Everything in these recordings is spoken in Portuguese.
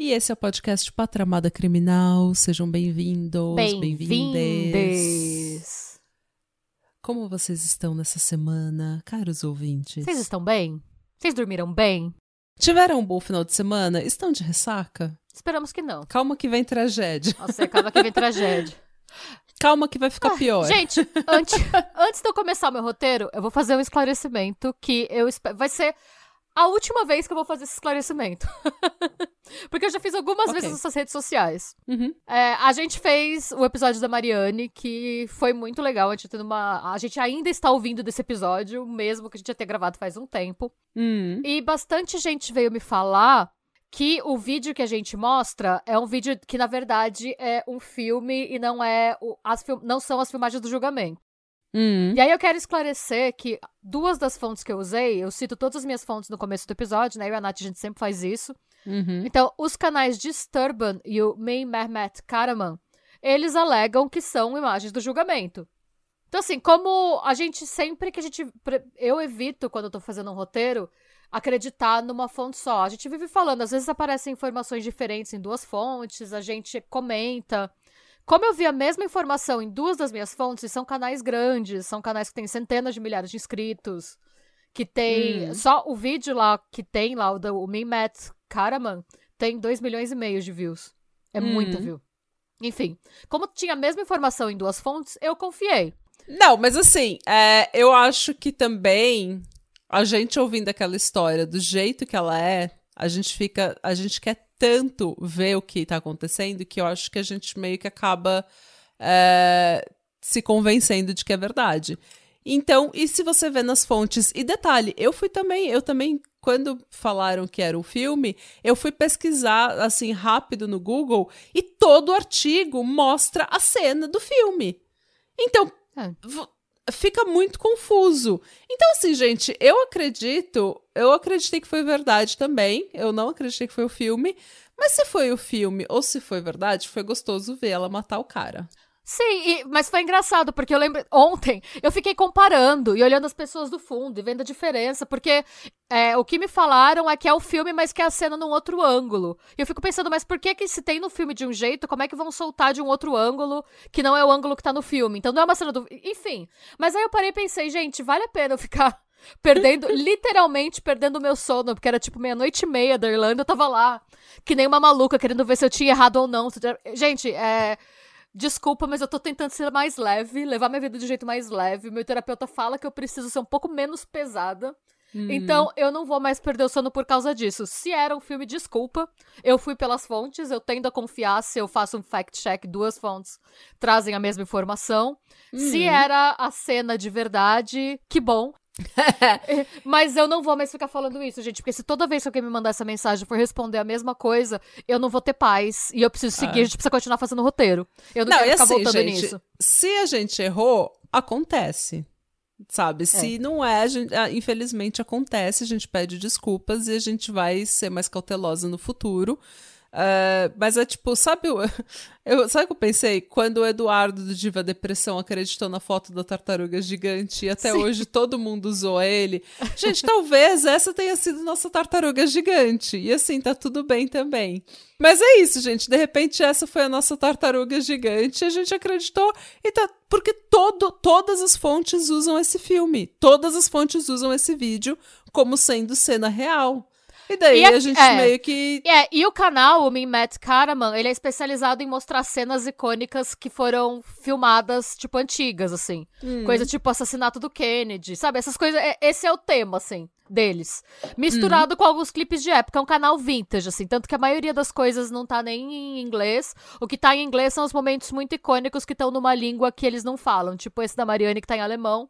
E esse é o podcast Patramada Criminal. Sejam bem-vindos. Bem-vindes. Como vocês estão nessa semana, caros ouvintes? Vocês estão bem? Vocês dormiram bem? Tiveram um bom final de semana? Estão de ressaca? Esperamos que não. Calma que vem tragédia. Nossa, acaba que vem tragédia. Calma que vai ficar pior. Ah, Gente, antes, antes de eu começar o meu roteiro, eu vou fazer um esclarecimento que eu espero. Vai ser a última vez que eu vou fazer esse esclarecimento. Porque eu já fiz algumas Ok. vezes nessas redes sociais. Uhum. É, a gente fez o episódio da Mariane, que foi muito legal. A gente, tendo uma... a gente ainda está ouvindo desse episódio, mesmo que a gente já tenha gravado faz um tempo. Hum. E bastante gente veio me falar que o vídeo que a gente mostra é um vídeo que, na verdade, é um filme e não é o- as fil- não são as filmagens do julgamento. Hum. E aí eu quero esclarecer que duas das fontes que eu usei, eu cito todas as minhas fontes no começo do episódio, né? Eu e a Nath, a gente sempre faz isso. Uhum. Então, os canais Disturban e o May Mehmet Karaman, eles alegam que são imagens do julgamento. Então, assim, como a gente sempre que a gente. Eu evito, quando eu tô fazendo um roteiro, acreditar numa fonte só. A gente vive falando, às vezes aparecem informações diferentes em duas fontes, a gente comenta. Como eu vi a mesma informação em duas das minhas fontes, e são canais grandes, são canais que têm centenas de milhares de inscritos, que tem. Hum. Só o vídeo lá que tem lá, o do o Me Matt Karaman, tem 2 milhões e meio de views. É Hum. muito view. Enfim, como tinha a mesma informação em duas fontes, eu confiei. Não, mas assim, é, eu acho que também a gente ouvindo aquela história do jeito que ela é, a gente fica, a gente quer tanto ver o que tá acontecendo que eu acho que a gente meio que acaba é, se convencendo de que é verdade. Então, e se você vê nas fontes, e detalhe, eu fui também, eu também, quando falaram que era o filme, eu fui pesquisar assim rápido no Google e todo o artigo mostra a cena do filme. Então, É. fica muito confuso. Então, assim, gente, eu acredito, eu acreditei que foi verdade também. Eu não acreditei que foi o filme. Mas se foi o filme ou se foi verdade, foi gostoso ver ela matar o cara. Sim, e- mas foi engraçado, porque eu lembro. Ontem eu fiquei comparando e olhando as pessoas do fundo e vendo a diferença, porque é, o que me falaram é que é o filme, mas que é a cena num outro ângulo. E eu fico pensando, mas por que que se tem no filme de um jeito, como é que vão soltar de um outro ângulo que não é o ângulo que tá no filme? Então não é uma cena do. Enfim. Mas aí eu parei e pensei, gente, vale a pena eu ficar. Perdendo, literalmente perdendo o meu sono, porque era tipo meia-noite e meia da Irlanda, eu tava lá, que nem uma maluca, querendo ver se eu tinha errado ou não. Gente, é. Desculpa, mas eu tô tentando ser mais leve, levar minha vida de um jeito mais leve. Meu terapeuta fala que eu preciso ser um pouco menos pesada. Então, eu não vou mais perder o sono por causa disso. Se era um filme, desculpa. Eu fui pelas fontes, eu tendo a confiar se eu faço um fact-check, duas fontes trazem a mesma informação. Se era a cena de verdade, que bom. Mas eu não vou mais ficar falando isso, gente, porque se toda vez que alguém me mandar essa mensagem for responder a mesma coisa, eu não vou ter paz. E eu preciso seguir, a gente precisa continuar fazendo roteiro. Eu não, Não, quero ficar assim, voltando gente, nisso. se a gente errou, acontece. Sabe? Se não é, gente- ah, infelizmente acontece, a gente pede desculpas e a gente vai ser mais cautelosa no futuro. Ah, mas é tipo, sabe, o- eu, sabe o que eu pensei? Quando o Eduardo do Diva Depressão acreditou na foto da tartaruga gigante e até Sim. hoje todo mundo usou ele. Gente, talvez essa tenha sido nossa tartaruga gigante. E assim, tá tudo bem também. Mas é isso, gente. De repente, essa foi a nossa tartaruga gigante. E a gente acreditou. E tá. Porque todo, todas as fontes usam esse filme. Todas as fontes usam esse vídeo como sendo cena real. E daí E a- a gente é. meio que. É, e o canal, o Matt Karaman, ele é especializado em mostrar cenas icônicas que foram filmadas, tipo, antigas, assim. Hum. Coisa tipo assassinato do Kennedy, sabe? Essas coisas. é- Esse é o tema, assim, deles. Misturado com alguns clipes de época. É um canal vintage, assim. Tanto que a maioria das coisas não tá nem em inglês. O que tá em inglês são os momentos muito icônicos que estão numa língua que eles não falam. Tipo esse da Mariane, que tá em alemão.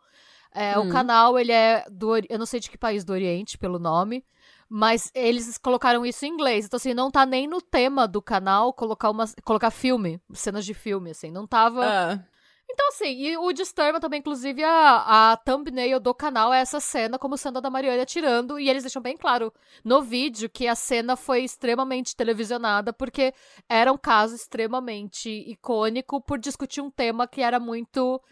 É, O canal, ele é do. Eu não sei de que país do Oriente, pelo nome. Mas eles colocaram isso em inglês. Então, assim, não tá nem no tema do canal colocar uma. colocar filme, cenas de filme, assim. Não tava. Ah, Então, assim, e o Disturba também, inclusive, a, a thumbnail do canal é essa cena como sendo a da Mariana atirando, e eles deixam bem claro no vídeo que a cena foi extremamente televisionada, porque era um caso extremamente icônico por discutir um tema que era muito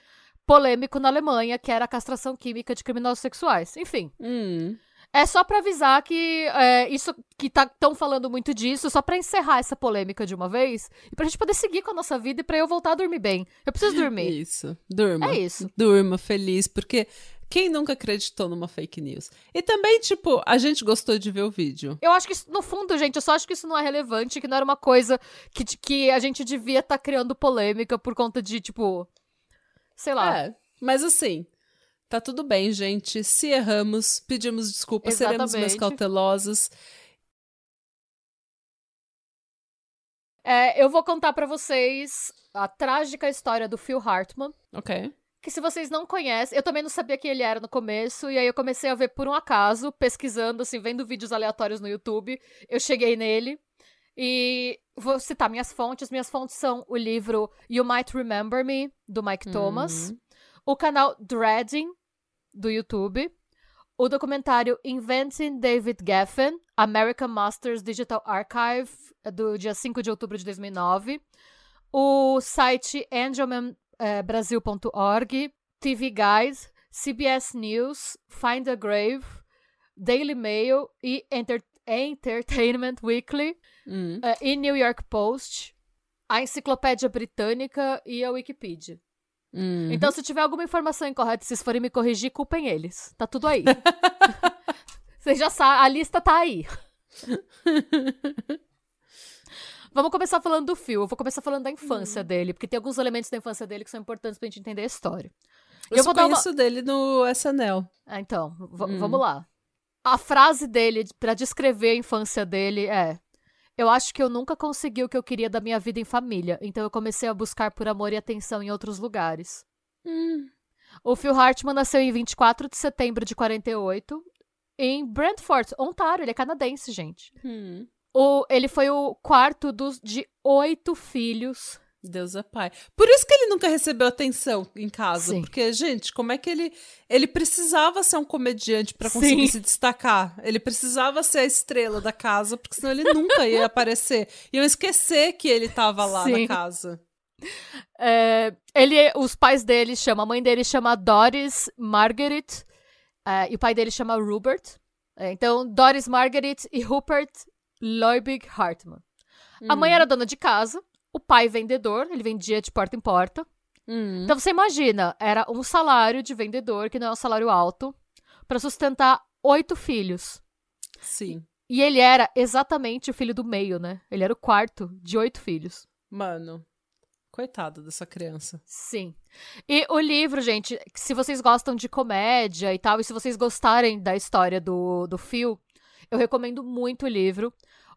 polêmico na Alemanha, que era a castração química de criminosos sexuais. Enfim, hum. É só pra avisar que é, isso que estão falando muito disso, só pra encerrar essa polêmica de uma vez, e pra gente poder seguir com a nossa vida e pra eu voltar a dormir bem. Eu preciso dormir. Isso. Durma. É isso. Durma feliz, porque quem nunca acreditou numa fake news? E também, tipo, a gente gostou de ver o vídeo. Eu acho que, isso- no fundo, gente, eu só acho que isso não é relevante, que não era uma coisa que, que a gente devia estar criando polêmica por conta de, tipo. Sei lá. É, mas assim, tá tudo bem, gente. Se erramos, pedimos desculpa, seremos mais cautelosos. É, eu vou contar pra vocês a trágica história do Phil Hartman. Ok. Que se vocês não conhecem, eu também não sabia quem ele era no começo, e aí eu comecei a ver por um acaso, pesquisando, assim, vendo vídeos aleatórios no YouTube. Eu cheguei nele. E vou citar minhas fontes. Minhas fontes são o livro You Might Remember Me, do Mike Thomas. O canal Dreading, do YouTube, o documentário Inventing David Geffen, American Masters Digital Archive, do dia 5 de outubro de 2009, o site angelmanbrasil.org, TV Guide, CBS News, Find a Grave, Daily Mail e Enter- Entertainment Weekly, Hum. eh, e New York Post, a Enciclopédia Britânica e a Wikipedia. Hum. Então, se tiver alguma informação incorreta, se vocês forem me corrigir, culpem eles. Tá tudo aí. Vocês já sabem, a lista tá aí. Vamos começar falando do Phil. Eu vou começar falando da infância dele, porque tem alguns elementos da infância dele que são importantes pra gente entender a história. Eu, eu vou dar uma- dele no SNL. Ah, então, v- Hum. vamos lá. A frase dele pra descrever a infância dele é: Eu acho que eu nunca consegui o que eu queria da minha vida em família, então eu comecei a buscar por amor e atenção em outros lugares. Hum. O Phil Hartman nasceu em 24 de setembro de 48 em Brantford, Ontário. Ele é canadense, gente. Hum. O, ele foi o quarto dos, de oito filhos. Deus é pai. Por isso que ele nunca recebeu atenção em casa. Sim. Porque, gente, como é que ele. Ele precisava ser um comediante pra conseguir Sim. se destacar. Ele precisava ser a estrela da casa, porque senão ele nunca ia aparecer. Iam esquecer que ele tava lá Sim. na casa. É, ele, os pais dele chamam, a mãe dele chama Doris Margaret é, e o pai dele chama Rupert. É, então, Doris Margaret e Rupert Leubig Hartman. A mãe era dona de casa, o pai vendedor, ele vendia de porta em porta. Hum. Então você imagina, era um salário de vendedor, que não é um salário alto, pra sustentar oito filhos. Sim. E ele era exatamente o filho do meio, né? Ele era o quarto de oito filhos. Mano. Coitado dessa criança. Sim. E o livro, gente, se vocês gostam de comédia e tal, e se vocês gostarem da história do, do Phil, eu recomendo muito o livro.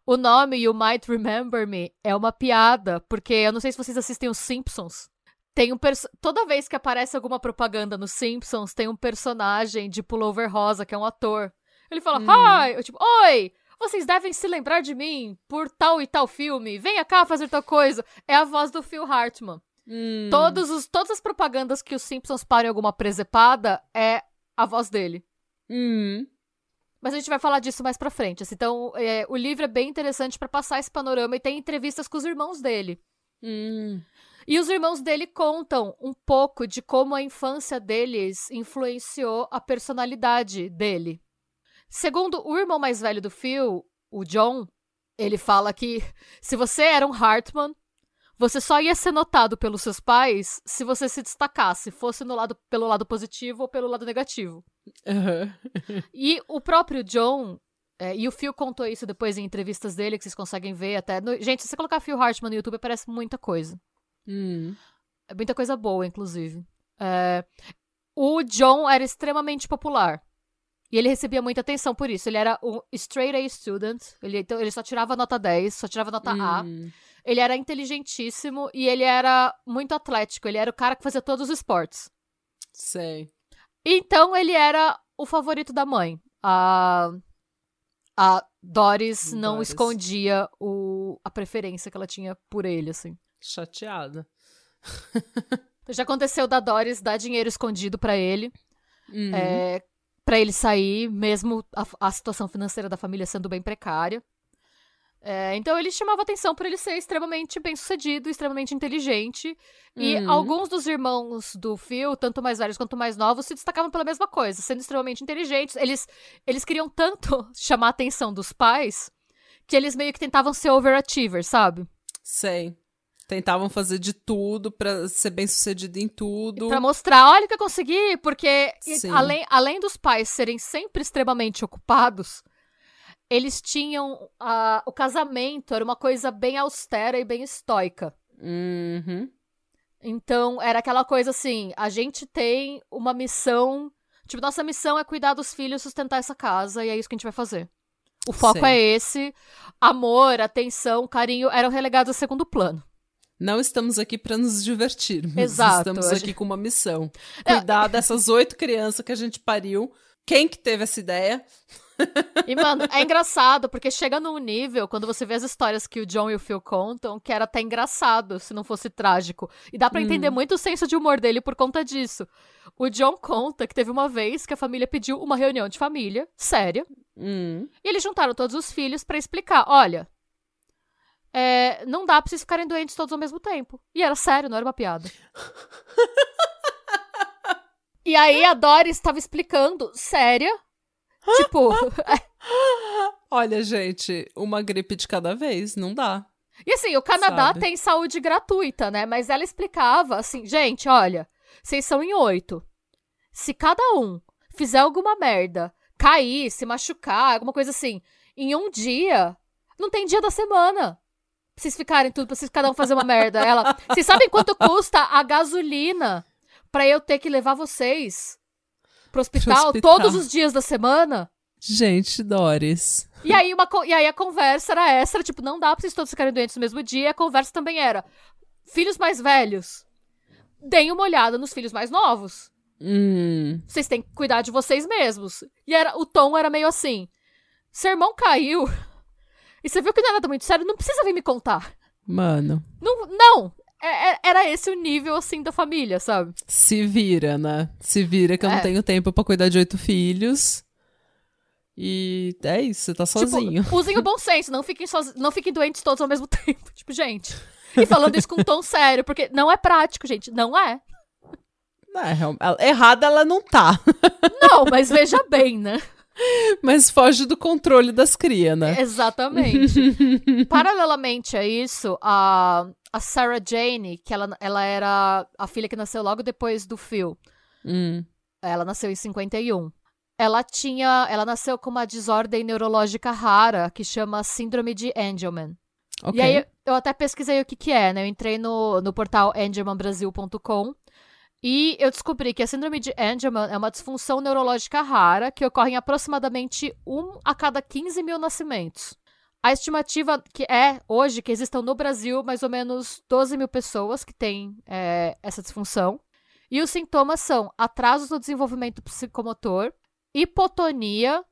O nome You Might Remember Me é uma piada, porque eu não sei se vocês assistem os Simpsons. Tem um Toda vez que aparece alguma propaganda nos Simpsons, tem um personagem de pullover rosa, que é um ator. Ele fala, hi! Eu, tipo, oi! Vocês devem se lembrar de mim por tal e tal filme. Venha cá fazer tal coisa. É a voz do Phil Hartman. Hum. Todos os, todas as propagandas que os Simpsons parem alguma presepada é a voz dele. Hum. Mas a gente vai falar disso mais pra frente. assim. Então, é, o livro é bem interessante pra passar esse panorama e tem entrevistas com os irmãos dele. Hum. E os irmãos dele contam um pouco de como a infância deles influenciou a personalidade dele. Segundo o irmão mais velho do Phil, o John, ele fala que se você era um Hartman, você só ia ser notado pelos seus pais se você se destacasse, fosse no lado, pelo lado positivo ou pelo lado negativo. Aham. E o próprio John, é, e o Phil contou isso depois em entrevistas dele, que vocês conseguem ver até. no- gente, se você colocar Phil Hartman no YouTube, aparece muita coisa. Hum. É muita coisa boa, inclusive. É, o John era extremamente popular. E ele recebia muita atenção por isso. Ele era um straight A student. Ele, então, ele só tirava nota 10, só tirava nota A. Hum. Ele era inteligentíssimo e ele era muito atlético. Ele era o cara que fazia todos os esportes. Sei. Então ele era o favorito da mãe. A, a Doris não Doris. escondia o, a preferência que ela tinha por ele, assim. Chateada. Já aconteceu da Doris dar dinheiro escondido pra ele, Uhum. é, para ele sair, mesmo a, a situação financeira da família sendo bem precária. É, então ele chamava atenção por ele ser extremamente bem sucedido, extremamente inteligente. E Uhum. alguns dos irmãos do Phil, tanto mais velhos quanto mais novos, se destacavam pela mesma coisa, sendo extremamente inteligentes. Eles, eles queriam tanto chamar a atenção dos pais que eles meio que tentavam ser overachievers, sabe? Sei. Tentavam fazer de tudo pra ser bem sucedido em tudo. Pra mostrar, olha o que eu consegui, porque e- Sim. além, além dos pais serem sempre extremamente ocupados, eles tinham. ah, o casamento era uma coisa bem austera e bem estoica. Uhum. Então, era aquela coisa assim: a gente tem uma missão. Tipo, nossa missão é cuidar dos filhos, sustentar essa casa, e é isso que a gente vai fazer. O foco Sei. é esse. Amor, atenção, carinho eram relegados a segundo plano. Não estamos aqui pra nos divertir. Exato, Estamos a aqui gente- com uma missão. É. Cuidar dessas oito crianças que a gente pariu. Quem que teve essa ideia? E, mano, é engraçado, porque chega num nível, quando você vê as histórias que o John e o Phil contam, que era até engraçado, se não fosse trágico. E dá pra entender muito o senso de humor dele por conta disso. O John conta que teve uma vez que a família pediu uma reunião de família, séria, Hum. e eles juntaram todos os filhos pra explicar: olha. é, não dá pra vocês ficarem doentes todos ao mesmo tempo. E era sério, não era uma piada. e aí a Doris estava explicando, séria. Tipo, Olha, gente, uma gripe de cada vez, não dá. E assim, o Canadá Sabe? tem saúde gratuita, né? Mas ela explicava assim, gente, olha, vocês são em oito. Se cada um fizer alguma merda, cair, se machucar, alguma coisa assim, em um dia, não tem dia da semana. Pra vocês ficarem tudo, pra vocês cada um fazer uma merda. Ela, vocês sabem quanto custa a gasolina pra eu ter que levar vocês pro hospital, hospital. todos os dias da semana? Gente, Doris. E aí, uma, e aí a conversa era essa, era, tipo, não dá pra vocês todos ficarem doentes no mesmo dia. E a conversa também era, filhos mais velhos, deem uma olhada nos filhos mais novos. Hum. Vocês têm que cuidar de vocês mesmos. E era, o tom era meio assim, seu irmão caiu, e você viu que não é nada muito sério, não precisa vir me contar. Mano, Não, não. É- é- era esse o nível, assim, da família, sabe? se vira, né? Se vira que eu É. não tenho tempo pra cuidar de oito filhos. E é isso, você tá sozinho. Tipo, usem o bom senso, não fiquem, soz... não fiquem doentes todos ao mesmo tempo. Tipo, gente. E falando isso com um tom sério, porque não é prático, gente. Não é. É, real- ela- errada ela não tá. Não, mas veja bem, né? Mas foge do controle das crias, né? Exatamente. Paralelamente a isso, a, a Sarah Jane, que ela, ela era a filha que nasceu logo depois do Phil. Hum. Ela nasceu em 51. Ela tinha. Ela nasceu com uma desordem neurológica rara que chama Síndrome de Angelman. Ok. E aí eu até pesquisei o que que é, né? Eu entrei no, no portal angelmanbrasil.com e eu descobri que a síndrome de Angelman é uma disfunção neurológica rara que ocorre em aproximadamente um a cada 15 mil nascimentos. A estimativa que é, hoje, que existam no Brasil mais ou menos 12 mil pessoas que têm é, essa disfunção. E os sintomas são atrasos no desenvolvimento psicomotor, hipotonia,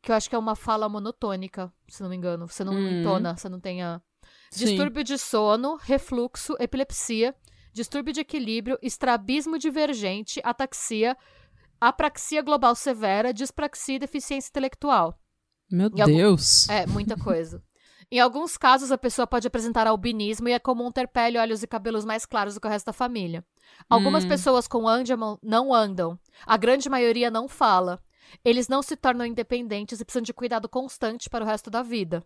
que eu acho que é uma fala monotônica, se não me engano. Você não Hum. entona, você não tem a... Sim. Distúrbio de sono, refluxo, epilepsia, distúrbio de equilíbrio, estrabismo divergente, ataxia, apraxia global severa, dispraxia e deficiência intelectual. Meu Em algum- Deus. É, muita coisa. Em alguns casos, a pessoa pode apresentar albinismo e é comum ter pele, olhos e cabelos mais claros do que o resto da família. Algumas Hum. pessoas com Angelman não andam. A grande maioria não fala. Eles não se tornam independentes e precisam de cuidado constante para o resto da vida.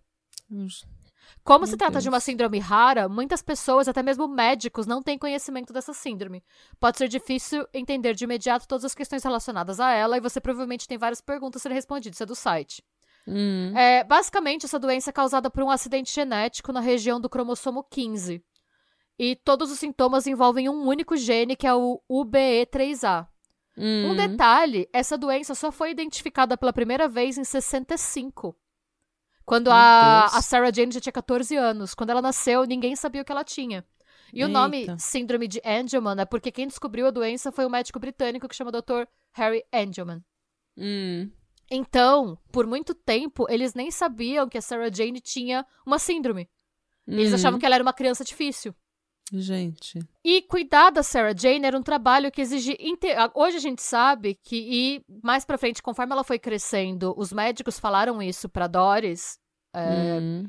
Como Meu se trata de uma Deus. síndrome rara, muitas pessoas, até mesmo médicos, não têm conhecimento dessa síndrome. Pode ser difícil entender de imediato todas as questões relacionadas a ela e você provavelmente tem várias perguntas a serem respondidas. Isso é do site. Hum. É, basicamente, essa doença é causada por um acidente genético na região do cromossomo 15. E todos os sintomas envolvem um único gene, que é o UBE3A. Um Hum. detalhe, essa doença só foi identificada pela primeira vez em 65. Quando a, a Sarah Jane já tinha 14 anos. Quando ela nasceu, ninguém sabia o que ela tinha. E o nome Eita. Síndrome de Angelman é porque quem descobriu a doença foi um médico britânico que chama Dr. Harry Angelman. Hum. Então, por muito tempo, eles nem sabiam que a Sarah Jane tinha uma síndrome. Eles Uhum. achavam que ela era uma criança difícil. Gente. E cuidar da Sarah Jane era um trabalho que exigia. inte- a- Hoje a gente sabe que, e mais pra frente, conforme ela foi crescendo, os médicos falaram isso pra Doris, é, Hum.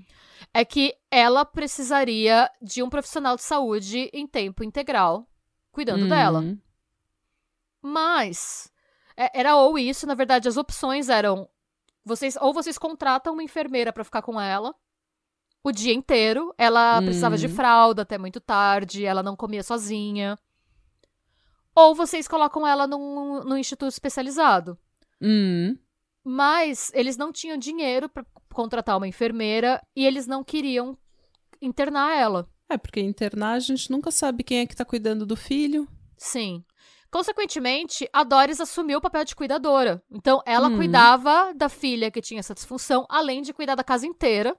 é que ela precisaria de um profissional de saúde em tempo integral cuidando dela. Hum. Mas era ou isso, na verdade, as opções eram vocês ou vocês contratam uma enfermeira pra ficar com ela o dia inteiro, ela precisava de Hum. fralda até muito tarde, ela não comia sozinha. Ou vocês colocam ela num, num instituto especializado. Hum. Mas eles não tinham dinheiro pra contratar uma enfermeira e eles não queriam internar ela. É, porque internar a gente nunca sabe quem é que tá cuidando do filho. Sim. Consequentemente, a Doris assumiu o papel de cuidadora. Então, ela Hum. cuidava da filha que tinha essa disfunção, além de cuidar da casa inteira.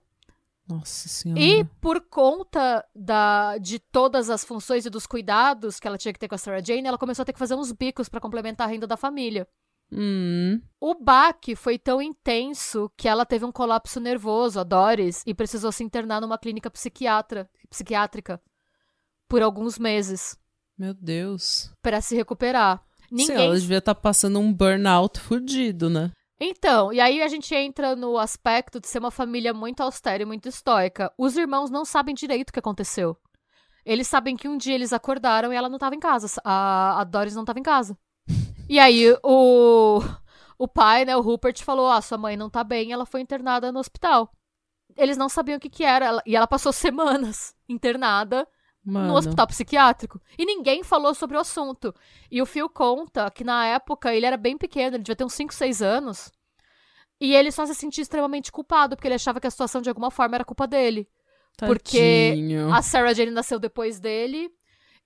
Nossa senhora. E por conta da, de todas as funções e dos cuidados que ela tinha que ter com a Sarah Jane, ela começou a ter que fazer uns bicos pra complementar a renda da família. Hum. O baque foi tão intenso que ela teve um colapso nervoso, a Doris, e precisou se internar numa clínica psiquiatra, psiquiátrica por alguns meses Meu Deus. pra se recuperar. Sim, Ninguém ela devia estar passando um burnout fudido, né? Então, e aí a gente entra no aspecto de ser uma família muito austera e muito estoica. Os irmãos não sabem direito o que aconteceu. Eles sabem que um dia eles acordaram e ela não estava em casa. A, a Doris não estava em casa. E aí o, o pai, né, o Rupert, falou: Ah, sua mãe não tá bem, ela foi internada no hospital. Eles não sabiam o que, que era. E ela passou semanas internada Mano. no hospital psiquiátrico. E ninguém falou sobre o assunto. E o Phil conta que na época ele era bem pequeno, ele devia ter uns 5, 6 anos. E ele só se sentia extremamente culpado, porque ele achava que a situação de alguma forma era culpa dele. porque Tadinho. A Sarah Jane nasceu depois dele,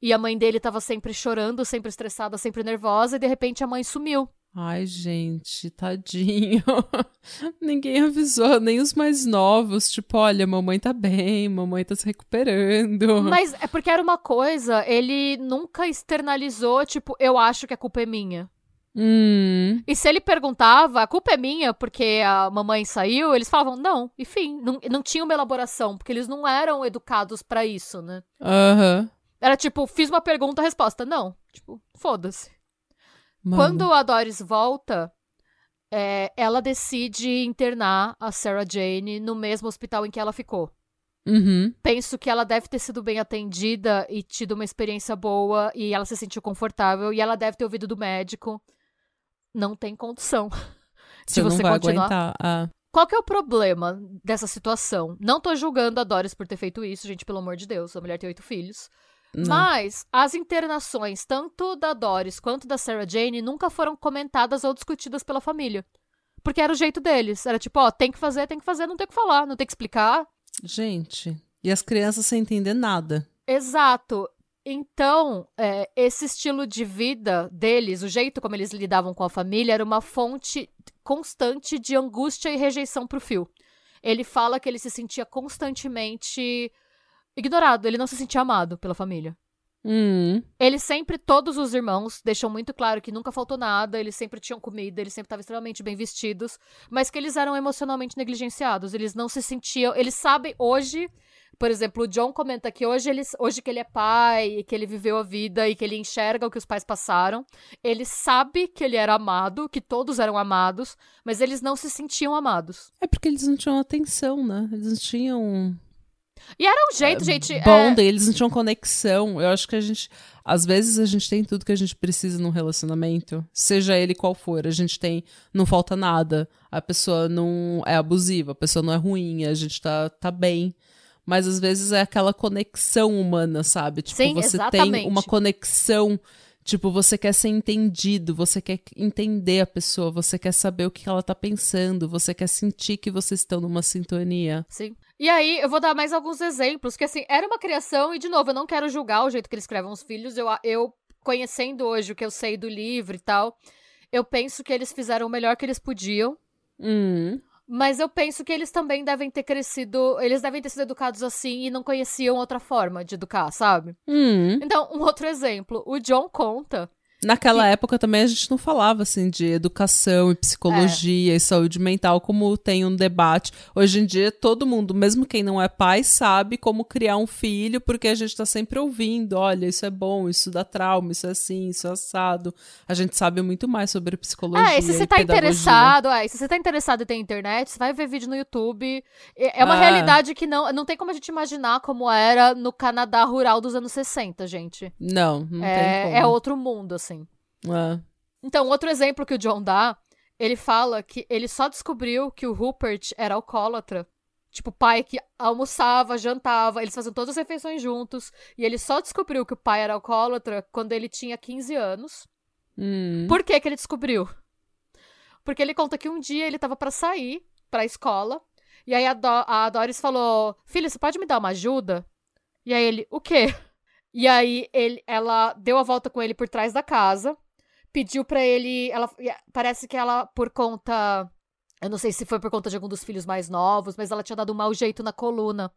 e a mãe dele tava sempre chorando, sempre estressada, sempre nervosa, e de repente a mãe sumiu. Ai, gente, tadinho. Ninguém avisou, nem os mais novos. Tipo, olha, mamãe tá bem, mamãe tá se recuperando. Mas é porque era uma coisa, ele nunca externalizou, tipo, eu acho que a culpa é minha. Hum. E se ele perguntava, a culpa é minha porque a mamãe saiu, eles falavam não, enfim, não, não tinha uma elaboração, porque eles não eram educados pra isso, né? Aham. Era tipo, fiz uma pergunta, a resposta, não. Tipo, foda-se. Mano. Quando a Doris volta, é, ela decide internar a Sarah Jane no mesmo hospital em que ela ficou. Uhum. Penso que ela deve ter sido bem atendida e tido uma experiência boa e ela se sentiu confortável e ela deve ter ouvido do médico. Não tem condição de Você, continuar. aguentar. Ah. Qual que é o problema dessa situação? Não tô julgando a Doris por ter feito isso, gente, pelo amor de Deus. A mulher tem oito filhos. Não. Mas as internações, tanto da Doris quanto da Sarah Jane, nunca foram comentadas ou discutidas pela família. Porque era o jeito deles. Era tipo, ó, tem que fazer, tem que fazer, não tem o que falar, não tem que explicar. Gente. E as crianças sem entender nada. Exato. Então, é, esse estilo de vida deles, o jeito como eles lidavam com a família, era uma fonte constante de angústia e rejeição pro Phil. Ele fala que ele se sentia constantemente ignorado, ele não se sentia amado pela família. Hum. Eles sempre, todos os irmãos, deixam muito claro que nunca faltou nada, eles sempre tinham comida, eles sempre estavam extremamente bem vestidos, mas que eles eram emocionalmente negligenciados, eles não se sentiam, eles sabem hoje, por exemplo, o John comenta que hoje, eles, hoje que ele é pai, e que ele viveu a vida e que ele enxerga o que os pais passaram, ele sabe que ele era amado, que todos eram amados, mas eles não se sentiam amados. É porque eles não tinham atenção, né? Eles não tinham E era um jeito, gente. é- bom deles, não tinham conexão. Eu acho que a gente. Às vezes a gente tem tudo que a gente precisa num relacionamento, seja ele qual for. A gente tem. Não falta nada. A pessoa não é abusiva, a pessoa não é ruim, a gente tá, tá bem. Mas às vezes é aquela conexão humana, sabe? Tipo, Sim, você tem exatamente. uma conexão. Tipo, você quer ser entendido, você quer entender a pessoa, você quer saber o que ela tá pensando, você quer sentir que vocês estão numa sintonia. Sim. E aí, eu vou dar mais alguns exemplos, que assim, era uma criação, e de novo, eu não quero julgar o jeito que eles escrevem os filhos, eu, eu conhecendo hoje o que eu sei do livro e tal, eu penso que eles fizeram o melhor que eles podiam, Hum. mas eu penso que eles também devem ter crescido, eles devem ter sido educados assim e não conheciam outra forma de educar, sabe? Hum. Então, um outro exemplo, o John conta Naquela época também a gente não falava assim de educação e psicologia É. e saúde mental como tem um debate. Hoje em dia todo mundo, mesmo quem não é pai, sabe como criar um filho, porque a gente tá sempre ouvindo, olha, isso é bom, isso dá trauma, isso é assim, isso é assado. A gente sabe muito mais sobre psicologia. É, e se você e tá pedagogia. interessado, é, e se você tá interessado em ter internet, você vai ver vídeo no YouTube. É é uma Ah. realidade que não, não tem como a gente imaginar como era no Canadá rural dos anos 60, gente. Não, não tem É, como. é outro mundo, assim. É. Então, outro exemplo que o John dá, ele fala que ele só descobriu que o Rupert era alcoólatra. Tipo, pai que almoçava, jantava, eles faziam todas as refeições juntos. E ele só descobriu que o pai era alcoólatra quando ele tinha 15 anos. Hum. Por que que ele descobriu? Porque ele conta que um dia ele tava pra sair pra escola. E aí a, Do a Doris falou: Filho, você pode me dar uma ajuda? E aí ele: O quê? E aí ele, ela deu a volta com ele por trás da casa. Pediu pra ele. Ela, parece que ela, por conta. Eu não sei se foi por conta de algum dos filhos mais novos, mas ela tinha dado um mau jeito na coluna.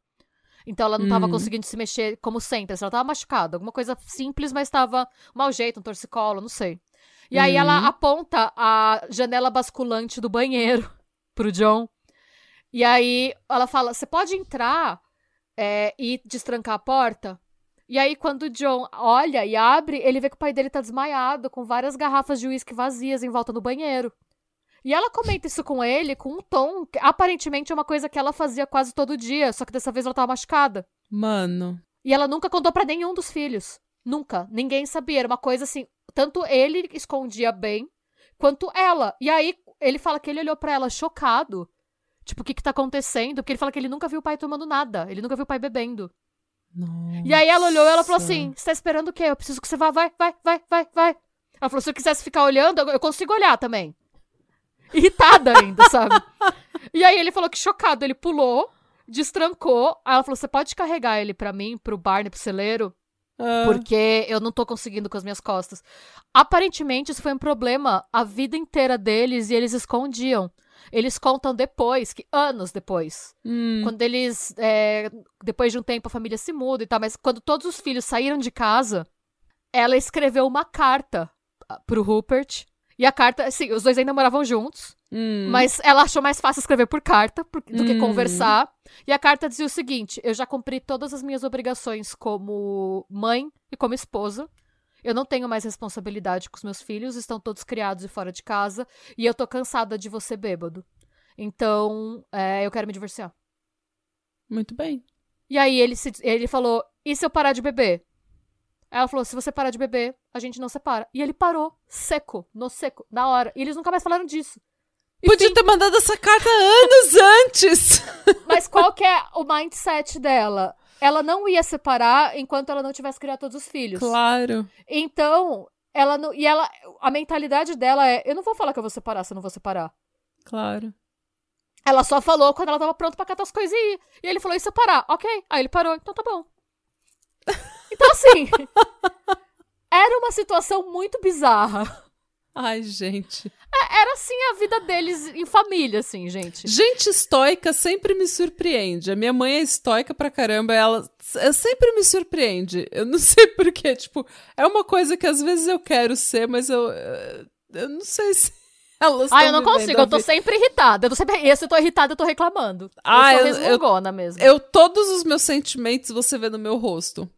Então ela não tava Hum. conseguindo se mexer como sempre. Ela tava machucada. Alguma coisa simples, mas tava um mau jeito, um torcicolo, não sei. E aí ela aponta a janela basculante do banheiro pro John. E aí ela fala: Você pode entrar é, e destrancar a porta? E aí, quando o John olha e abre, ele vê que o pai dele tá desmaiado, com várias garrafas de uísque vazias em volta do banheiro. E ela comenta isso com ele com um tom que aparentemente é uma coisa que ela fazia quase todo dia, só que dessa vez ela tava machucada. Mano. E ela nunca contou pra nenhum dos filhos. Nunca. Ninguém sabia. Era uma coisa assim. Tanto ele escondia bem, quanto ela. E aí ele fala que ele olhou pra ela chocado. Tipo, o que que tá acontecendo? Porque ele fala que ele nunca viu o pai tomando nada. Ele nunca viu o pai bebendo. E aí ela olhou e ela falou Nossa. assim: Você tá esperando o quê? Eu preciso que você vá, vai, vai, vai, vai, vai. Ela falou: se eu quisesse ficar olhando, eu- eu consigo olhar também. Irritada ainda, sabe? E aí ele falou que chocado, ele pulou, destrancou. Aí ela falou: Você pode carregar ele pra mim, pro Barney, pro celeiro? Ah, Porque eu não tô conseguindo com as minhas costas. Aparentemente, isso foi um problema a vida inteira deles e eles escondiam. Eles contam depois, que anos depois. hum, Quando eles. é, depois de um tempo a família se muda e tal, mas quando todos os filhos saíram de casa, ela escreveu uma carta ah, pro Rupert. E a carta, assim, os dois ainda moravam juntos, hum. mas ela achou mais fácil escrever por carta por- do que Hum. conversar. E a carta dizia o seguinte: eu já cumpri todas as minhas obrigações como mãe e como esposa. Eu não tenho mais responsabilidade com os meus filhos, estão todos criados e fora de casa, e eu tô cansada de você bêbado. Então, é, eu quero me divorciar. Muito bem. E aí ele, se, ele falou: e se eu parar de beber? Ela falou: se você parar de beber, a gente não separa. E ele parou, seco, no seco, na hora. E eles nunca mais falaram disso. E Podia fim. ter mandado essa carta anos antes. Mas qual que é o mindset dela? Ela não ia separar enquanto ela não tivesse criado todos os filhos. Claro. Então, ela não. E ela. A mentalidade dela é: eu não vou falar que eu vou separar se eu não vou separar. Claro. Ela só falou quando ela tava pronta pra catar as coisas e ir. E ele falou: e se eu parar? Ok. Aí ele parou, então tá bom. Então, assim. era uma situação muito bizarra. Ai, gente. Era assim a vida deles em família, assim, gente. Gente estoica sempre me surpreende. A minha mãe é estoica pra caramba, ela sempre me surpreende. Eu não sei porquê, tipo, é uma coisa que às vezes eu quero ser, mas eu eh, eu não sei se elas Ah, eu não consigo, eu tô sempre irritada. Eu tô sempre. Esse eu tô irritada, eu tô reclamando. Ah, eu eu- sou eu- resmungona mesmo. Eu todos os meus sentimentos você vê no meu rosto.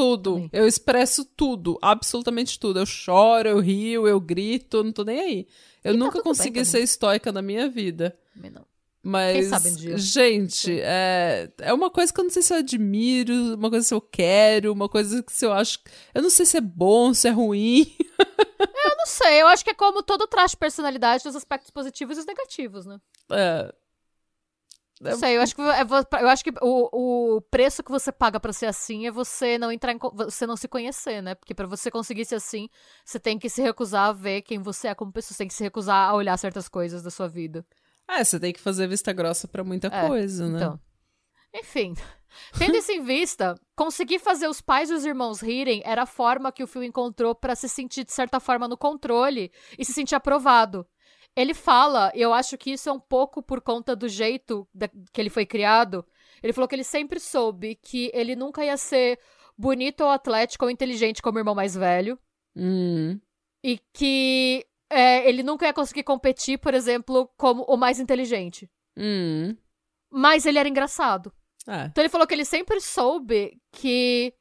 Tudo. Também. Eu expresso tudo, absolutamente tudo. Eu choro, eu rio, eu grito, não tô nem aí. Eu E tá nunca bem consegui ser estoica na minha vida. Também não. Mas, sabe um gente, é, é uma coisa que eu não sei se eu admiro, uma coisa se eu quero, uma coisa que se eu acho. Eu não sei se é bom, se é ruim. Eu não sei, eu acho que é como todo traço de personalidade, os aspectos positivos e os negativos, né? É, Não sei, eu acho que, é eu acho que o, o preço que você paga pra ser assim é você não entrar em, você não se conhecer, né? Porque pra você conseguir ser assim, você tem que se recusar a ver quem você é como pessoa, você tem que se recusar a olhar certas coisas da sua vida. é, você tem que fazer vista grossa pra muita É, coisa, né? Então. Enfim, tendo isso em vista, conseguir fazer os pais e os irmãos rirem era a forma que o Phil encontrou pra se sentir, de certa forma, no controle e se sentir aprovado. Ele fala, e eu acho que isso é um pouco por conta do jeito da- que ele foi criado. Ele falou que ele sempre soube que ele nunca ia ser bonito ou atlético ou inteligente como o irmão mais velho. Hum. E que é, ele nunca ia conseguir competir, por exemplo, como o mais inteligente. Hum. Mas ele era engraçado. É. Então ele falou que ele sempre soube que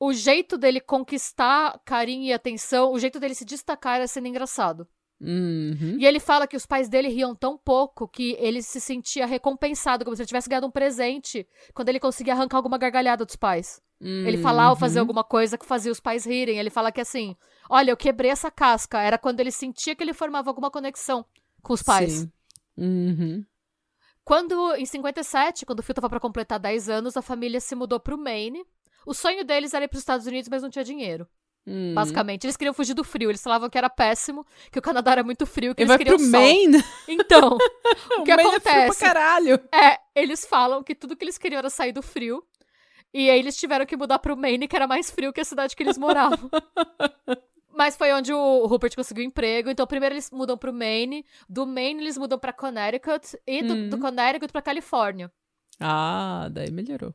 o jeito dele conquistar carinho e atenção, o jeito dele se destacar era sendo engraçado. Uhum. E ele fala que os pais dele riam tão pouco que ele se sentia recompensado, como se ele tivesse ganhado um presente quando ele conseguia arrancar alguma gargalhada dos pais. Ele falar ou fazer Uhum. alguma coisa que fazia os pais rirem. Ele fala que assim, olha, eu quebrei essa casca. Era quando ele sentia que ele formava alguma conexão com os pais. Sim. Uhum. Quando, em 57, quando o Phil tava pra completar 10 anos, a família se mudou pro Maine. O sonho deles era ir pros Estados Unidos, mas não tinha dinheiro. Hum. Basicamente, eles queriam fugir do frio. Eles falavam que era péssimo, que o Canadá era muito frio, que Ele eles vai queriam pro sol. Maine? Então, o que Maine é frio pra acontece? caralho. é, eles falam que tudo que eles queriam era sair do frio. E aí eles tiveram que mudar pro Maine, que era mais frio que a cidade que eles moravam. Mas foi onde o Rupert conseguiu emprego. Então, primeiro eles mudam pro Maine. Do Maine, eles mudam pra Connecticut. E do, Hum. do Connecticut pra Califórnia. Ah, daí melhorou.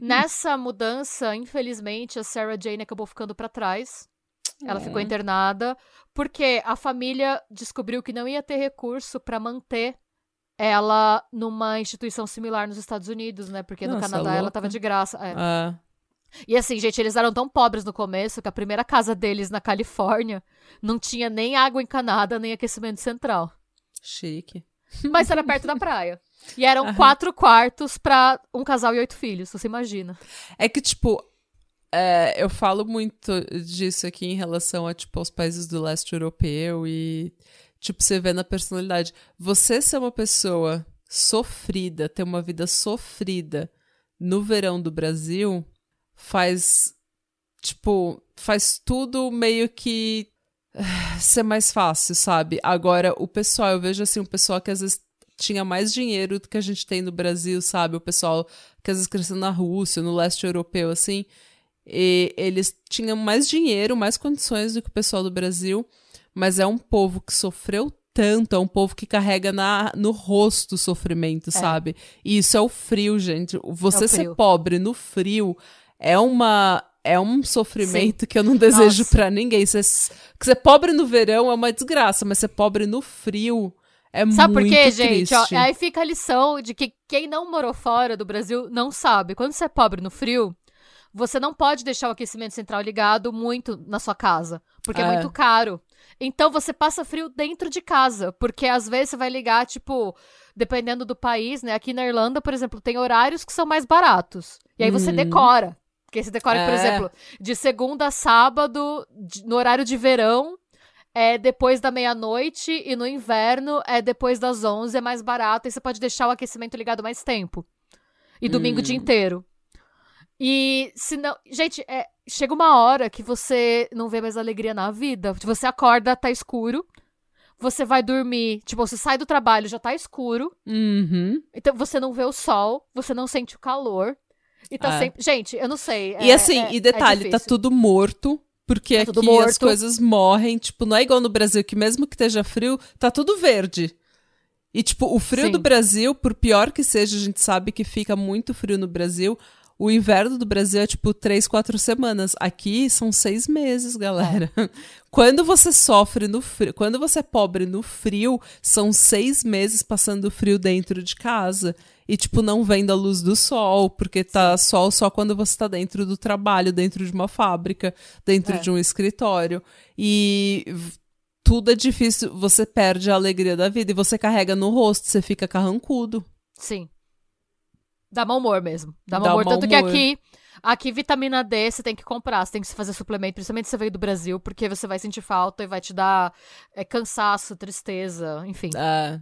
Nessa mudança, infelizmente, a Sarah Jane acabou ficando pra trás. Ela É. ficou internada porque a família descobriu que não ia ter recurso pra manter ela numa instituição similar nos Estados Unidos, né? Porque no Nossa, Canadá ela louca. tava de graça. é. Ah, E assim, gente, eles eram tão pobres no começo que a primeira casa deles na Califórnia não tinha nem água encanada, nem aquecimento central. chique. Mas era perto da praia. E eram Aham. quatro quartos pra um casal e oito filhos, você imagina. É que, tipo, é, eu falo muito disso aqui em relação a, tipo, aos países do leste europeu e, tipo, você vê na personalidade. Você ser uma pessoa sofrida, ter uma vida sofrida no verão do Brasil, faz, tipo, faz tudo meio que ser mais fácil, sabe? Agora, o pessoal, eu vejo, assim, um pessoal que às vezes tinha mais dinheiro do que a gente tem no Brasil, sabe? O pessoal que às vezes cresceu na Rússia, no leste europeu, assim, e eles tinham mais dinheiro, mais condições do que o pessoal do Brasil, mas é um povo que sofreu tanto, é um povo que carrega na, no rosto o sofrimento, sabe? E isso é o frio, gente. Você É o ser frio. pobre no frio é uma é um sofrimento que eu não desejo pra ninguém. Ser, ser pobre no verão é uma desgraça, mas ser pobre no frio é Sabe muito por quê, gente? triste. Ó, aí fica a lição de que quem não morou fora do Brasil não sabe. Quando você é pobre no frio, você não pode deixar o aquecimento central ligado muito na sua casa, porque é, É. muito caro. Então você passa frio dentro de casa, porque às vezes você vai ligar, tipo, dependendo do país, né? Aqui na Irlanda, por exemplo, tem horários que são mais baratos. E aí você Uhum. decora. Porque você decora, por É. exemplo, de segunda a sábado, de- no horário de verão, é depois da meia-noite e no inverno é depois das 11, é mais barato e você pode deixar o aquecimento ligado mais tempo. E domingo o dia Hum. inteiro. E se não, gente, é, chega uma hora que você não vê mais alegria na vida. Você acorda, tá escuro. Você vai dormir, tipo, você sai do trabalho, já tá escuro. Uhum. Então você não vê o sol, você não sente o calor. E tá É. sempre. Gente, eu não sei. E é- assim, é- e detalhe, é tá tudo morto. Porque Tá aqui tudo as morto. coisas morrem, tipo, não é igual no Brasil, que mesmo que esteja frio, tá tudo verde. E, tipo, o frio Sim. do Brasil, por pior que seja, a gente sabe que fica muito frio no Brasil. O inverno do Brasil é, tipo, três, quatro semanas. Aqui são seis meses, galera. Quando você sofre no frio, quando você é pobre no frio, são seis meses passando frio dentro de casa. E, tipo, não vendo a luz do sol, porque tá sol só quando você tá dentro do trabalho, dentro de uma fábrica, dentro É. de um escritório. E tudo é difícil, você perde a alegria da vida e você carrega no rosto, você fica carrancudo. Sim. Dá mau humor mesmo. Dá mau Dá humor. mau Tanto que humor. aqui, aqui, vitamina D você tem que comprar, você tem que se fazer suplemento, principalmente se você veio do Brasil, porque você vai sentir falta e vai te dar é, cansaço, tristeza, enfim. É.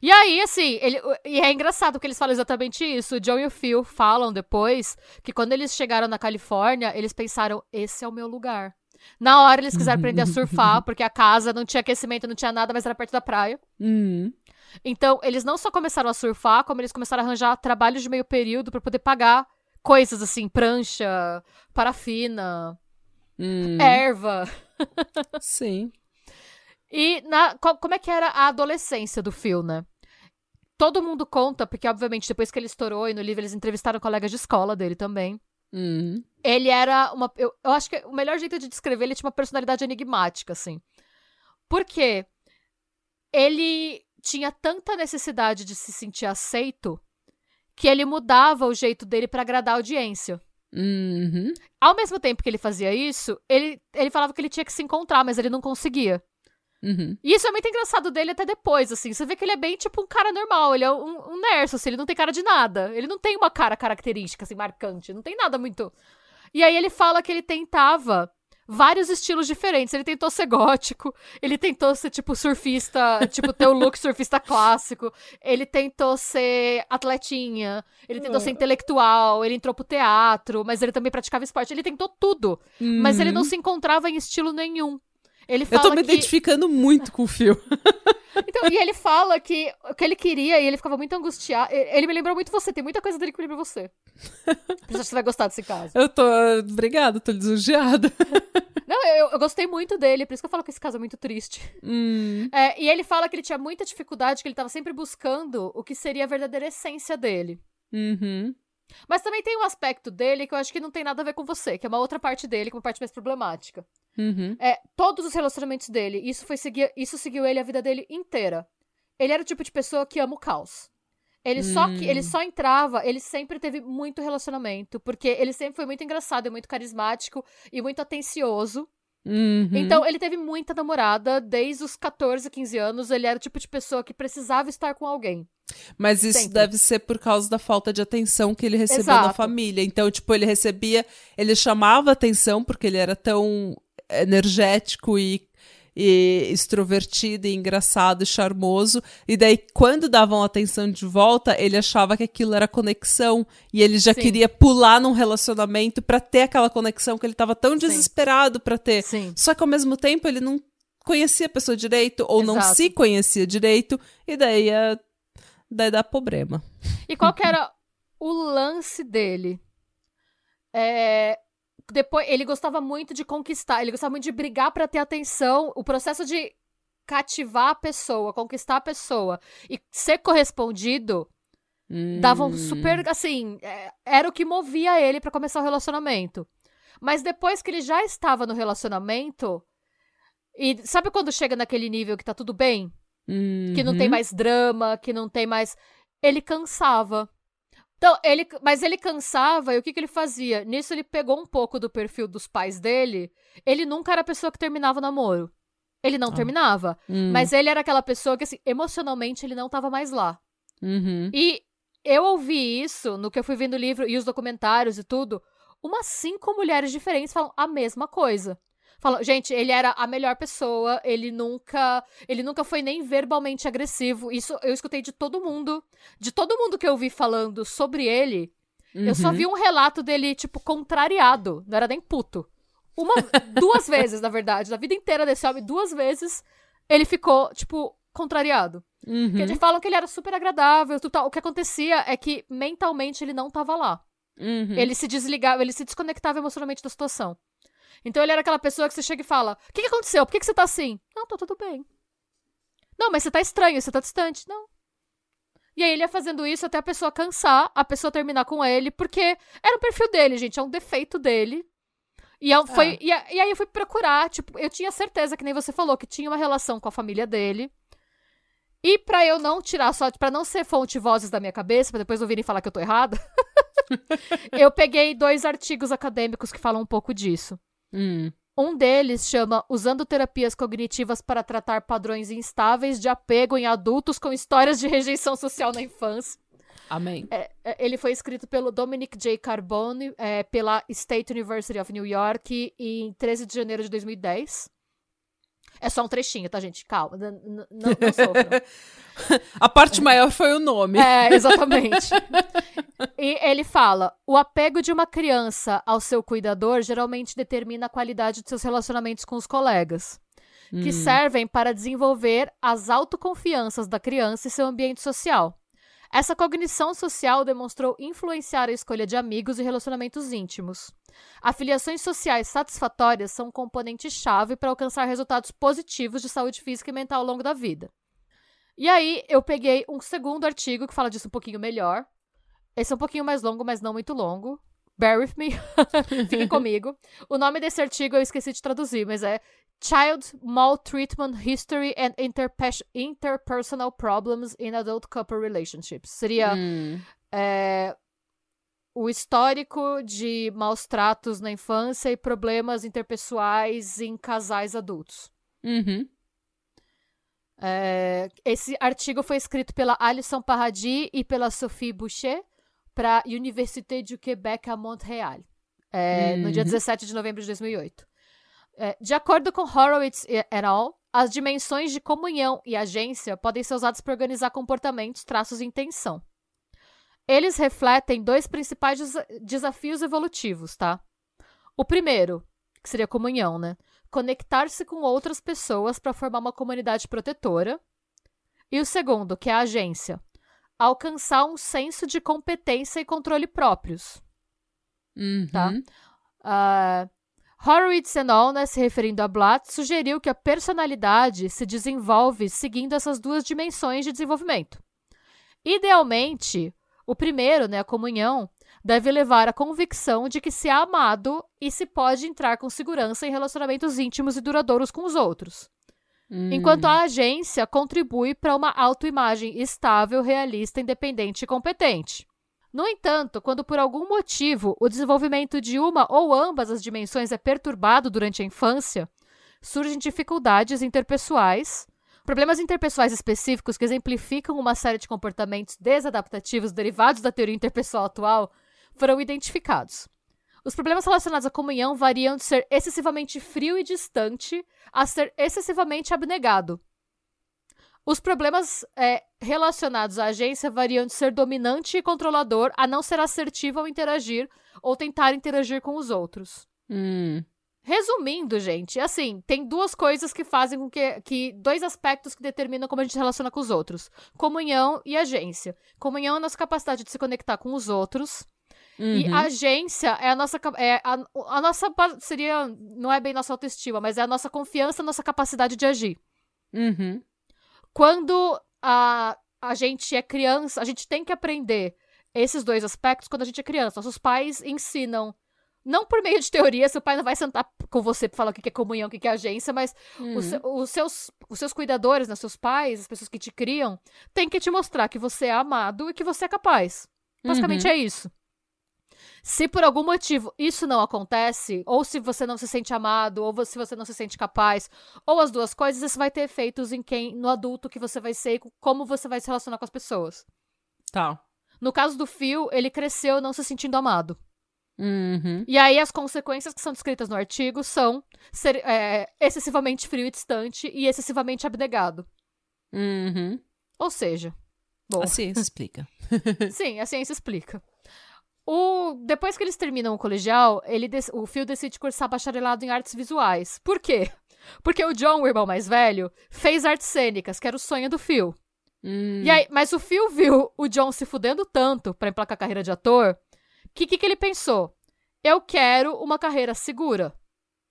E aí, assim, ele, e é engraçado que eles falam exatamente isso. O John e o Phil falam depois que quando eles chegaram na Califórnia, eles pensaram: esse é o meu lugar. Na hora eles quiseram aprender a surfar, porque a casa não tinha aquecimento, não tinha nada, mas era perto da praia. Hum. Então, eles não só começaram a surfar, como eles começaram a arranjar trabalhos de meio período pra poder pagar coisas assim, prancha, parafina, Hum. erva. Sim. E na, co- como é que era a adolescência do Phil, né? Todo mundo conta, porque obviamente depois que ele estourou e no livro eles entrevistaram colegas de escola dele também. Hum. Ele era uma. Eu, eu acho que o melhor jeito de descrever ele tinha uma personalidade enigmática, assim. Por quê? Ele tinha tanta necessidade de se sentir aceito que ele mudava o jeito dele pra agradar a audiência. Uhum. Ao mesmo tempo que ele fazia isso, ele, ele falava que ele tinha que se encontrar, mas ele não conseguia. Uhum. E isso é muito engraçado dele até depois, assim. Você vê que ele é bem, tipo, um cara normal. Ele é um, um nerso, assim. Ele não tem cara de nada. Ele não tem uma cara característica, assim, marcante. Não tem nada muito... E aí ele fala que ele tentava vários estilos diferentes. Ele tentou ser gótico, ele tentou ser, tipo, surfista, tipo, ter o look surfista clássico. Ele tentou ser atletinha, ele tentou ser intelectual, ele entrou pro teatro, mas ele também praticava esporte. Ele tentou tudo, mas ele não se encontrava em estilo nenhum. Ele Eu fala tô me que... identificando muito com o Phil. Então, e ele fala que o que ele queria, e ele ficava muito angustiado. Ele me lembrou muito você, tem muita coisa dele que me lembra você. Por isso que você vai gostar desse caso. Eu tô. Obrigada, tô lisonjeada. Não, eu, eu gostei muito dele, por isso que eu falo que esse caso é muito triste. Hum. É, e ele fala que ele tinha muita dificuldade, que ele tava sempre buscando o que seria a verdadeira essência dele. Uhum. Mas também tem um aspecto dele que eu acho que não tem nada a ver com você, que é uma outra parte dele, que é uma parte mais problemática. Uhum. É, todos os relacionamentos dele, isso foi seguir, isso seguiu ele a vida dele inteira. Ele era o tipo de pessoa que ama o caos. Ele só que ele só entrava, ele sempre teve muito relacionamento, porque ele sempre foi muito engraçado, muito carismático e muito atencioso. Uhum. Então, ele teve muita namorada desde os 14, 15 anos, ele era o tipo de pessoa que precisava estar com alguém. Mas isso Sempre. deve ser por causa da falta de atenção que ele recebeu Exato. família. Então, tipo, ele recebia. Ele chamava atenção porque ele era tão energético e, e extrovertido e engraçado e charmoso. E daí, quando davam atenção de volta, ele achava que aquilo era conexão. E ele já Sim. queria pular num relacionamento pra ter aquela conexão que ele tava tão desesperado pra ter. Sim. Só que ao mesmo tempo ele não conhecia a pessoa direito ou não Exato. se conhecia direito. E daí ia. Daí dá problema. E qual que era o lance dele? É, depois, ele gostava muito de conquistar, ele gostava muito de brigar pra ter atenção, o processo de cativar a pessoa, conquistar a pessoa e ser correspondido dava um super, assim, é, era o que movia ele pra começar o relacionamento. Mas depois que ele já estava no relacionamento, e sabe quando chega naquele nível que tá tudo bem? que não tem Uhum. mais drama, que não tem mais. Ele cansava. Então, ele, mas ele cansava e o que, que ele fazia? Nisso ele pegou um pouco do perfil dos pais dele. Ele nunca era a pessoa que terminava o namoro. Ele não Ah. terminava. Hum. Mas ele era aquela pessoa que, assim, emocionalmente ele não tava mais lá. Uhum. E eu ouvi isso no que eu fui vendo o livro e os documentários e tudo. Umas cinco mulheres diferentes falam a mesma coisa. Falam, gente, ele era a melhor pessoa, ele nunca. Ele nunca foi nem verbalmente agressivo. Isso eu escutei de todo mundo. De todo mundo que eu vi falando sobre ele. Eu só Uhum. vi um relato dele, tipo, contrariado. Não era nem puto. Uma, duas vezes, na verdade. Na vida inteira desse homem, duas vezes, ele ficou, tipo, contrariado. Uhum. Porque eles falam que ele era super agradável, tudo tal. O que acontecia é que mentalmente ele não tava lá. Uhum. Ele se desligava, ele se desconectava emocionalmente da situação. Então ele era aquela pessoa que você chega e fala: O que, que aconteceu? Por que, que você tá assim? Não, tá tudo bem. Não, mas você tá estranho, você tá distante. Não. E aí ele ia fazendo isso até a pessoa cansar, a pessoa terminar com ele, porque era o perfil dele, gente, é um defeito dele. E, eu, foi, e, a- e aí eu fui procurar, tipo, eu tinha certeza, que nem você falou, que tinha uma relação com a família dele. E pra eu não tirar só, pra não ser fonte vozes da minha cabeça, pra depois ouvirem falar que eu tô errada, eu peguei dois artigos acadêmicos que falam um pouco disso. Hum. Um deles chama Usando Terapias Cognitivas para Tratar Padrões Instáveis de Apego em Adultos com Histórias de Rejeição Social na Infância. Amém. É, é, ele foi escrito pelo Dominic J. Carbone, é, pela State University of New York, em 13 de janeiro de 2010. É só um trechinho, tá, gente? Calma, n- n- não, não sofram. A parte maior foi o nome. É, exatamente. e ele fala: o apego de uma criança ao seu cuidador geralmente determina a qualidade de seus relacionamentos com os colegas, que Hum. servem para desenvolver as autoconfianças da criança e seu ambiente social. Essa cognição social demonstrou influenciar a escolha de amigos e relacionamentos íntimos. Afiliações sociais satisfatórias são um componente-chave para alcançar resultados positivos de saúde física e mental ao longo da vida. E aí, eu peguei um segundo artigo que fala disso um pouquinho melhor. Esse é um pouquinho mais longo, mas não muito longo. bear with me. Fiquem comigo. O nome desse artigo eu esqueci de traduzir, mas é Child Maltreatment History and Interpe Interpersonal Problems in Adult Couple Relationships. Seria Hum. é, o histórico de maus tratos na infância e problemas interpessoais em casais adultos. Uhum. É, esse artigo foi escrito pela Alison Paradis e pela Sophie Boucher para a Université du Québec à Montréal, é, no dia Uhum. 17 de novembro de 2008. É, de acordo com Horowitz et al., as dimensões de comunhão e agência podem ser usadas para organizar comportamentos, traços e intenção. Eles refletem dois principais desa- desafios evolutivos, tá? O primeiro, que seria comunhão, né? Conectar-se com outras pessoas para formar uma comunidade protetora. E o segundo, que é a agência. Alcançar um senso de competência e controle próprios. Uhum. Tá. Ah, Horowitz et al., né, se referindo a Blatt, sugeriu que a personalidade se desenvolve seguindo essas duas dimensões de desenvolvimento. Idealmente, o primeiro, né, a comunhão, deve levar à convicção de que se é amado e se pode entrar com segurança em relacionamentos íntimos e duradouros com os outros. Hum. Enquanto a agência contribui para uma autoimagem estável, realista, independente e competente. No entanto, quando por algum motivo o desenvolvimento de uma ou ambas as dimensões é perturbado durante a infância, surgem dificuldades interpessoais, problemas interpessoais específicos que exemplificam uma série de comportamentos desadaptativos derivados da teoria interpessoal atual foram identificados. Os problemas relacionados à comunhão variam de ser excessivamente frio e distante a ser excessivamente abnegado. Os problemas é, relacionados à agência variam de ser dominante e controlador a não ser assertivo ao interagir ou tentar interagir com os outros. Hum. Resumindo, gente, assim, tem duas coisas que fazem com que, que. dois aspectos que determinam como a gente se relaciona com os outros: comunhão e agência. Comunhão é a nossa capacidade de se conectar com os outros. E Uhum. agência é a nossa. É a, a nossa. Seria. Não é bem nossa autoestima, mas é a nossa confiança, a nossa capacidade de agir. Uhum. Quando a, a gente é criança, a gente tem que aprender esses dois aspectos quando a gente é criança. Nossos pais ensinam. Não por meio de teoria, seu pai não vai sentar com você pra falar o que é comunhão, o que é agência, mas Uhum. os, se- os seus, os seus cuidadores, né, seus pais, as pessoas que te criam, têm que te mostrar que você é amado e que você é capaz. Basicamente Uhum. é isso. Se por algum motivo isso não acontece, ou se você não se sente amado, ou se você não se sente capaz, ou as duas coisas, isso vai ter efeitos em quem, no adulto que você vai ser e co- como você vai se relacionar com as pessoas. Tá. No caso do Phil, ele cresceu não se sentindo amado. Uhum. E aí as consequências que são descritas no artigo são ser é, excessivamente frio e distante e excessivamente abnegado. Uhum. Ou seja, bom, A ciência explica. sim, a ciência explica. O, depois que eles terminam o colegial, ele o Phil decide cursar bacharelado em artes visuais. Por quê? Porque o John, o irmão mais velho, fez artes cênicas, que era o sonho do Phil. Hum. E aí, mas o Phil viu o John se fudendo tanto pra emplacar a carreira de ator, que o que, que ele pensou? Eu quero uma carreira segura.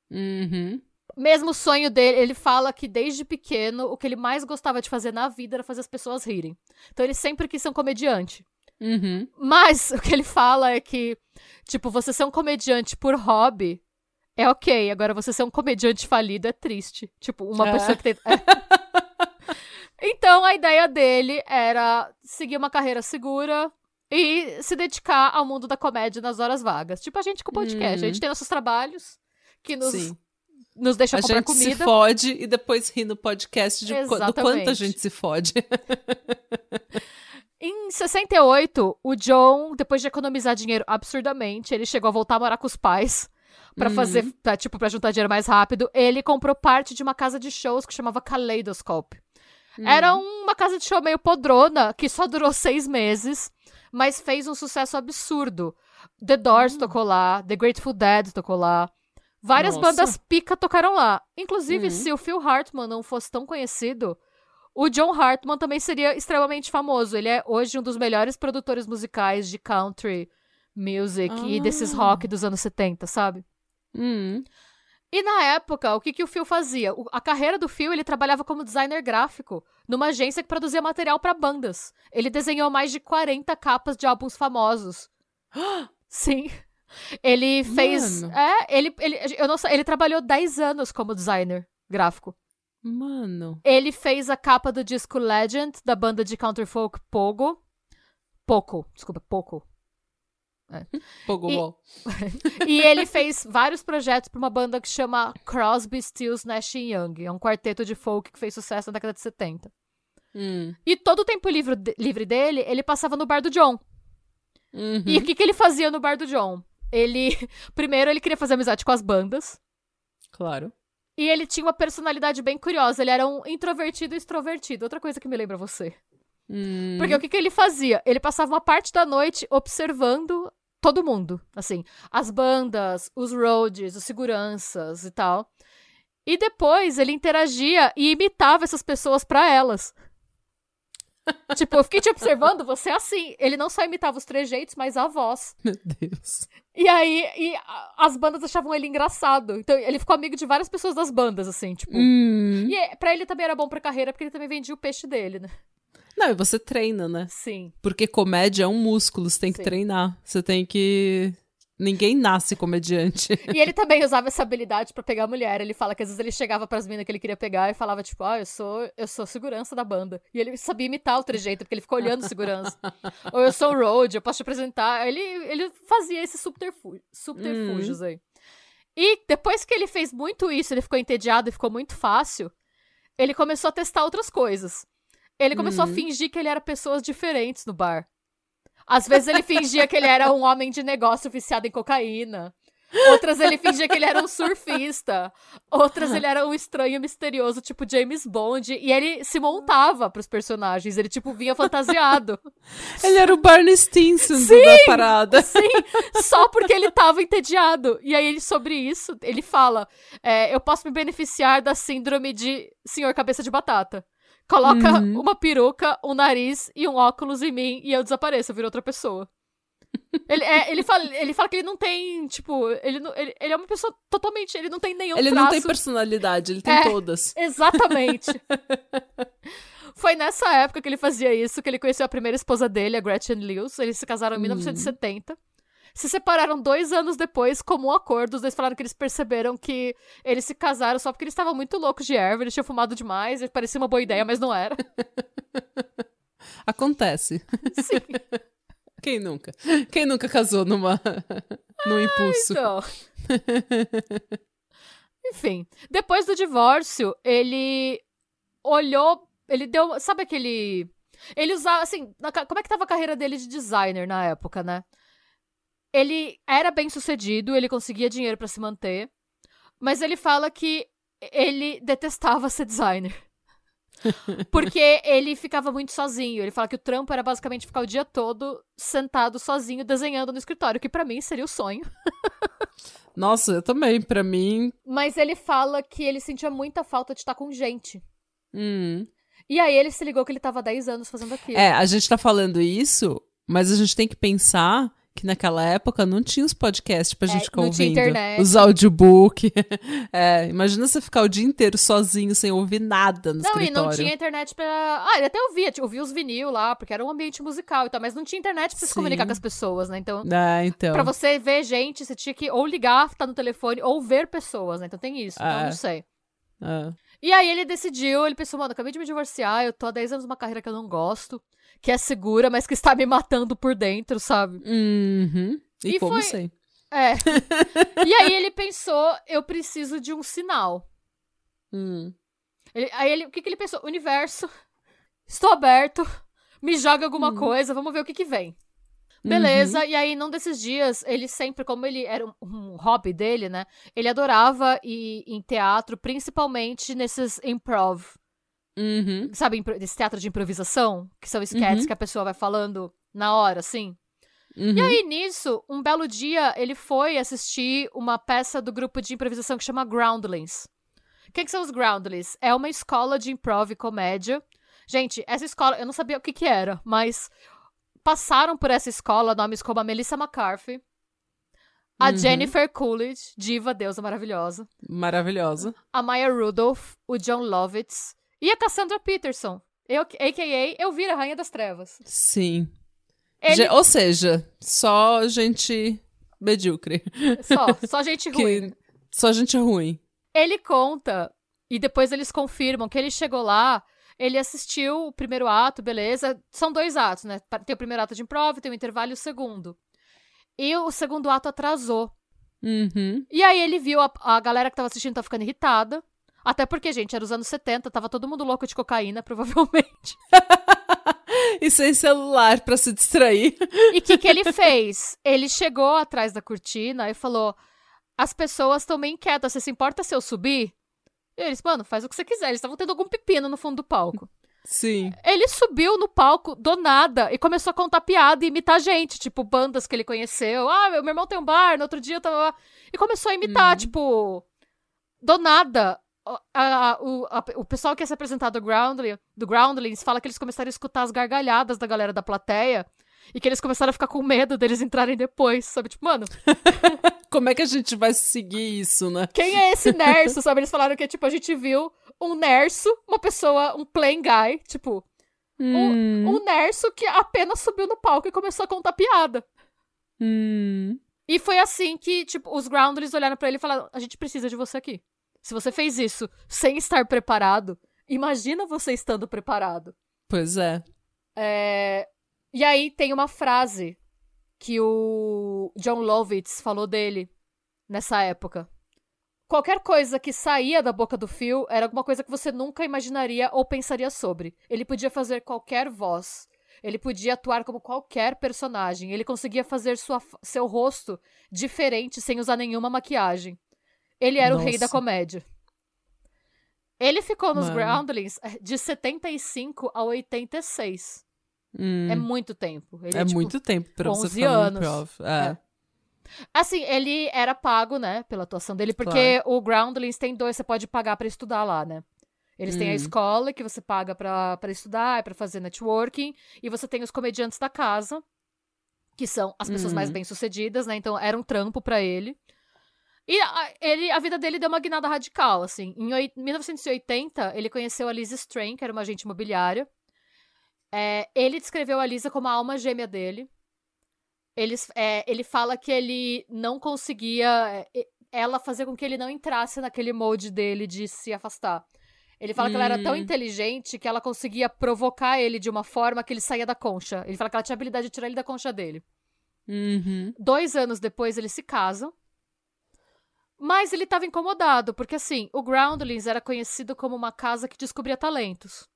Uhum. Mesmo o sonho dele, ele fala que desde pequeno o que ele mais gostava de fazer na vida era fazer as pessoas rirem. Então ele sempre quis ser um comediante. Uhum. Mas o que ele fala é que, tipo, você ser um comediante por hobby é ok. Agora, você ser um comediante falido é triste. Tipo, uma É. pessoa que tem. então, a ideia dele era seguir uma carreira segura e se dedicar ao mundo da comédia nas horas vagas. Tipo, a gente com o podcast. Hum. A gente tem nossos trabalhos que nos, Sim. nos deixam A comprar gente comida. se fode e depois ri no podcast de do quanto a gente se fode. Em 68, o John, depois de economizar dinheiro absurdamente, ele chegou a voltar a morar com os pais pra Uhum. fazer, pra, tipo, para juntar dinheiro mais rápido. Ele comprou parte de uma casa de shows que chamava Kaleidoscope. Era uma casa de show meio podrona, que só durou seis meses, mas fez um sucesso absurdo. The Doors tocou lá, The Grateful Dead tocou lá. Várias Nossa. bandas pica tocaram lá. Inclusive, Uhum. se o Phil Hartman não fosse tão conhecido, o John Hartman também seria extremamente famoso. Ele é hoje um dos melhores produtores musicais de country music e desses Ah. rock dos anos 70, sabe? Hum. E na época, o que, que o Phil fazia? O- a carreira do Phil, ele trabalhava como designer gráfico numa agência que produzia material pra bandas. Ele desenhou mais de 40 capas de álbuns famosos. Sim. Ele fez. Mano. É, ele, ele, eu não sei, ele trabalhou 10 anos como designer gráfico. Mano. Ele fez a capa do disco Legend, da banda de counterfolk Pogo. Poco, desculpa, Poco. Pogobol. E ele fez vários projetos pra uma banda que chama Crosby, Stills, Nash Young. É um quarteto de folk que fez sucesso na década de 70. Hum. E todo o tempo livre, livre dele, ele passava no bar do John. Uhum. E o que, que ele fazia no bar do John? Ele. Primeiro, ele queria fazer amizade com as bandas. Claro. E ele tinha uma personalidade bem curiosa. Ele era um introvertido e extrovertido. Outra coisa que me lembra você. Hum. Porque o que, que ele fazia? Ele passava uma parte da noite observando todo mundo. Assim, as bandas, os roads, os seguranças e tal. E depois ele interagia e imitava essas pessoas pra elas. tipo, eu fiquei te observando, você é assim. Ele não só imitava os trejeitos, mas a voz. Meu Deus. E aí, e as bandas achavam ele engraçado. Então, ele ficou amigo de várias pessoas das bandas, assim, tipo. Hum. E é- pra ele também era bom pra carreira, porque ele também vendia o peixe dele, né? Não, e você treina, né? Sim. Porque comédia é um músculo, você tem que Sim. treinar. Você tem que. Ninguém nasce comediante. E ele também usava essa habilidade pra pegar mulher. Ele fala que às vezes ele chegava pras minas que ele queria pegar e falava, tipo, ah, eu sou, eu sou segurança da banda. E ele sabia imitar o trejeito, porque ele ficou olhando segurança. Ou eu sou o road, eu posso te apresentar. Ele, ele fazia esses subterfú- subterfúgios aí. E depois que ele fez muito isso, ele ficou entediado e ficou muito fácil, ele começou a testar outras coisas. Ele começou a Uhum. fingir que ele era pessoas diferentes no bar. Às vezes ele fingia que ele era um homem de negócio viciado em cocaína. Outras ele fingia que ele era um surfista. Outras ele era um estranho misterioso, tipo James Bond. E ele se montava pros personagens. Ele, tipo, vinha fantasiado. Ele era o Barney Stinson Sim! da parada. Sim, só porque ele tava entediado. E aí, ele, sobre isso, ele fala: é, Eu posso me beneficiar da síndrome de senhor cabeça de batata. Coloca Uhum. uma peruca, um nariz e um óculos em mim e eu desapareço, eu viro outra pessoa. Ele, é, ele, fala, ele fala que ele não tem, tipo, ele, não- ele, ele é uma pessoa totalmente. Ele não tem nenhum Ele traço. não tem personalidade, ele tem É. todas. Exatamente. Foi nessa época que ele fazia isso que ele conheceu a primeira esposa dele, a Gretchen Lewis. Eles se casaram em Hum. 1970. Se separaram dois anos depois, como um acordo. Os dois falaram que eles perceberam que eles se casaram só porque eles estavam muito loucos de erva, eles tinham fumado demais, e parecia uma boa ideia, mas não era. Acontece. Sim, Quem nunca? Quem nunca casou numa. num impulso? então. Enfim, depois do divórcio, ele olhou. Ele deu. Sabe aquele. Ele usava, assim, na como é que tava a carreira dele de designer na época, né? Ele era bem sucedido, ele conseguia dinheiro pra se manter, mas ele fala que ele detestava ser designer. Porque ele ficava muito sozinho. Ele fala que o trampo era basicamente ficar o dia todo sentado sozinho desenhando no escritório, que pra mim seria o sonho. Nossa, eu também. Pra mim. Mas ele fala que ele sentia muita falta de estar com gente. hum. E aí ele se ligou que ele tava há 10 anos fazendo aquilo. É, a gente tá falando isso, mas a gente tem que pensar que naquela época não tinha os podcasts pra É, gente ficar não tinha ouvindo. internet. Os audiobook. é, imagina você ficar o dia inteiro sozinho, sem ouvir nada no Não, e escritório. não tinha internet pra. Ah, ele até ouvia, ouvia os vinil lá, porque era um ambiente musical e tal, mas não tinha internet pra se Sim. comunicar com as pessoas, né? Então, Ah, então. pra você ver gente, você tinha que ou ligar, tá no telefone, ou ver pessoas, né? Então tem isso, então É. não sei. Ah. E aí ele decidiu, ele pensou, mano, acabei de me divorciar, eu tô há 10 anos numa carreira que eu não gosto, que é segura, mas que está me matando por dentro, sabe? Uhum. E, E como foi- sei? É. e aí ele pensou, eu preciso de um sinal. Hum. Ele- aí ele, o que, que ele pensou? Universo, estou aberto, me joga alguma Hum. coisa, vamos ver o que que vem. Uhum. Beleza, e aí num desses dias, ele sempre, como ele era um, um hobby dele, né? Ele adorava ir em teatro, principalmente nesses improv. Uhum. Sabe, esse teatro de improvisação? Que são sketches Uhum. que a pessoa vai falando na hora, assim. Uhum. E aí, nisso, um belo dia, ele foi assistir uma peça do grupo de improvisação que chama Groundlings. O que, que são os Groundlings? É uma escola de improv e comédia. Gente, essa escola, eu não sabia o que que era, mas passaram por essa escola nomes como a Melissa McCarthy, a Uhum. Jennifer Coolidge, diva, deusa maravilhosa, Maravilhosa. a Maya Rudolph, o John Lovitz e a Cassandra Peterson, eu, a.k.a. Elvira, Rainha das Trevas. Sim. Ele Ou seja, só gente medíocre. Só, só gente ruim. Que... Só gente ruim. Ele conta, e depois eles confirmam que ele chegou lá, ele assistiu o primeiro ato, beleza. São dois atos, né? Tem o primeiro ato de improv, tem o intervalo e o segundo. E o segundo ato atrasou. Uhum. E aí ele viu a, a galera que tava assistindo tá ficando irritada. Até porque, gente, era os anos 70, tava todo mundo louco de cocaína, provavelmente. e sem celular para se distrair. E o que, que ele fez? Ele chegou atrás da cortina e falou: As pessoas estão meio inquietas, você se importa se eu subir? E eles, mano, faz o que você quiser. Eles estavam tendo algum pepino no fundo do palco. Sim. Ele subiu no palco do nada e começou a contar piada e imitar gente, tipo, bandas que ele conheceu. Ah, meu irmão tem um bar, no outro dia eu tava. E começou a imitar, uhum. tipo, do nada. A, a, o, a, o pessoal que ia se apresentar do, Groundling, do Groundlings fala que eles começaram a escutar as gargalhadas da galera da plateia e que eles começaram a ficar com medo deles entrarem depois, sabe? Tipo, mano. Como é que a gente vai seguir isso, né? Quem é esse Nerso, sabe? Eles falaram que, tipo, a gente viu um Nerso, uma pessoa, um plain guy, tipo. Hum. Um, um Nerso que apenas subiu no palco e começou a contar piada. Hum. E foi assim que, tipo, os Groundlings olharam para ele e falaram: a gente precisa de você aqui. Se você fez isso sem estar preparado, imagina você estando preparado. Pois é. é... E aí tem uma frase que o John Lovitz falou dele nessa época. Qualquer coisa que saía da boca do Phil era alguma coisa que você nunca imaginaria ou pensaria sobre. Ele podia fazer qualquer voz. Ele podia atuar como qualquer personagem. Ele conseguia fazer sua, seu rosto diferente sem usar nenhuma maquiagem. Ele era Nossa. o rei da comédia. Ele ficou nos Mano. Groundlings eh, de 75 a 86. Hum. É muito tempo. Ele, é tipo, muito tempo pra você ficar anos. no improv. É. é. Assim, ele era pago, né, pela atuação dele, porque claro. o Groundlings tem dois, você pode pagar para estudar lá, né? Eles hum. têm a hum. escola que você paga para estudar, para fazer networking, e você tem os comediantes da casa, que são as pessoas hum. mais bem-sucedidas, né? Então era um trampo para ele. E a, ele, a vida dele deu uma guinada radical, assim. Em 1980, ele conheceu a Liz Strain, que era uma agente imobiliária. É, ele descreveu a Lisa como a alma gêmea dele. Ele, é, ele fala que ele não conseguia. É, ela fazer com que ele não entrasse naquele molde dele de se afastar. Ele fala hum. que ela era tão hum. inteligente que ela conseguia provocar ele de uma forma que ele saía da concha. Ele fala que ela tinha habilidade de tirar ele da concha dele. Uhum. Dois anos depois, eles se casam. Mas ele estava incomodado, porque assim, o Groundlings era conhecido como uma casa que descobria talentos.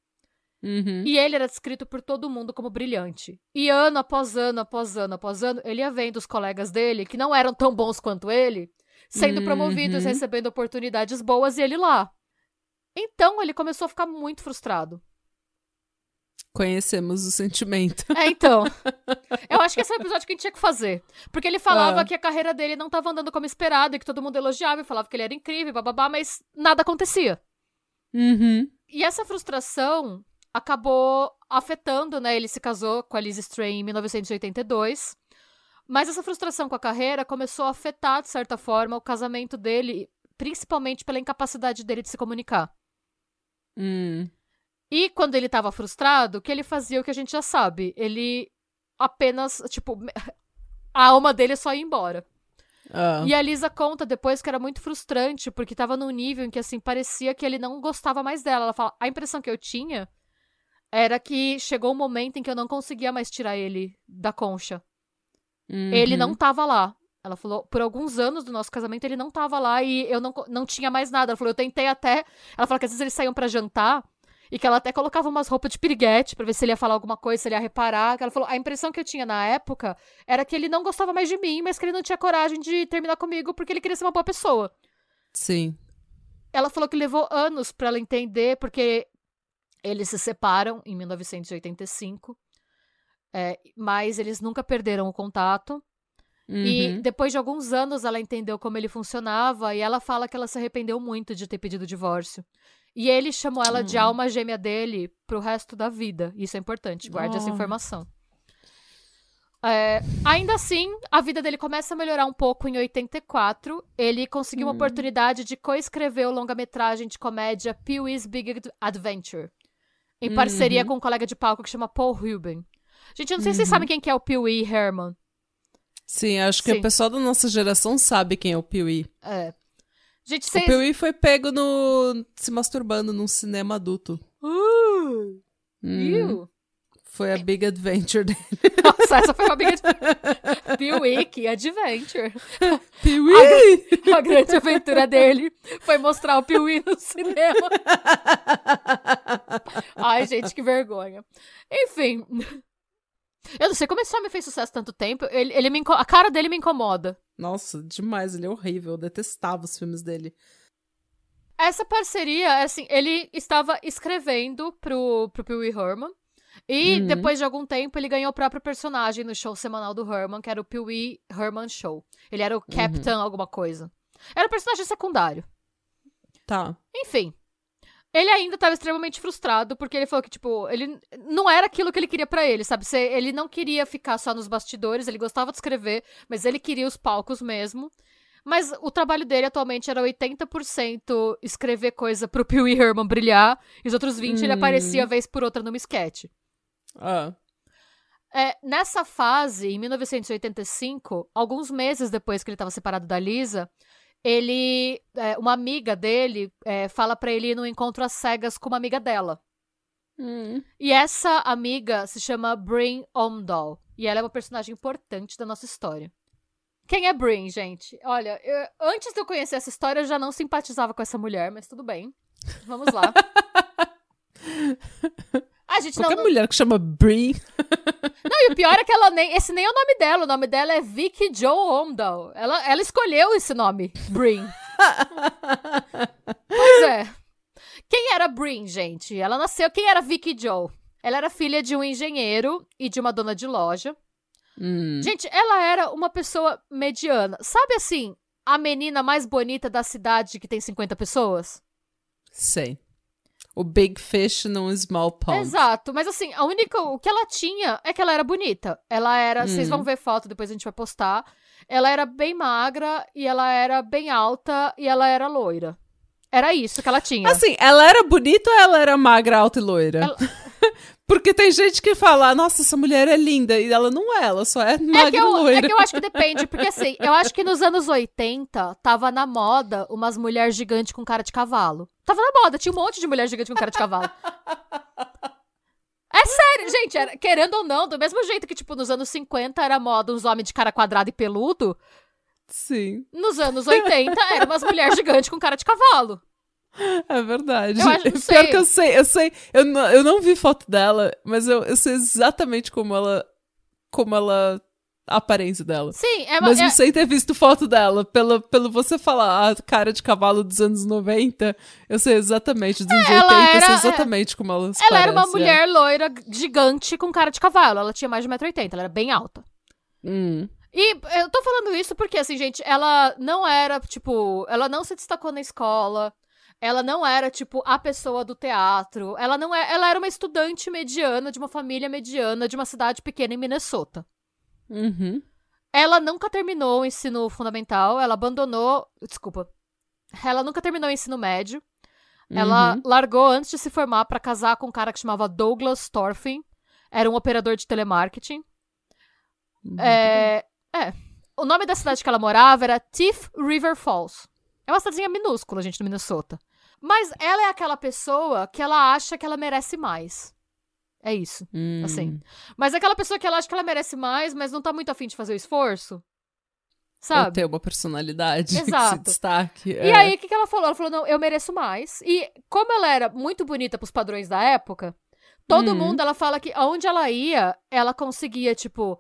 Uhum. E ele era descrito por todo mundo como brilhante. E ano após ano, após ano, após ano, ele ia vendo os colegas dele, que não eram tão bons quanto ele, sendo uhum. promovidos, recebendo oportunidades boas, e ele lá. Então ele começou a ficar muito frustrado. Conhecemos o sentimento. É, então. Eu acho que esse é o episódio que a gente tinha que fazer. Porque ele falava ah. que a carreira dele não estava andando como esperado e que todo mundo elogiava e falava que ele era incrível, bababá, mas nada acontecia. Uhum. E essa frustração acabou afetando, né? Ele se casou com a Liz Strain em 1982. Mas essa frustração com a carreira começou a afetar, de certa forma, o casamento dele, principalmente pela incapacidade dele de se comunicar. Hum. E quando ele estava frustrado, o que ele fazia, o que a gente já sabe, ele apenas, tipo, a alma dele só ia embora. Ah. E a Lisa conta depois que era muito frustrante, porque tava num nível em que, assim, parecia que ele não gostava mais dela. Ela fala, a impressão que eu tinha era que chegou um momento em que eu não conseguia mais tirar ele da concha. Uhum. Ele não tava lá. Ela falou, por alguns anos do nosso casamento ele não tava lá e eu não, não tinha mais nada. Ela falou, eu tentei até. Ela falou que às vezes eles saíam para jantar e que ela até colocava umas roupas de piriguete para ver se ele ia falar alguma coisa, se ele ia reparar. Ela falou, a impressão que eu tinha na época era que ele não gostava mais de mim, mas que ele não tinha coragem de terminar comigo porque ele queria ser uma boa pessoa. Sim. Ela falou que levou anos para ela entender, porque eles se separam em 1985, é, mas eles nunca perderam o contato. Uhum. E depois de alguns anos ela entendeu como ele funcionava e ela fala que ela se arrependeu muito de ter pedido divórcio. E ele chamou ela uhum. de hum. alma gêmea dele pro resto da vida. Isso é importante, guarde oh. essa informação. É, ainda assim, a vida dele começa a melhorar um pouco em 84. Ele conseguiu uma hum. oportunidade de coescrever o longa-metragem de comédia Pee-wee's Big Adventure em parceria uhum. com um colega de palco que chama Paul Ruben. Gente, eu não sei uhum. se vocês uhum. sabem quem que é o Pee Wee Herman. Sim, acho que Sim. o pessoal da nossa geração sabe quem é o Piuí. É. Gente, O. Piuí foi pego no se masturbando num cinema adulto. Uh, Hum? Foi a Big Adventure dele. Nossa, essa foi uma big Piuí, Adventure. Piuí! A grande aventura dele foi mostrar o Piuí no cinema. Ai, gente, que vergonha. Enfim. Eu não sei como esse homem fez sucesso tanto tempo. Ele, ele me A cara dele me incomoda. Nossa, demais, ele é horrível. Eu detestava os filmes dele. Essa parceria, assim, ele estava escrevendo pro, pro Pee Wee Herman. E Uhum. depois de algum tempo, ele ganhou o próprio personagem no show semanal do Herman, que era o Pee Wee Herman Show. Ele era o Captain alguma coisa. Era um personagem secundário. Tá. Enfim. Ele ainda estava extremamente frustrado, porque ele falou que, tipo, ele não era aquilo que ele queria pra ele, sabe? Ele não queria ficar só nos bastidores, ele gostava de escrever, mas ele queria os palcos mesmo. Mas o trabalho dele atualmente era 80% escrever coisa pro Pee Wee Herman brilhar, e os outros 20% ele Hum. aparecia vez por outra numa sketch. Ah. É, nessa fase, em 1985, alguns meses depois que ele estava separado da Lisa, ele, é, uma amiga dele, é, fala pra ele ir num encontro às cegas com uma amiga dela. Hum. E essa amiga se chama Bryn Omdahl. E ela é uma personagem importante da nossa história. Quem é Bryn, gente? Olha, eu- antes de eu conhecer essa história, eu já não simpatizava com essa mulher, mas tudo bem. Vamos lá. A gente Qualquer não, mulher que chama Brie. Não, e o pior é que ela nem. Esse nem é o nome dela. O nome dela é Vicky Joe Omdahl. Ela, ela escolheu esse nome, Bryn. pois é. Quem era Bryn, gente? Ela nasceu. Quem era Vicky Joe? Ela era filha de um engenheiro e de uma dona de loja. Hum. Gente, ela era uma pessoa mediana. Sabe assim, a menina mais bonita da cidade que tem 50 pessoas? Sei. O Big Fish num Small Pond. Exato, mas assim, a única. O que ela tinha é que ela era bonita. Ela era. Vocês Hum. vão ver foto, depois a gente vai postar. Ela era bem magra, e ela era bem alta, e ela era loira. Era isso que ela tinha. Assim, ela era bonita ou ela era magra, alta e loira? Ela- Porque tem gente que fala, nossa, essa mulher é linda. E ela não é, ela só é É magra que, eu, loira. é que eu acho que depende, porque assim, eu acho que nos anos 80 tava na moda umas mulheres gigantes com cara de cavalo. Tava na moda, tinha um monte de mulher gigante com cara de cavalo. É sério, gente, era- querendo ou não, do mesmo jeito que, tipo, nos anos 50 era moda uns homens de cara quadrada e peludo, Sim, nos anos 80 eram umas mulheres gigantes com cara de cavalo. é verdade. Eu acho- não Pior sei. que eu sei, eu sei. Eu não, eu não vi foto dela, mas eu, eu sei exatamente como ela. Como ela. A aparência dela. Sim, é uma. Mesmo é- sem ter visto foto dela, pelo, pelo você falar a cara de cavalo dos anos 90, eu sei exatamente. Dos anos É, ela 80, eu era- sei exatamente como ela se ela era uma parece, é. mulher loira gigante com cara de cavalo. Ela tinha mais de 1,80m, ela era bem alta. Hum. E eu tô falando isso porque, assim, gente, ela não era, tipo, ela não se destacou na escola. Ela não era, tipo, a pessoa do teatro. Ela não é. Ela era uma estudante mediana de uma família mediana de uma cidade pequena em Minnesota. Uhum. Ela nunca terminou o ensino fundamental, ela abandonou. Desculpa. Ela nunca terminou o ensino médio. Ela Uhum. largou antes de se formar pra casar com um cara que chamava Douglas Thorfinn. Era um operador de telemarketing. É, é. O nome da cidade que ela morava era Thief River Falls. É uma cidadezinha minúscula, gente, no Minnesota. Mas ela é aquela pessoa que ela acha que ela merece mais. É isso. Hum. assim. Mas é aquela pessoa que ela acha que ela merece mais, mas não tá muito afim de fazer o esforço. Ou Sabe? ter uma personalidade que se Exato. destaque. E é. aí, o que, que ela falou? Ela falou, não, eu mereço mais. E como ela era muito bonita pros padrões da época, todo Uhum. mundo, ela fala que aonde ela ia, ela conseguia, tipo...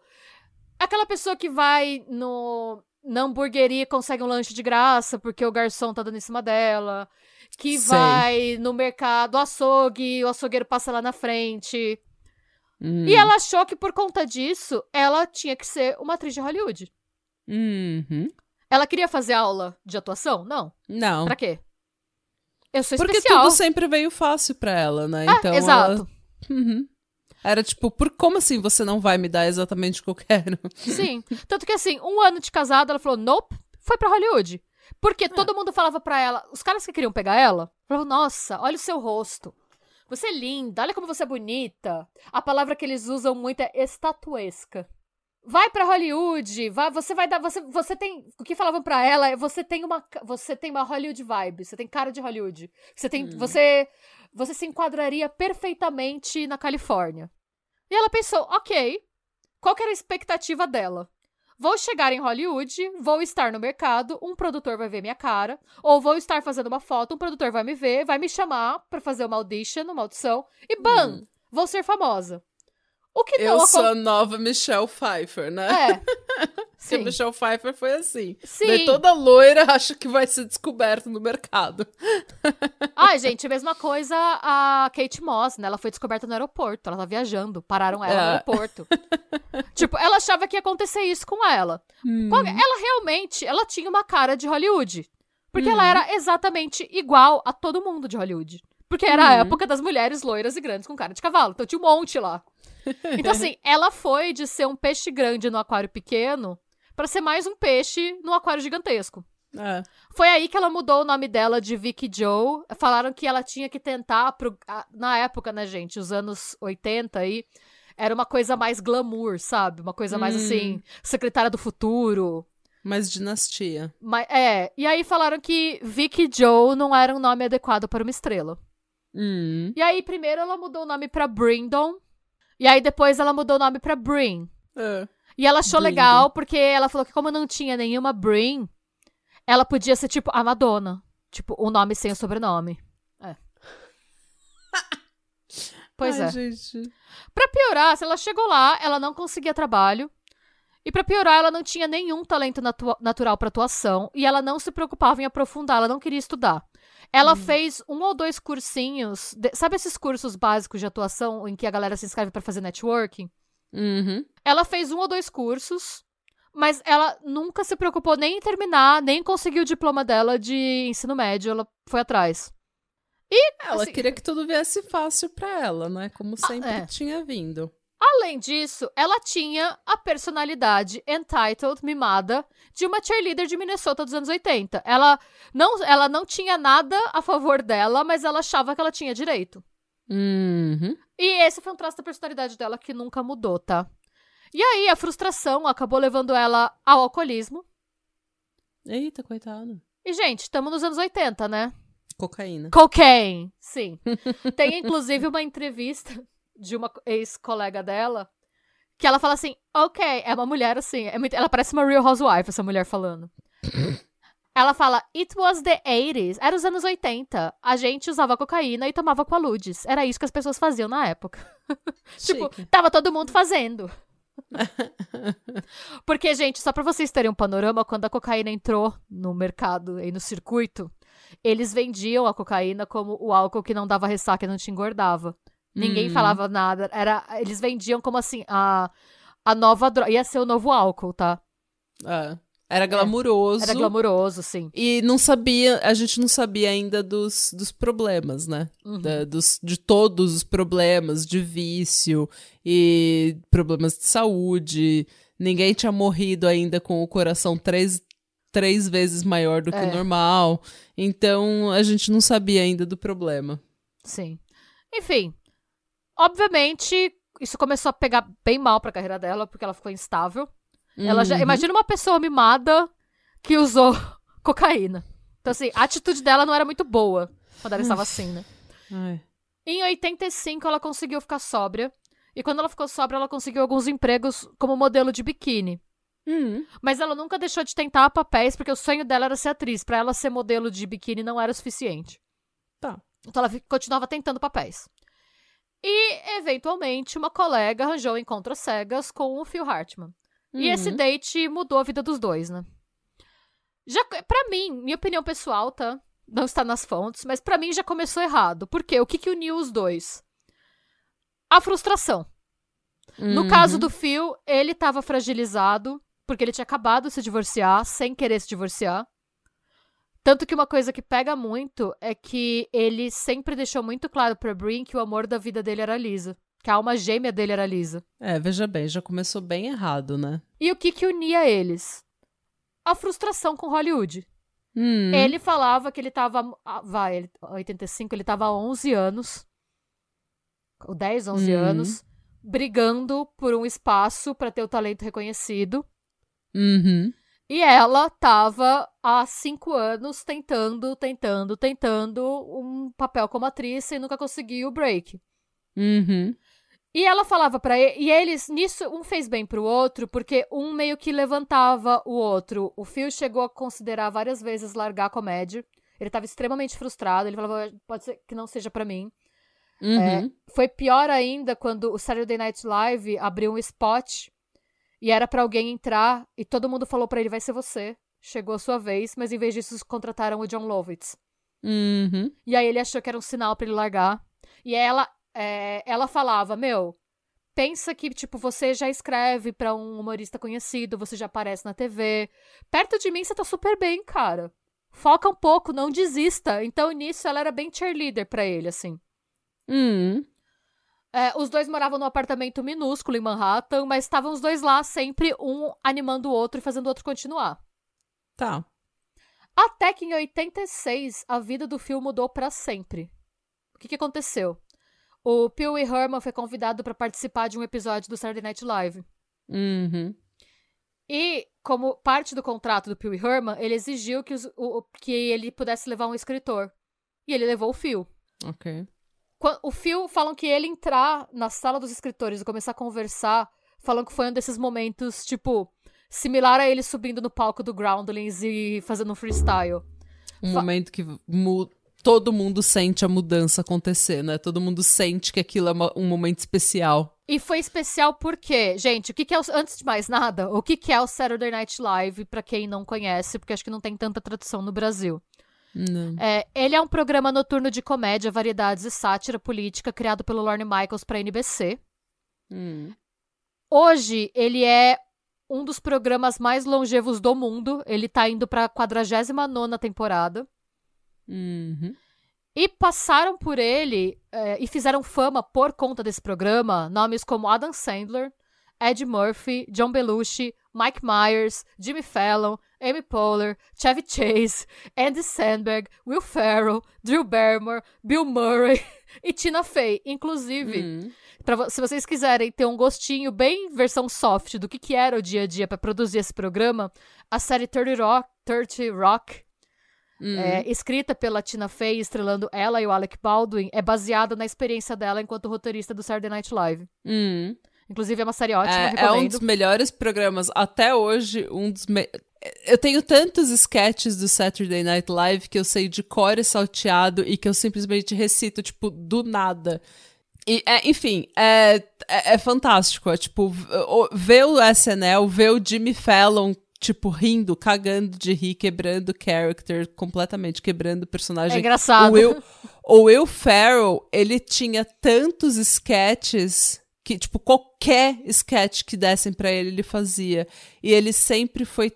Aquela pessoa que vai no, na hamburgueria consegue um lanche de graça porque o garçom tá dando em cima dela. Que Sei. vai no mercado, açougue, o açougueiro passa lá na frente. Hum. E ela achou que por conta disso, ela tinha que ser uma atriz de Hollywood. Uhum. Ela queria fazer aula de atuação? Não. Não. Pra quê? Eu sou Porque especial. tudo sempre veio fácil pra ela, né? Ah, então exato. ela- Uhum. Era tipo, por como assim você não vai me dar exatamente o que eu quero? Sim. Tanto que assim, um ano de casada, ela falou, nope, foi pra Hollywood. Porque todo mundo falava pra ela, os caras que queriam pegar ela, falavam, nossa, olha o seu rosto. Você é linda, olha como você é bonita. A palavra que eles usam muito é estatuesca. vai para Hollywood, vai, você vai dar, você, você tem, o que falavam para ela é, você tem uma, você tem uma Hollywood vibe, você tem cara de Hollywood, você tem, hum. você, você se enquadraria perfeitamente na Califórnia. E ela pensou, ok, qual era a expectativa dela? Vou chegar em Hollywood, vou estar no mercado, um produtor vai ver minha cara, ou vou estar fazendo uma foto, um produtor vai me ver, vai me chamar para fazer uma audition, uma audição, e bam, hum. vou ser famosa. O que não Eu sou a nova Michelle Pfeiffer, né? É. Sim. Porque Michelle Pfeiffer foi assim. Sim. Daí toda loira acha que vai ser descoberta no mercado. Ai, gente, mesma coisa a Kate Moss, né? Ela foi descoberta no aeroporto. Ela tá viajando. Pararam ela é. no aeroporto. tipo, ela achava que ia acontecer isso com ela. Hum. Ela realmente, ela tinha uma cara de Hollywood. Porque hum. ela era exatamente igual a todo mundo de Hollywood. Porque era hum. a época das mulheres loiras e grandes com cara de cavalo. Então tinha um monte lá. Então, assim, ela foi de ser um peixe grande no aquário pequeno para ser mais um peixe no aquário gigantesco. É. Foi aí que ela mudou o nome dela de Vicky Joe. Falaram que ela tinha que tentar, pro... na época, né, gente, os anos 80 aí, era uma coisa mais glamour, sabe? Uma coisa mais hum. assim, secretária do futuro. Mais dinastia. Mas, é, e aí falaram que Vicky Joe não era um nome adequado para uma estrela. Hum. E aí, primeiro ela mudou o nome pra Brindon, e aí depois ela mudou o nome pra Brin. É. E ela achou legal porque ela falou que como não tinha nenhuma Brin, ela podia ser tipo a Madonna. Tipo, o um nome sem o sobrenome. É. pois Ai, é. Gente. Pra piorar, se ela chegou lá, ela não conseguia trabalho. E para piorar, ela não tinha nenhum talento natu natural para atuação e ela não se preocupava em aprofundar, ela não queria estudar. Ela hum. fez um ou dois cursinhos, de, sabe esses cursos básicos de atuação em que a galera se inscreve para fazer networking? Uhum. Ela fez um ou dois cursos, mas ela nunca se preocupou nem em terminar, nem conseguiu o diploma dela de ensino médio, ela foi atrás. E ela assim, queria que tudo viesse fácil para ela, né? Como ah, sempre é. tinha vindo. Além disso, ela tinha a personalidade entitled, mimada, de uma cheerleader de Minnesota dos anos 80. Ela não, ela não tinha nada a favor dela, mas ela achava que ela tinha direito. Uhum. E esse foi um traço da personalidade dela que nunca mudou, tá? E aí, a frustração acabou levando ela ao alcoolismo. Eita, coitada. E, gente, estamos nos anos 80, né? Cocaína. Cocaine, sim. Tem, inclusive, uma entrevista de uma ex-colega dela, que ela fala assim, ok, é uma mulher assim, é muito, ela parece uma real housewife, essa mulher falando. ela fala, it was the 80s, era os anos 80, a gente usava cocaína e tomava qualudes, era isso que as pessoas faziam na época. tipo, tava todo mundo fazendo. Porque, gente, só pra vocês terem um panorama, quando a cocaína entrou no mercado e no circuito, eles vendiam a cocaína como o álcool que não dava ressaca e não te engordava. Ninguém hum. falava nada. Era, eles vendiam como assim, a, a nova droga. Ia ser o novo álcool, tá? É. Era glamuroso. É, era glamuroso, sim. E não sabia, a gente não sabia ainda dos, dos problemas, né? Uhum. Da, dos, de todos os problemas de vício e problemas de saúde. Ninguém tinha morrido ainda com o coração três, três vezes maior do que é. o normal. Então a gente não sabia ainda do problema. Sim. Enfim, Obviamente, isso começou a pegar bem mal pra carreira dela, porque ela ficou instável. Uhum. Ela já. Uhum. Imagina uma pessoa mimada que usou cocaína. Então, assim, a atitude dela não era muito boa quando ela estava assim, né? Ai. Em 85, ela conseguiu ficar sóbria. E quando ela ficou sóbria, ela conseguiu alguns empregos como modelo de biquíni. Uhum. Mas ela nunca deixou de tentar papéis, porque o sonho dela era ser atriz. Para ela ser modelo de biquíni não era suficiente. Tá. Então ela continuava tentando papéis. E, eventualmente, uma colega arranjou um encontro cegas com o Phil Hartman. Uhum. E esse date mudou a vida dos dois, né? Já, pra mim, minha opinião pessoal, tá? Não está nas fontes, mas para mim já começou errado. Por quê? O que, que uniu os dois? A frustração. Uhum. No caso do Phil, ele estava fragilizado, porque ele tinha acabado de se divorciar, sem querer se divorciar. Tanto que uma coisa que pega muito é que ele sempre deixou muito claro pra Brin que o amor da vida dele era Lisa. Que a alma gêmea dele era Lisa. É, veja bem, já começou bem errado, né? E o que que unia eles? A frustração com Hollywood. Hum. Ele falava que ele tava. Ah, vai, ele, 85, ele tava há 11 anos. 10, 11 hum. anos. brigando por um espaço para ter o talento reconhecido. Uhum. E ela tava há cinco anos tentando, tentando, tentando um papel como atriz e nunca conseguiu o break. Uhum. E ela falava para ele, e eles nisso um fez bem pro outro, porque um meio que levantava o outro. O Phil chegou a considerar várias vezes largar a comédia. Ele tava extremamente frustrado, ele falava, pode ser que não seja para mim. Uhum. É, foi pior ainda quando o Saturday Night Live abriu um spot e era para alguém entrar e todo mundo falou para ele vai ser você. Chegou a sua vez, mas em vez disso contrataram o John Lovitz. Uhum. E aí ele achou que era um sinal para ele largar. E ela é, ela falava, meu, pensa que tipo você já escreve para um humorista conhecido, você já aparece na TV. Perto de mim você tá super bem, cara. Foca um pouco, não desista. Então nisso ela era bem cheerleader para ele, assim. Uhum. É, os dois moravam num apartamento minúsculo em Manhattan, mas estavam os dois lá, sempre um animando o outro e fazendo o outro continuar. Tá. Até que em 86, a vida do Phil mudou para sempre. O que, que aconteceu? O Pee Herman foi convidado para participar de um episódio do Saturday Night Live. Uhum. E, como parte do contrato do Pee Herman, ele exigiu que, os- o- que ele pudesse levar um escritor. E ele levou o Phil. Ok. O Phil falam que ele entrar na sala dos escritores e começar a conversar, falam que foi um desses momentos, tipo, similar a ele subindo no palco do Groundlings e fazendo um freestyle. Um Fa- momento que todo mundo sente a mudança acontecer, né? Todo mundo sente que aquilo é um momento especial. E foi especial porque, gente, o que, que é o, antes de mais nada, o que, que é o Saturday Night Live, pra quem não conhece, porque acho que não tem tanta tradução no Brasil. É, ele é um programa noturno de comédia, variedades e sátira política criado pelo Lorne Michaels pra NBC. Hum. Hoje, ele é um dos programas mais longevos do mundo. Ele tá indo pra 49 temporada. Uhum. E passaram por ele é, e fizeram fama por conta desse programa nomes como Adam Sandler, Ed Murphy, John Belushi, Mike Myers, Jimmy Fallon, Amy Poehler, Chevy Chase, Andy Samberg, Will Ferrell, Drew Barrymore, Bill Murray e Tina Fey. Inclusive, Hum. Pra se vocês quiserem ter um gostinho bem versão soft do que, que era o dia a dia pra produzir esse programa, a série 30 Rock, 30 Rock Hum. é, escrita pela Tina Fey, estrelando ela e o Alec Baldwin, é baseada na experiência dela enquanto roteirista do Saturday Night Live. Hum. Inclusive, é uma série ótima, É, é um dos melhores programas. Até hoje, um dos. Me... Eu tenho tantos sketches do Saturday Night Live que eu sei de cor e salteado e que eu simplesmente recito, tipo, do nada. E, é, enfim, é, é, é fantástico. É tipo, ver o SNL, ver o Jimmy Fallon, tipo, rindo, cagando de rir, quebrando character completamente, quebrando o personagem. É engraçado. O Will, o Will Ferrell, ele tinha tantos sketches que, tipo, qualquer sketch que dessem pra ele, ele fazia. E ele sempre foi.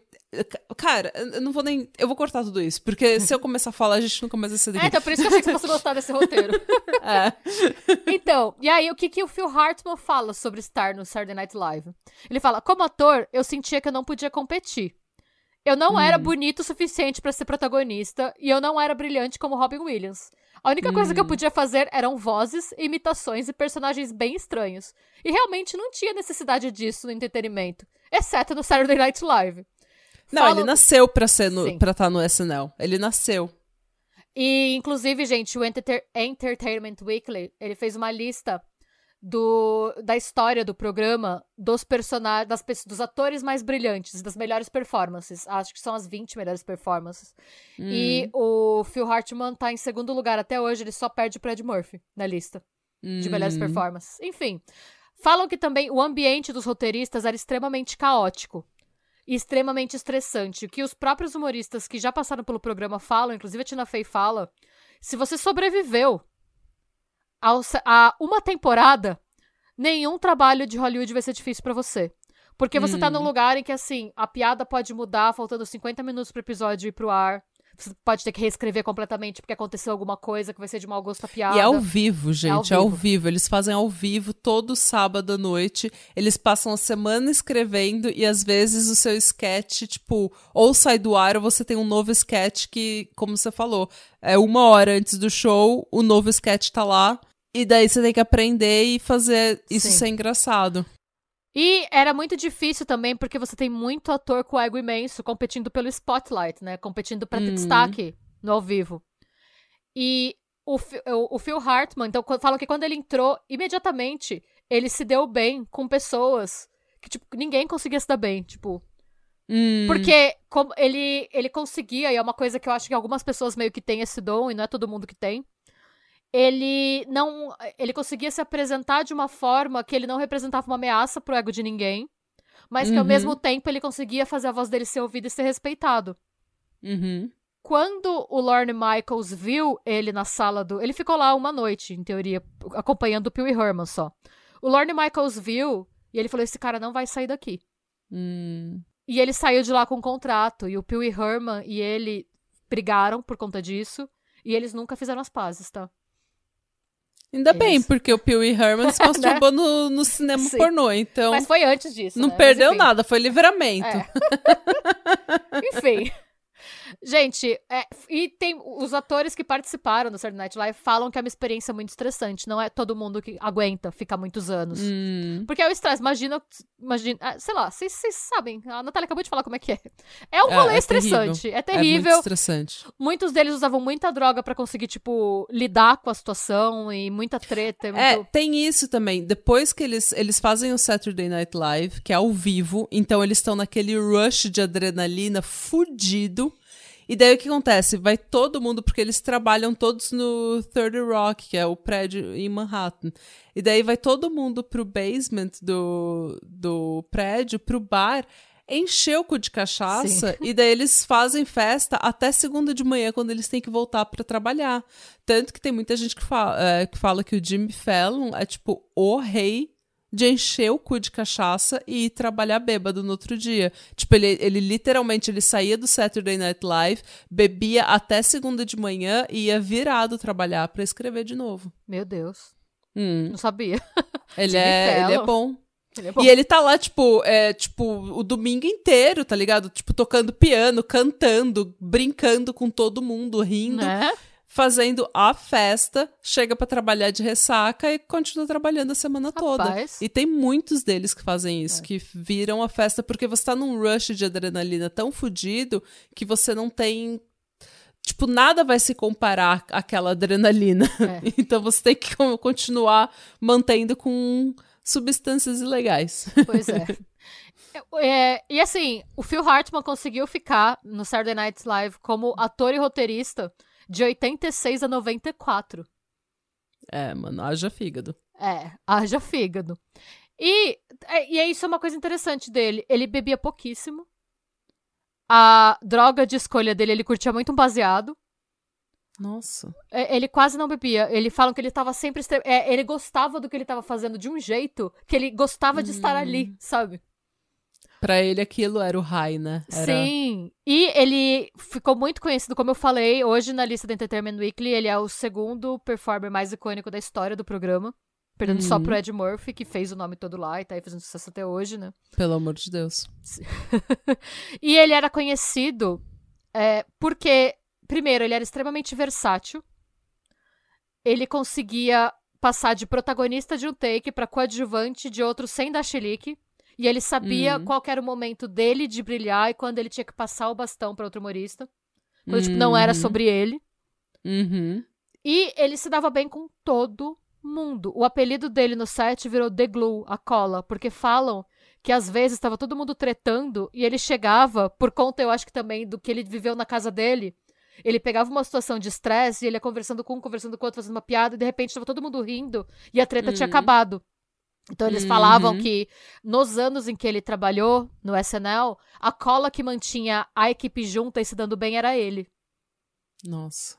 Cara, eu não vou nem. Eu vou cortar tudo isso, porque se eu começar a falar, a gente nunca mais vai ser É, daqui. então por isso que eu achei que você gostar desse roteiro. É. Então, e aí o que, que o Phil Hartman fala sobre estar no Saturday Night Live? Ele fala: como ator, eu sentia que eu não podia competir. Eu não era bonito o suficiente pra ser protagonista e eu não era brilhante como Robin Williams. A única coisa que eu podia fazer eram vozes, imitações e personagens bem estranhos. E realmente não tinha necessidade disso no entretenimento, exceto no Saturday Night Live. Não, Falam- ele nasceu pra ser no, Sim. pra estar no SNL. Ele nasceu. E, inclusive, gente, o Enter- Entertainment Weekly, ele fez uma lista do, da história do programa, dos personagens, das, dos atores mais brilhantes, das melhores performances. Acho que são as 20 melhores performances. E o Phil Hartman tá em segundo lugar até hoje, ele só perde pro Ed Murphy na lista de melhores Hum. performances. Enfim, falam que também o ambiente dos roteiristas era extremamente caótico e extremamente estressante. O que os próprios humoristas que já passaram pelo programa falam, inclusive a Tina Fey fala, se você sobreviveu ao a uma temporada, nenhum trabalho de Hollywood vai ser difícil pra você. Porque você tá num lugar em que, assim, a piada pode mudar, faltando 50 minutos pro episódio ir pro ar. Você pode ter que reescrever completamente porque aconteceu alguma coisa que vai ser de mau gosto a piada. E é ao vivo, gente. É ao ao, vivo. vivo. Eles fazem ao vivo todo sábado à noite. Eles passam a semana escrevendo e às vezes o seu sketch, tipo, ou sai do ar ou você tem um novo sketch que, como você falou, é uma hora antes do show, o novo sketch tá lá E daí você tem que aprender e fazer isso Sim. ser engraçado. E era muito difícil também, porque você tem muito ator com ego imenso competindo pelo spotlight, né? Competindo pra ter Hum. destaque no ao vivo. E o, o, o Phil Hartman, então, falam que quando ele entrou, imediatamente, ele se deu bem com pessoas que, tipo, ninguém conseguia se dar bem, tipo... Hum, Porque como ele, ele conseguia, e é uma coisa que eu acho que algumas pessoas meio que têm esse dom, e não é todo mundo que tem. Ele não. Ele conseguia se apresentar de uma forma que ele não representava uma ameaça pro ego de ninguém. Mas que ao Uhum. mesmo tempo ele conseguia fazer a voz dele ser ouvida e ser respeitado. uhum. Quando o Lorne Michaels viu ele na sala do. Ele ficou lá uma noite, em teoria, acompanhando o Pee Herman só. O Lorne Michaels viu e ele falou: esse cara não vai sair daqui. Hum. E ele saiu de lá com um contrato. E o Pee Herman e ele brigaram por conta disso. E eles nunca fizeram as pazes, tá? Ainda bem, Eles- porque o Pee Wee Herman se masturbou no, no cinema Sim. pornô, então Mas foi antes disso. não né? Perdeu nada, foi livramento. É. Enfim. Gente, é, e tem os atores que participaram do Saturday Night Live falam que é uma experiência muito estressante. Não é todo mundo que aguenta ficar muitos anos. Hum. Porque é o estresse. Imagina, imagina ah, sei lá, vocês sabem. A Natália acabou de falar como é que é. É um É, rolê é estressante. É É muito terrível. estressante. Muitos deles usavam muita droga pra conseguir, tipo, lidar com a situação e muita treta. e É, muito- tem isso também. Depois que eles, eles fazem o Saturday Night Live, que é ao vivo, então eles estão naquele rush de adrenalina fudido. E daí o que acontece? Vai todo mundo, porque eles trabalham todos no Third Rock, que é o prédio em Manhattan. E daí vai todo mundo pro basement do, do prédio, pro bar, encher o cu de cachaça, e daí eles fazem festa até segunda de manhã, quando eles têm que voltar pra trabalhar. Tanto que tem muita gente que fala, é, que fala que o Jimmy Fallon é tipo o rei de encher o cu de cachaça e ir trabalhar bêbado no outro dia. Tipo, ele, ele literalmente ele saía do Saturday Night Live, bebia até segunda de manhã e ia virado trabalhar pra escrever de novo. Meu Deus. Hum, Não sabia. ele, é, ele é bom. Ele é bom. E ele tá lá, tipo, é, tipo, o domingo inteiro, tá ligado? Tipo, tocando piano, cantando, brincando com todo mundo, rindo, Né? Fazendo a festa, chega pra trabalhar de ressaca e continua trabalhando a semana toda. Rapaz. E tem muitos deles que fazem É. isso, que viram a festa porque você tá num rush de adrenalina tão fudido que você não tem. Tipo, nada vai se comparar àquela adrenalina. É. Então você tem que co- continuar mantendo com substâncias ilegais. Pois é. É, E assim, o Phil Hartman conseguiu ficar no Saturday Night Live como ator e roteirista de 86 a 94. É, mano, haja fígado. É, haja fígado. E, é, e é isso é uma coisa interessante dele. Ele bebia pouquíssimo. A droga de escolha dele, ele curtia muito um baseado. Nossa. É, Ele quase não bebia. Ele falam que ele tava sempre. ele gostava do que ele tava fazendo de um jeito que ele gostava de estar ali, sabe? Pra ele aquilo era o high, né? Era... Sim. E ele ficou muito conhecido, como eu falei, hoje na lista do Entertainment Weekly, ele é o segundo performer mais icônico da história do programa. Perdendo só Uhum. pro Ed Murphy, que fez o nome todo lá e tá aí fazendo sucesso até hoje, né? Pelo amor de Deus. E ele era conhecido é, porque, primeiro, ele era extremamente versátil. Ele conseguia passar de protagonista de um take pra coadjuvante de outro sem dar chilique. E ele sabia Hum. qual era o momento dele de brilhar e quando ele tinha que passar o bastão pra outro humorista. Quando, tipo, não era Uhum. sobre ele. Uhum. E ele se dava bem com todo mundo. O apelido dele no set virou The Glue, a cola, porque falam que às vezes estava todo mundo tretando e ele chegava, por conta, eu acho que também, do que ele viveu na casa dele. Ele pegava uma situação de estresse e ele ia conversando com um, conversando com o outro, fazendo uma piada, e de repente estava todo mundo rindo e a treta tinha Uhum. acabado. Então eles Uhum. falavam que nos anos em que ele trabalhou no SNL, a cola que mantinha a equipe junta e se dando bem era ele. Nossa.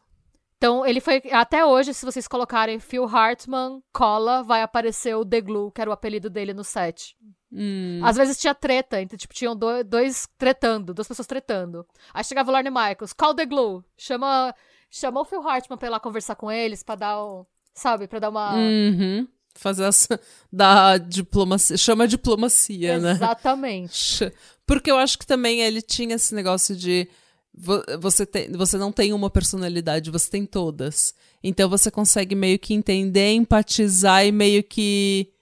Então, ele foi. Até hoje, se vocês colocarem Phil Hartman, cola, vai aparecer o The Glue, que era o apelido dele no set. Hum. Às vezes tinha treta, então, tipo, tinham do- dois tretando, duas pessoas tretando. Aí chegava o Lorne Michaels, call The Glue, chama, chama o Phil Hartman pra ir lá conversar com eles, pra dar um. Sabe, pra dar uma. Uhum. Fazer essa. Da diplomacia. Chama diplomacia, né? Exatamente. Porque eu acho que também ele tinha esse negócio de. você, tem, você não tem uma personalidade, você tem todas. Então você consegue meio que entender, empatizar e meio que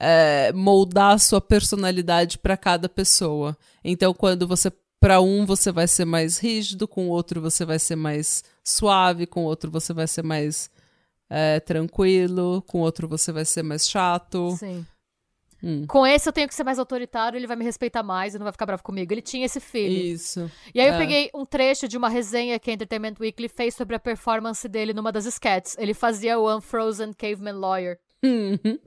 é, moldar a sua personalidade para cada pessoa. Então quando você para um você vai ser mais rígido, com o outro você vai ser mais suave, com o outro você vai ser mais é, tranquilo, com outro você vai ser mais chato. Sim. Hum. Com esse eu tenho que ser mais autoritário, ele vai me respeitar mais e não vai ficar bravo comigo. Ele tinha esse feeling. Isso. E aí é. eu peguei um trecho de uma resenha que a Entertainment Weekly fez sobre a performance dele numa das sketches. Ele fazia o Unfrozen Caveman Lawyer. Uhum.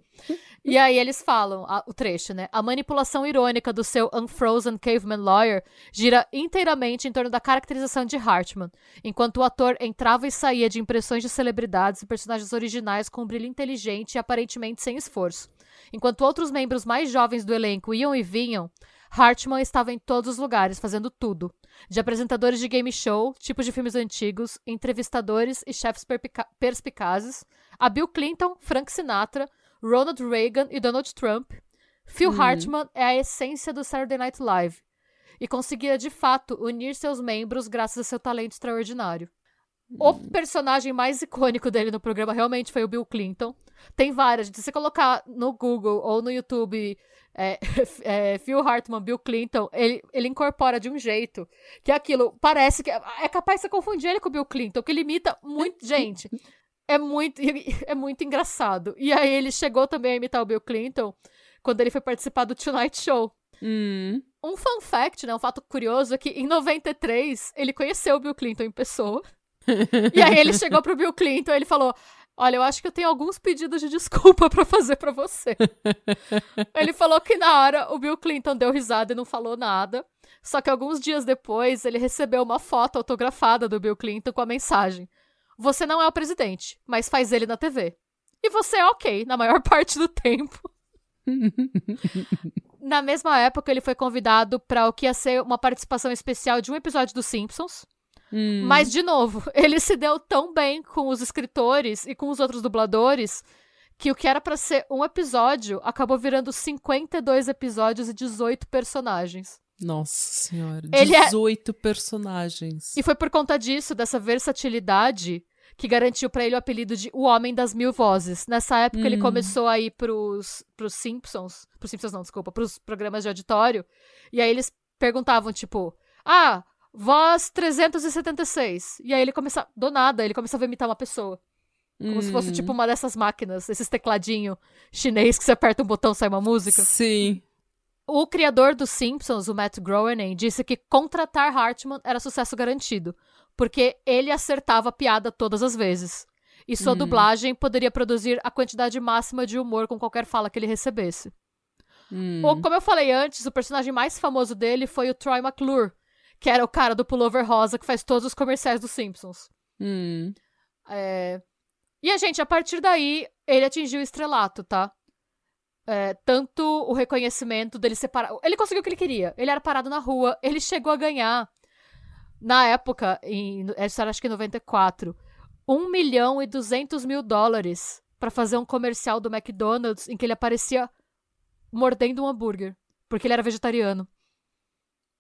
E aí eles falam, a, o trecho, né? A manipulação irônica do seu Unfrozen Caveman Lawyer gira inteiramente em torno da caracterização de Hartman, enquanto o ator entrava e saía de impressões de celebridades e personagens originais com um brilho inteligente e aparentemente sem esforço. Enquanto outros membros mais jovens do elenco iam e vinham, Hartman estava em todos os lugares, fazendo tudo. De apresentadores de game show, tipos de filmes antigos, entrevistadores e chefes perspicazes, a Bill Clinton, Frank Sinatra, Ronald Reagan e Donald Trump. Phil uhum. Hartman é a essência do Saturday Night Live e conseguia de fato unir seus membros graças a seu talento extraordinário. O hum. personagem mais icônico dele no programa realmente foi o Bill Clinton. Tem várias. Se você colocar no Google ou no YouTube é, é, Phil Hartman, Bill Clinton, ele, ele incorpora de um jeito que aquilo parece que. É capaz de você confundir ele com o Bill Clinton, que ele imita muito. Gente, é muito, é muito engraçado. E aí ele chegou também a imitar o Bill Clinton quando ele foi participar do Tonight Show. Hum. Um fun fact, né? Um fato curioso é que em 93 ele conheceu o Bill Clinton em pessoa. e aí ele chegou pro Bill Clinton e ele falou: Olha, eu acho que eu tenho alguns pedidos de desculpa para fazer para você. ele falou que na hora o Bill Clinton deu risada e não falou nada. Só que alguns dias depois ele recebeu uma foto autografada do Bill Clinton com a mensagem: Você não é o presidente, mas faz ele na TV. E você é ok na maior parte do tempo. na mesma época, ele foi convidado para o que ia ser uma participação especial de um episódio dos Simpsons. Hum. Mas, de novo, ele se deu tão bem com os escritores e com os outros dubladores que o que era para ser um episódio acabou virando 52 episódios e 18 personagens. Nossa senhora, ele 18 é... personagens. E foi por conta disso, dessa versatilidade, que garantiu para ele o apelido de O Homem das Mil Vozes. Nessa época, hum. ele começou a ir pros, pros Simpsons. Pros Simpsons, não, desculpa, pros programas de auditório. E aí eles perguntavam, tipo, ah, voz 376. E aí ele começa, do nada, ele começava a imitar uma pessoa. Como hum. se fosse tipo hum. uma dessas máquinas, esses tecladinho chinês que você aperta um botão e sai uma música. Sim. O criador dos Simpsons, o Matt Groening, disse que contratar Hartman era sucesso garantido, porque ele acertava a piada todas as vezes. E sua hum. dublagem poderia produzir a quantidade máxima de humor com qualquer fala que ele recebesse. Hum. O, como eu falei antes, o personagem mais famoso dele foi o Troy McClure, que era o cara do pullover rosa que faz todos os comerciais dos Simpsons. Hum. É... E a gente, a partir daí, ele atingiu o estrelato, tá? É, tanto o reconhecimento dele separar. Ele conseguiu o que ele queria. Ele era parado na rua. Ele chegou a ganhar, na época, em, essa era acho que em 94, 1 milhão e 200 mil dólares para fazer um comercial do McDonald's em que ele aparecia mordendo um hambúrguer. Porque ele era vegetariano.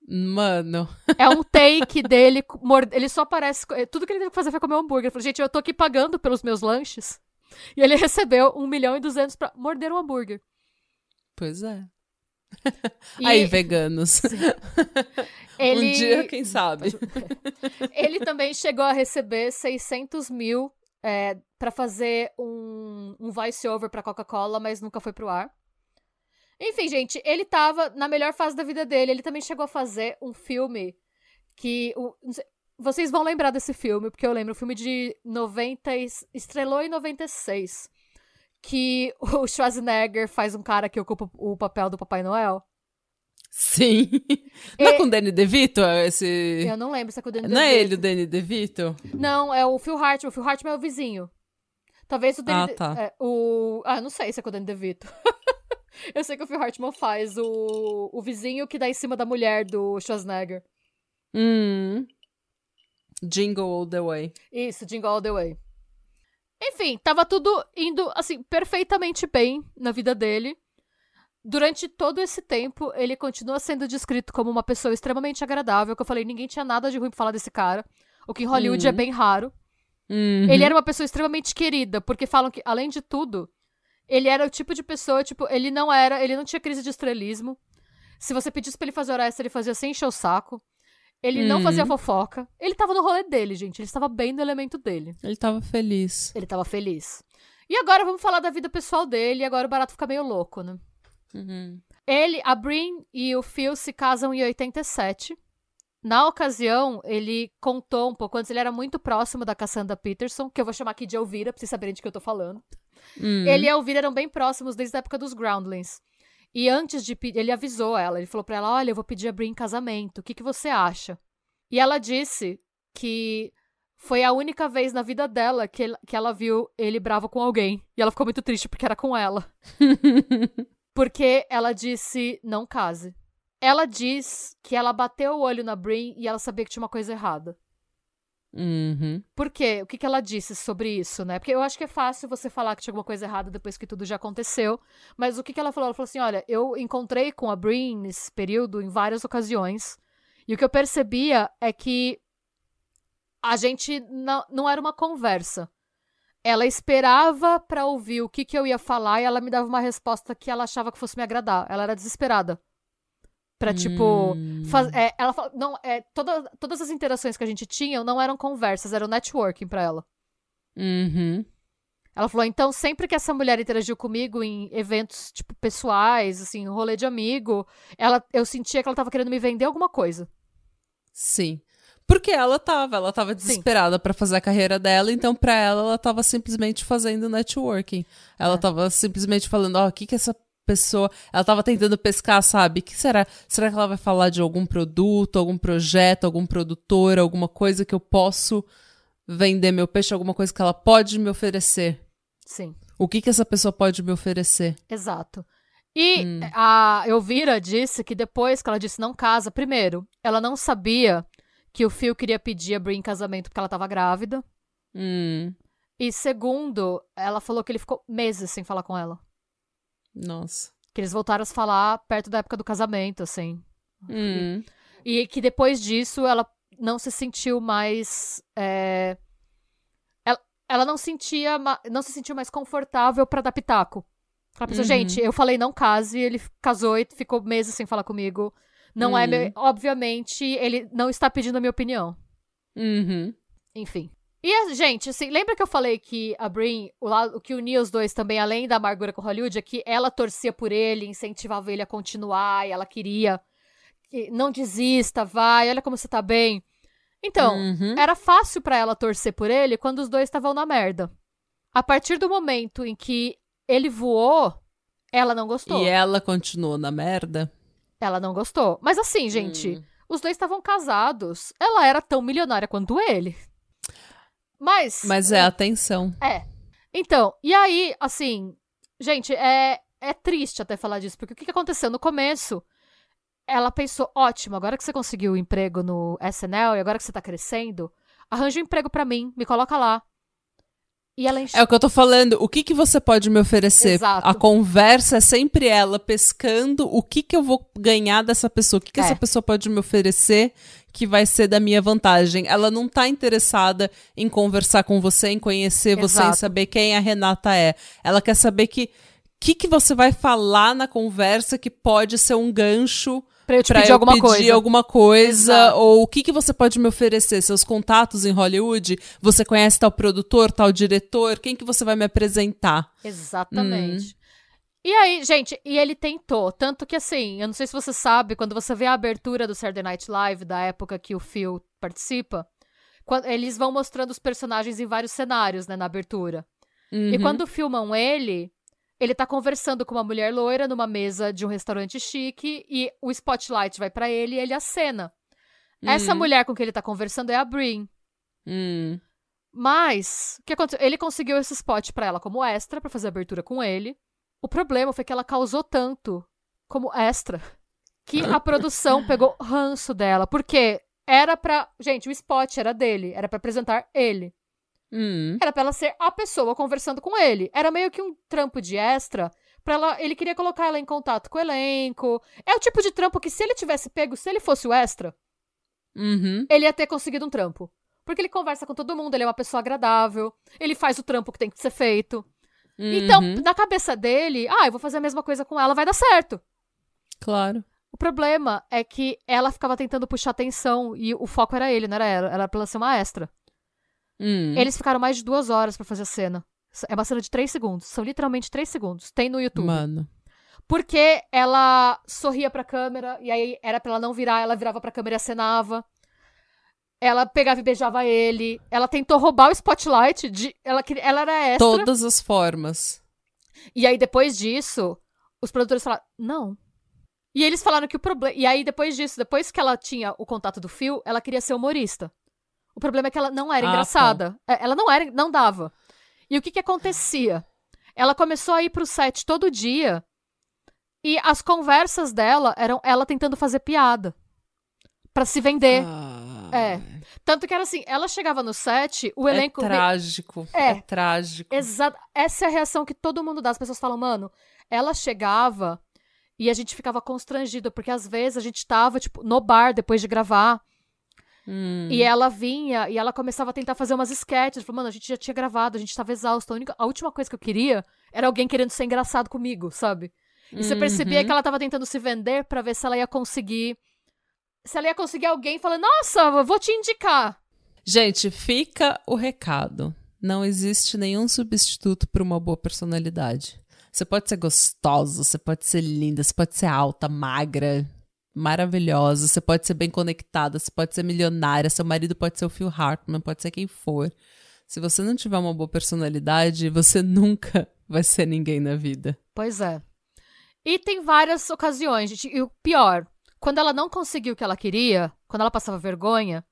Mano. É um take dele. Ele só aparece. Tudo que ele teve que fazer foi comer um hambúrguer. Ele falou, gente, eu tô aqui pagando pelos meus lanches. E ele recebeu 1 milhão e 200 pra morder um hambúrguer. Pois é. E... Aí, veganos. Ele... Um dia, quem sabe. ele também chegou a receber 600 mil é, para fazer um, um voice-over pra Coca-Cola, mas nunca foi pro ar. Enfim, gente, ele tava na melhor fase da vida dele. Ele também chegou a fazer um filme que. O, vocês vão lembrar desse filme, porque eu lembro. O filme de 90. Estrelou em 96. Que o Schwarzenegger faz um cara que ocupa o papel do Papai Noel. Sim. Não é com o Danny DeVito? Esse... Eu não lembro se é com o Danny Não DeVito. é ele o Danny DeVito? Não, é o Phil Hartman. O Phil Hartman é o vizinho. Talvez o Danny... Ah, tá. É, o... Ah, não sei se é com o Danny DeVito. Eu sei que o Phil Hartman faz o, o vizinho que dá em cima da mulher do Schwarzenegger. Hum. Jingle All the Way. Isso, Jingle All the Way. Enfim, tava tudo indo, assim, perfeitamente bem na vida dele. durante todo esse tempo, ele continua sendo descrito como uma pessoa extremamente agradável, que eu falei, ninguém tinha nada de ruim pra falar desse cara, o que em Hollywood é Uhum. bem raro. Uhum. Ele era uma pessoa extremamente querida, porque falam que, além de tudo, ele era o tipo de pessoa, tipo, ele não era, ele não tinha crise de estrelismo. Se você pedisse pra ele fazer hora extra, ele fazia sem encher o saco. Ele não fazia fofoca. Ele tava no rolê dele, gente. Ele estava bem no elemento dele. Ele tava feliz. Ele tava feliz. E agora vamos falar da vida pessoal dele, e agora o barato fica meio louco, né? Uhum. Ele, a Brin e o Phil se casam em 87. Na ocasião, ele contou um pouco antes, ele era muito próximo da Cassandra Peterson, que eu vou chamar aqui de Elvira, pra vocês saberem de que eu tô falando. Uhum. Ele e a Elvira eram bem próximos desde a época dos Groundlings. E antes de pedir, ele avisou ela, ele falou pra ela: Olha, eu vou pedir a Brin em casamento, o que, que você acha? E ela disse que foi a única vez na vida dela que, ele- que ela viu ele bravo com alguém. E ela ficou muito triste porque era com ela. Porque ela disse: Não case. Ela diz que ela bateu o olho na Brin e ela sabia que tinha uma coisa errada. Uhum. Por quê? O que, que ela disse sobre isso, né? Porque eu acho que é fácil você falar que tinha alguma coisa errada depois que tudo já aconteceu. Mas o que, que ela falou? Ela falou assim: olha, eu encontrei com a Brin nesse período em várias ocasiões. E o que eu percebia é que a gente não, não era uma conversa. Ela esperava pra ouvir o que, que eu ia falar e ela me dava uma resposta que ela achava que fosse me agradar. Ela era desesperada. Pra, tipo, Hum. Faz- é, ela fala, não, é, toda, todas as interações que a gente tinha não eram conversas, eram networking pra ela. Uhum. Ela falou, então, sempre que essa mulher interagiu comigo em eventos, tipo, pessoais, assim, rolê de amigo, ela, eu sentia que ela tava querendo me vender alguma coisa. Sim. Porque ela tava, ela tava desesperada pra fazer a carreira dela, então pra ela ela tava simplesmente fazendo networking. Ela É. tava simplesmente falando, ó, o que que essa pessoa, ela tava tentando pescar, sabe? Que será? Será que ela vai falar de algum produto, algum projeto, algum produtor, alguma coisa que eu posso vender meu peixe, alguma coisa que ela pode me oferecer? Sim, O que que essa pessoa pode me oferecer? exato. E Hum. a Elvira disse que depois que ela disse não casa, primeiro, ela não sabia que o Phil queria pedir a Brie em casamento porque ela tava grávida. Hum, E segundo, ela falou que ele ficou meses sem falar com ela. Nossa. Que eles voltaram a se falar perto da época do casamento, assim. Hum, E que depois disso ela não se sentiu mais. é, Ela, ela não sentia ma- não se sentiu mais confortável pra dar pitaco. Ela pensou, Uhum. gente, eu falei não case, ele casou e ficou meses sem falar comigo. Não é Uhum. meu. Obviamente, ele não está pedindo a minha opinião. uhum. Enfim. E, gente, assim, lembra que eu falei que a Brin, o, o que unia os dois também, além da amargura com Hollywood, é que ela torcia por ele, incentivava ele a continuar, e ela queria que não desista, vai, olha como você tá bem. Então, Uhum. era fácil pra ela torcer por ele quando os dois estavam na merda. A partir do momento em que ele voou, ela não gostou. E ela continuou na merda? Ela não gostou. Mas assim, gente, Hum. os dois estavam casados. Ela era tão milionária quanto ele. Mas. Mas é atenção. É. Então, e aí, assim, gente, é, é triste até falar disso, porque o que, que aconteceu? No começo, ela pensou: ótimo, agora que você conseguiu o emprego no SNL e agora que você tá crescendo, arranja um emprego pra mim, me coloca lá. E ela encheu. É o que eu tô falando. O que que você pode me oferecer? Exato. A conversa é sempre ela pescando o que que eu vou ganhar dessa pessoa. O que que É. essa pessoa pode me oferecer que vai ser da minha vantagem. Ela não tá interessada em conversar com você, em conhecer você, em Exato. saber quem a Renata é. Ela quer saber que que que você vai falar na conversa que pode ser um gancho pra eu te pra pedir eu alguma pedir coisa. alguma coisa, Exato. ou o que, que você pode me oferecer? Seus contatos em Hollywood? Você conhece tal produtor, tal diretor? Quem que você vai me apresentar? Exatamente. E aí, gente, e ele tentou. Tanto que, assim, eu não sei se você sabe, quando você vê a abertura do Saturday Night Live, da época que o Phil participa, quando, eles vão mostrando os personagens em vários cenários, né, na abertura. E Uhum. quando filmam ele, ele tá conversando com uma mulher loira numa mesa de um restaurante chique e o spotlight vai pra ele e ele acena. Essa Uhum. mulher com quem ele tá conversando é a Brin. Hum. Mas, o que aconteceu? Ele conseguiu esse spot pra ela como extra, pra fazer a abertura com ele. O problema foi que ela causou tanto como extra que a produção pegou ranço dela. Porque era pra. Gente, o spot era dele, era pra apresentar ele. Hum. Era pra ela ser a pessoa conversando com ele. Era meio que um trampo de extra. Pra ela, ele queria colocar ela em contato com o elenco. É o tipo de trampo que se ele tivesse pego, se ele fosse o extra, Uhum. ele ia ter conseguido um trampo. Porque ele conversa com todo mundo, ele é uma pessoa agradável, ele faz o trampo que tem que ser feito. Então, Uhum. na cabeça dele, ah, eu vou fazer a mesma coisa com ela, vai dar certo. Claro. O problema é que ela ficava tentando puxar atenção e o foco era ele, não era ela. Era pra ela ser uma extra. Hum. Eles ficaram mais de duas horas pra fazer a cena. É uma cena de três segundos. São literalmente três segundos. Tem no YouTube. Mano. Porque ela sorria pra câmera, e aí era pra ela não virar, ela virava pra câmera e acenava. Ela pegava e beijava ele. Ela tentou roubar o spotlight de. Ela, ela era extra. Todas as formas. E aí, depois disso, os produtores falaram, não. E eles falaram que o problema. E aí, depois disso, depois que ela tinha o contato do Phil, ela queria ser humorista. O problema é que ela não era Ah, engraçada. É, Ela não era, não dava. E o que que acontecia? Ela começou a ir pro set todo dia e as conversas dela eram ela tentando fazer piada. Pra se vender. Ah, É. Tanto que era assim, ela chegava no set, o É elenco. trágico. É. É, trágico. Exato. Essa é a reação que todo mundo dá. As pessoas falam, mano, ela chegava e a gente ficava constrangido, porque às vezes a gente tava, tipo, no bar depois de gravar. Hum. E ela vinha e ela começava a tentar fazer umas sketches. Falou, mano, a gente já tinha gravado, a gente tava exausto. A, única, a última coisa que eu queria era alguém querendo ser engraçado comigo, sabe? E você percebia Uhum. que ela tava tentando se vender pra ver se ela ia conseguir. Se ela ia conseguir alguém falando, nossa, vou te indicar. Gente, fica o recado. Não existe nenhum substituto para uma boa personalidade. Você pode ser gostosa, você pode ser linda, você pode ser alta, magra, maravilhosa, você pode ser bem conectada, você pode ser milionária, seu marido pode ser o Phil Hartman, pode ser quem for. Se você não tiver uma boa personalidade, você nunca vai ser ninguém na vida. Pois é. E tem várias ocasiões, gente. E o pior, quando ela não conseguiu o que ela queria, quando ela passava vergonha,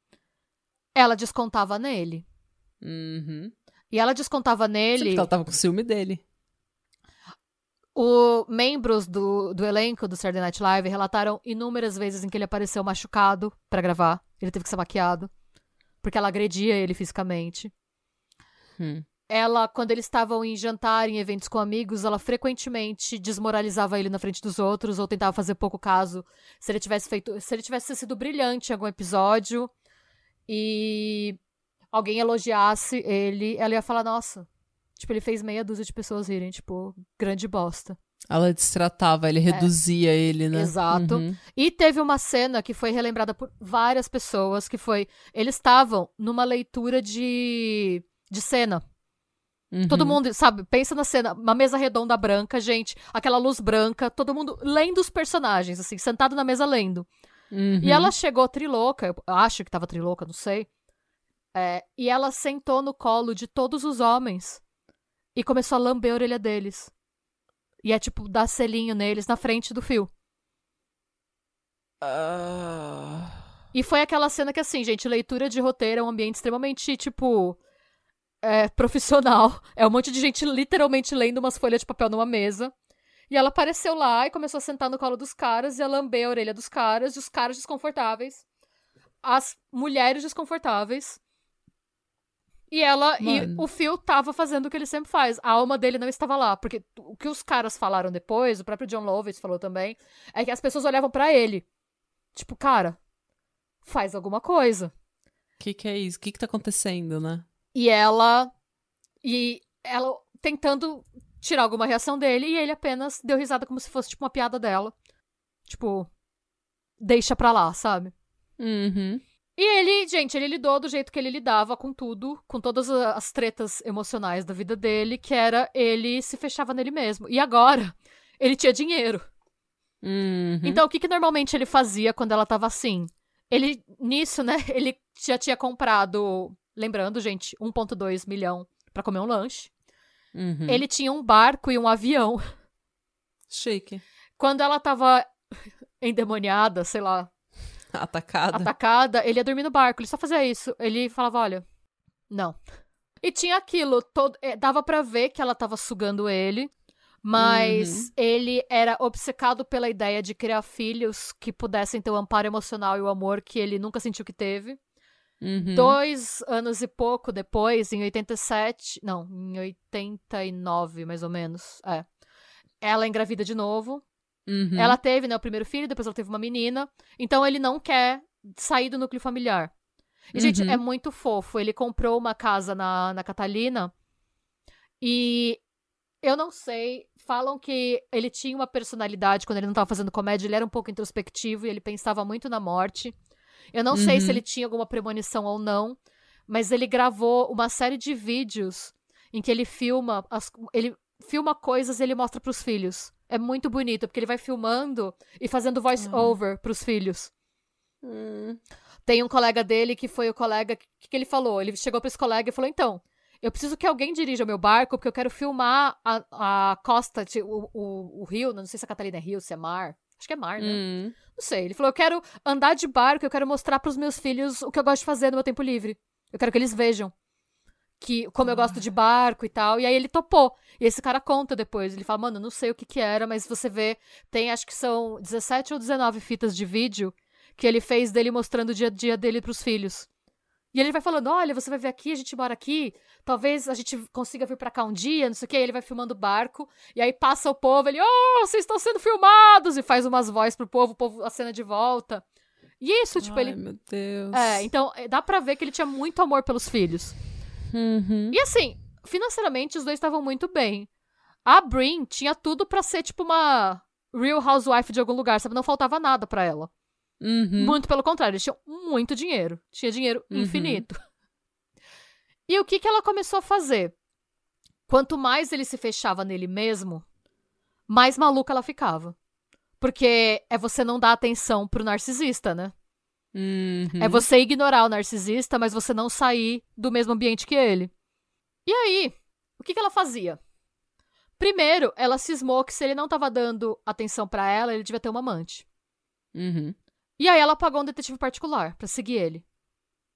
ela descontava nele. Uhum. E ela descontava nele. que ela tava com ciúme dele. Os membros do, do elenco do Saturday Night Live relataram inúmeras vezes em que ele apareceu machucado pra gravar. Ele teve que ser maquiado. Porque ela agredia ele fisicamente. Hum. Ela, quando eles estavam em jantar, em eventos com amigos, ela frequentemente desmoralizava ele na frente dos outros ou tentava fazer pouco caso se ele tivesse feito, se ele tivesse sido brilhante em algum episódio e alguém elogiasse ele, ela ia falar, nossa, tipo, ele fez meia dúzia de pessoas rirem, tipo, grande bosta. Ela destratava, ele reduzia ele, né? Exato. Uhum. E teve uma cena que foi relembrada por várias pessoas, que foi, eles estavam numa leitura de de cena. Uhum. Todo mundo, sabe, pensa na cena, uma mesa redonda branca, gente, aquela luz branca, todo mundo lendo os personagens, assim, sentado na mesa lendo. Uhum. E ela chegou trilouca, eu acho que tava trilouca, não sei. É, e ela sentou no colo de todos os homens e começou a lamber a orelha deles. E é tipo, dar selinho neles na frente do fio. Ah. E foi aquela cena que, assim, gente, leitura de roteiro é um ambiente extremamente, tipo. É, profissional. É um monte de gente literalmente lendo umas folhas de papel numa mesa. E ela apareceu lá e começou a sentar no colo dos caras e a lamber a orelha dos caras, e os caras desconfortáveis. As mulheres desconfortáveis. E ela. E Mano. o Phil tava fazendo o que ele sempre faz. A alma dele não estava lá. Porque o que os caras falaram depois, o próprio John Lovitz falou também, é que as pessoas olhavam pra ele. Tipo, cara, faz alguma coisa. O que, que é isso? O que, que tá acontecendo, né? E ela. E ela tentando tirar alguma reação dele, e ele apenas deu risada como se fosse, tipo, uma piada dela. Tipo, deixa pra lá, sabe? Uhum. E ele, gente, ele lidou do jeito que ele lidava com tudo, com todas as tretas emocionais da vida dele, que era ele se fechava nele mesmo. E agora, ele tinha dinheiro. Uhum. Então, o que, que normalmente ele fazia quando ela tava assim? Ele, nisso, né, ele já tinha comprado, lembrando, gente, 1,2 milhão pra comer um lanche. Uhum. Ele tinha um barco e um avião. Chique. Quando ela tava endemoniada, sei lá, Atacada. atacada, ele ia dormir no barco. Ele só fazia isso. Ele falava, olha, não. E tinha aquilo, todo, eh, dava pra ver que ela tava sugando ele, mas ele era obcecado pela ideia de criar filhos que pudessem ter o amparo emocional e o amor que ele nunca sentiu que teve. Uhum. Dois anos e pouco depois, em 87. Não, em 89, mais ou menos. É. Ela engravida de novo. Uhum. Ela teve, né, o primeiro filho, depois ela teve uma menina. Então ele não quer sair do núcleo familiar. E, gente, Uhum. é muito fofo. Ele comprou uma casa na, na Catalina. E eu não sei. Falam que ele tinha uma personalidade quando ele não tava fazendo comédia. Ele era um pouco introspectivo e ele pensava muito na morte. Eu não sei Uhum. se ele tinha alguma premonição ou não. Mas ele gravou uma série de vídeos em que ele filma. As, ele filma coisas e ele mostra pros filhos. É muito bonito, porque ele vai filmando e fazendo voice over pros filhos. Hum. Tem um colega dele que foi o colega. O que, que ele falou? Ele chegou pra esse colega e falou: então, eu preciso que alguém dirija o meu barco, porque eu quero filmar a, a costa, o, o, o rio. Não sei se a Catarina é rio, se é mar. Acho que é mar, né? Hum. Não sei. Ele falou: eu quero andar de barco, eu quero mostrar pros meus filhos o que eu gosto de fazer no meu tempo livre. Eu quero que eles vejam. Que, como eu gosto de barco e tal. E aí ele topou. E esse cara conta depois. Ele fala, mano, não sei o que que era, mas você vê, tem acho que são 17 ou 19 fitas de vídeo que ele fez dele mostrando o dia a dia dele pros filhos. E ele vai falando: olha, você vai ver aqui, a gente mora aqui, talvez a gente consiga vir pra cá um dia, não sei o que. Aí ele vai filmando o barco, e aí passa o povo, ele, oh, vocês estão sendo filmados! E faz umas vozes pro povo, o povo acena de volta. E isso, tipo, Ai, ele. meu Deus. É, então eh, dá pra ver que ele tinha muito amor pelos filhos. Uhum. E assim, financeiramente os dois estavam muito bem. A Brin tinha tudo pra ser tipo uma Real Housewife de algum lugar, sabe? Não faltava nada pra ela. Uhum. Muito pelo contrário, eles tinham muito dinheiro. Tinha dinheiro Uhum. infinito. E o que, que ela começou a fazer? Quanto mais ele se fechava nele mesmo, mais maluca ela ficava. Porque é você não dar atenção pro narcisista, né? Uhum. É você ignorar o narcisista, mas você não sair do mesmo ambiente que ele. E aí, o que, que ela fazia? Primeiro, ela cismou que se ele não tava dando atenção pra ela, ele devia ter uma amante. Uhum. E aí ela pagou um detetive particular pra seguir ele.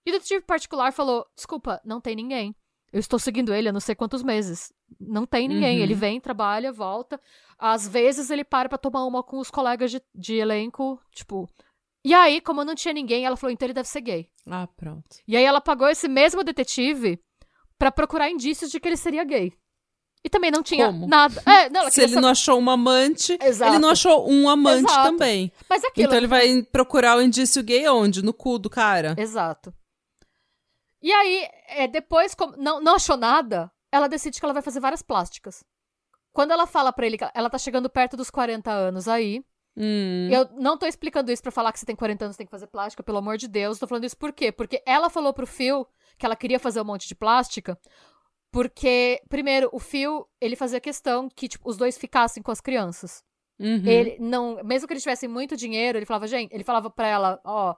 E o detetive particular falou: Desculpa, não tem ninguém. Eu estou seguindo ele há não sei quantos meses. Não tem ninguém. Uhum. Ele vem, trabalha, volta. Às vezes ele para pra tomar uma com os colegas de, de elenco, tipo. E aí, como não tinha ninguém, ela falou: então ele deve ser gay. Ah, pronto. E aí ela pagou esse mesmo detetive pra procurar indícios de que ele seria gay. E também não tinha Como? nada. É, não, Se ele saber- não achou uma amante, Exato. ele não achou um amante Exato. também. Mas é aquilo. Então ele vai procurar o indício gay onde? No cu do cara? Exato. E aí, é, depois, como não, não achou nada, ela decide que ela vai fazer várias plásticas. Quando ela fala pra ele que ela tá chegando perto dos 40 anos aí, Hum. eu não tô explicando isso pra falar que você tem 40 anos, tem que fazer plástica, pelo amor de Deus. Tô falando isso por quê? Porque ela falou pro Phil que ela queria fazer um monte de plástica, porque, primeiro, o Phil, ele fazia questão que, tipo, os dois ficassem com as crianças. Uhum. Ele não, mesmo que eles tivessem muito dinheiro, ele falava, gente, ele falava pra ela, ó,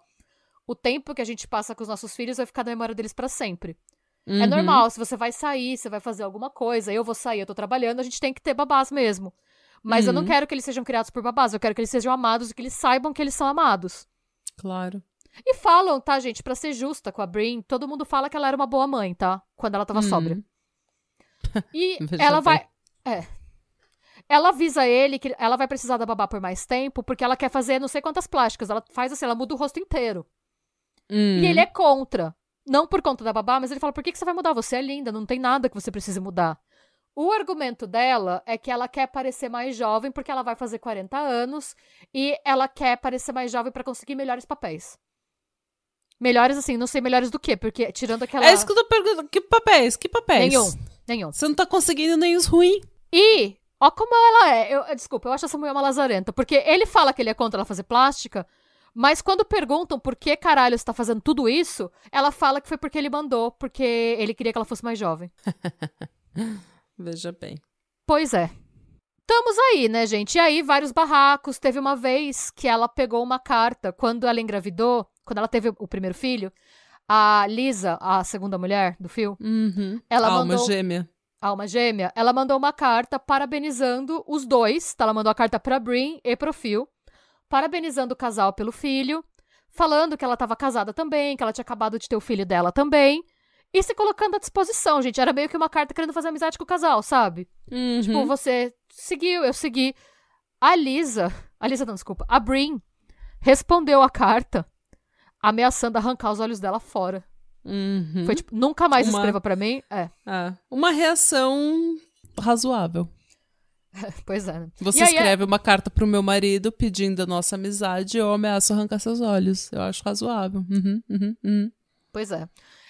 o tempo que a gente passa com os nossos filhos vai ficar na memória deles pra sempre. É Uhum. normal, se você vai sair, você vai fazer alguma coisa, eu vou sair, eu tô trabalhando, a gente tem que ter babás mesmo. Mas eu não Uhum. quero que eles sejam criados por babás, eu quero que eles sejam amados e que eles saibam que eles são amados. Claro. E falam, tá, gente, pra ser justa com a Brin, todo mundo fala que ela era uma boa mãe, tá? Quando ela tava Uhum. sóbria. E ela vai. É. Ela avisa ele que ela vai precisar da babá por mais tempo, porque ela quer fazer não sei quantas plásticas. Ela faz assim, ela muda o rosto inteiro. Hum. E ele é contra. Não por conta da babá, mas ele fala: por que, que você vai mudar? Você é linda, não tem nada que você precise mudar. O argumento dela é que ela quer parecer mais jovem porque ela vai fazer 40 anos e ela quer parecer mais jovem pra conseguir melhores papéis. Melhores, assim, não sei melhores do que, porque tirando aquela. É isso que eu tô perguntando. Que papéis? Que papéis? Nenhum, nenhum. Você não tá conseguindo nem os ruins. E, ó como ela é. Eu, desculpa, eu acho essa mulher uma lazarenta. Porque ele fala que ele é contra ela fazer plástica, mas quando perguntam por que caralho você tá fazendo tudo isso, ela fala que foi porque ele mandou, porque ele queria que ela fosse mais jovem. Veja bem. Pois é. Estamos aí, né, gente? E aí, vários barracos. Teve uma vez que ela pegou uma carta quando ela engravidou, quando ela teve o primeiro filho. A Lisa, a segunda mulher do fio, Uhum. Ela Alma mandou- gêmea. alma gêmea, ela mandou uma carta parabenizando os dois. Tá? Ela mandou a carta pra Brin e pro Phil, parabenizando o casal pelo filho, falando que ela tava casada também, que ela tinha acabado de ter o filho dela também. E se colocando à disposição, gente. Era meio que uma carta querendo fazer amizade com o casal, sabe? Uhum. Tipo, você seguiu, eu segui. A Lisa, a Lisa não, desculpa, a Brin respondeu a carta ameaçando arrancar os olhos dela fora. Uhum. Foi tipo, nunca mais Uma- escreva pra mim. É, É. Uma reação razoável. pois é. né? Você é- escreve uma carta pro meu marido pedindo a nossa amizade e eu ameaço arrancar seus olhos. Eu acho razoável. Uhum, uhum, uhum. Pois é.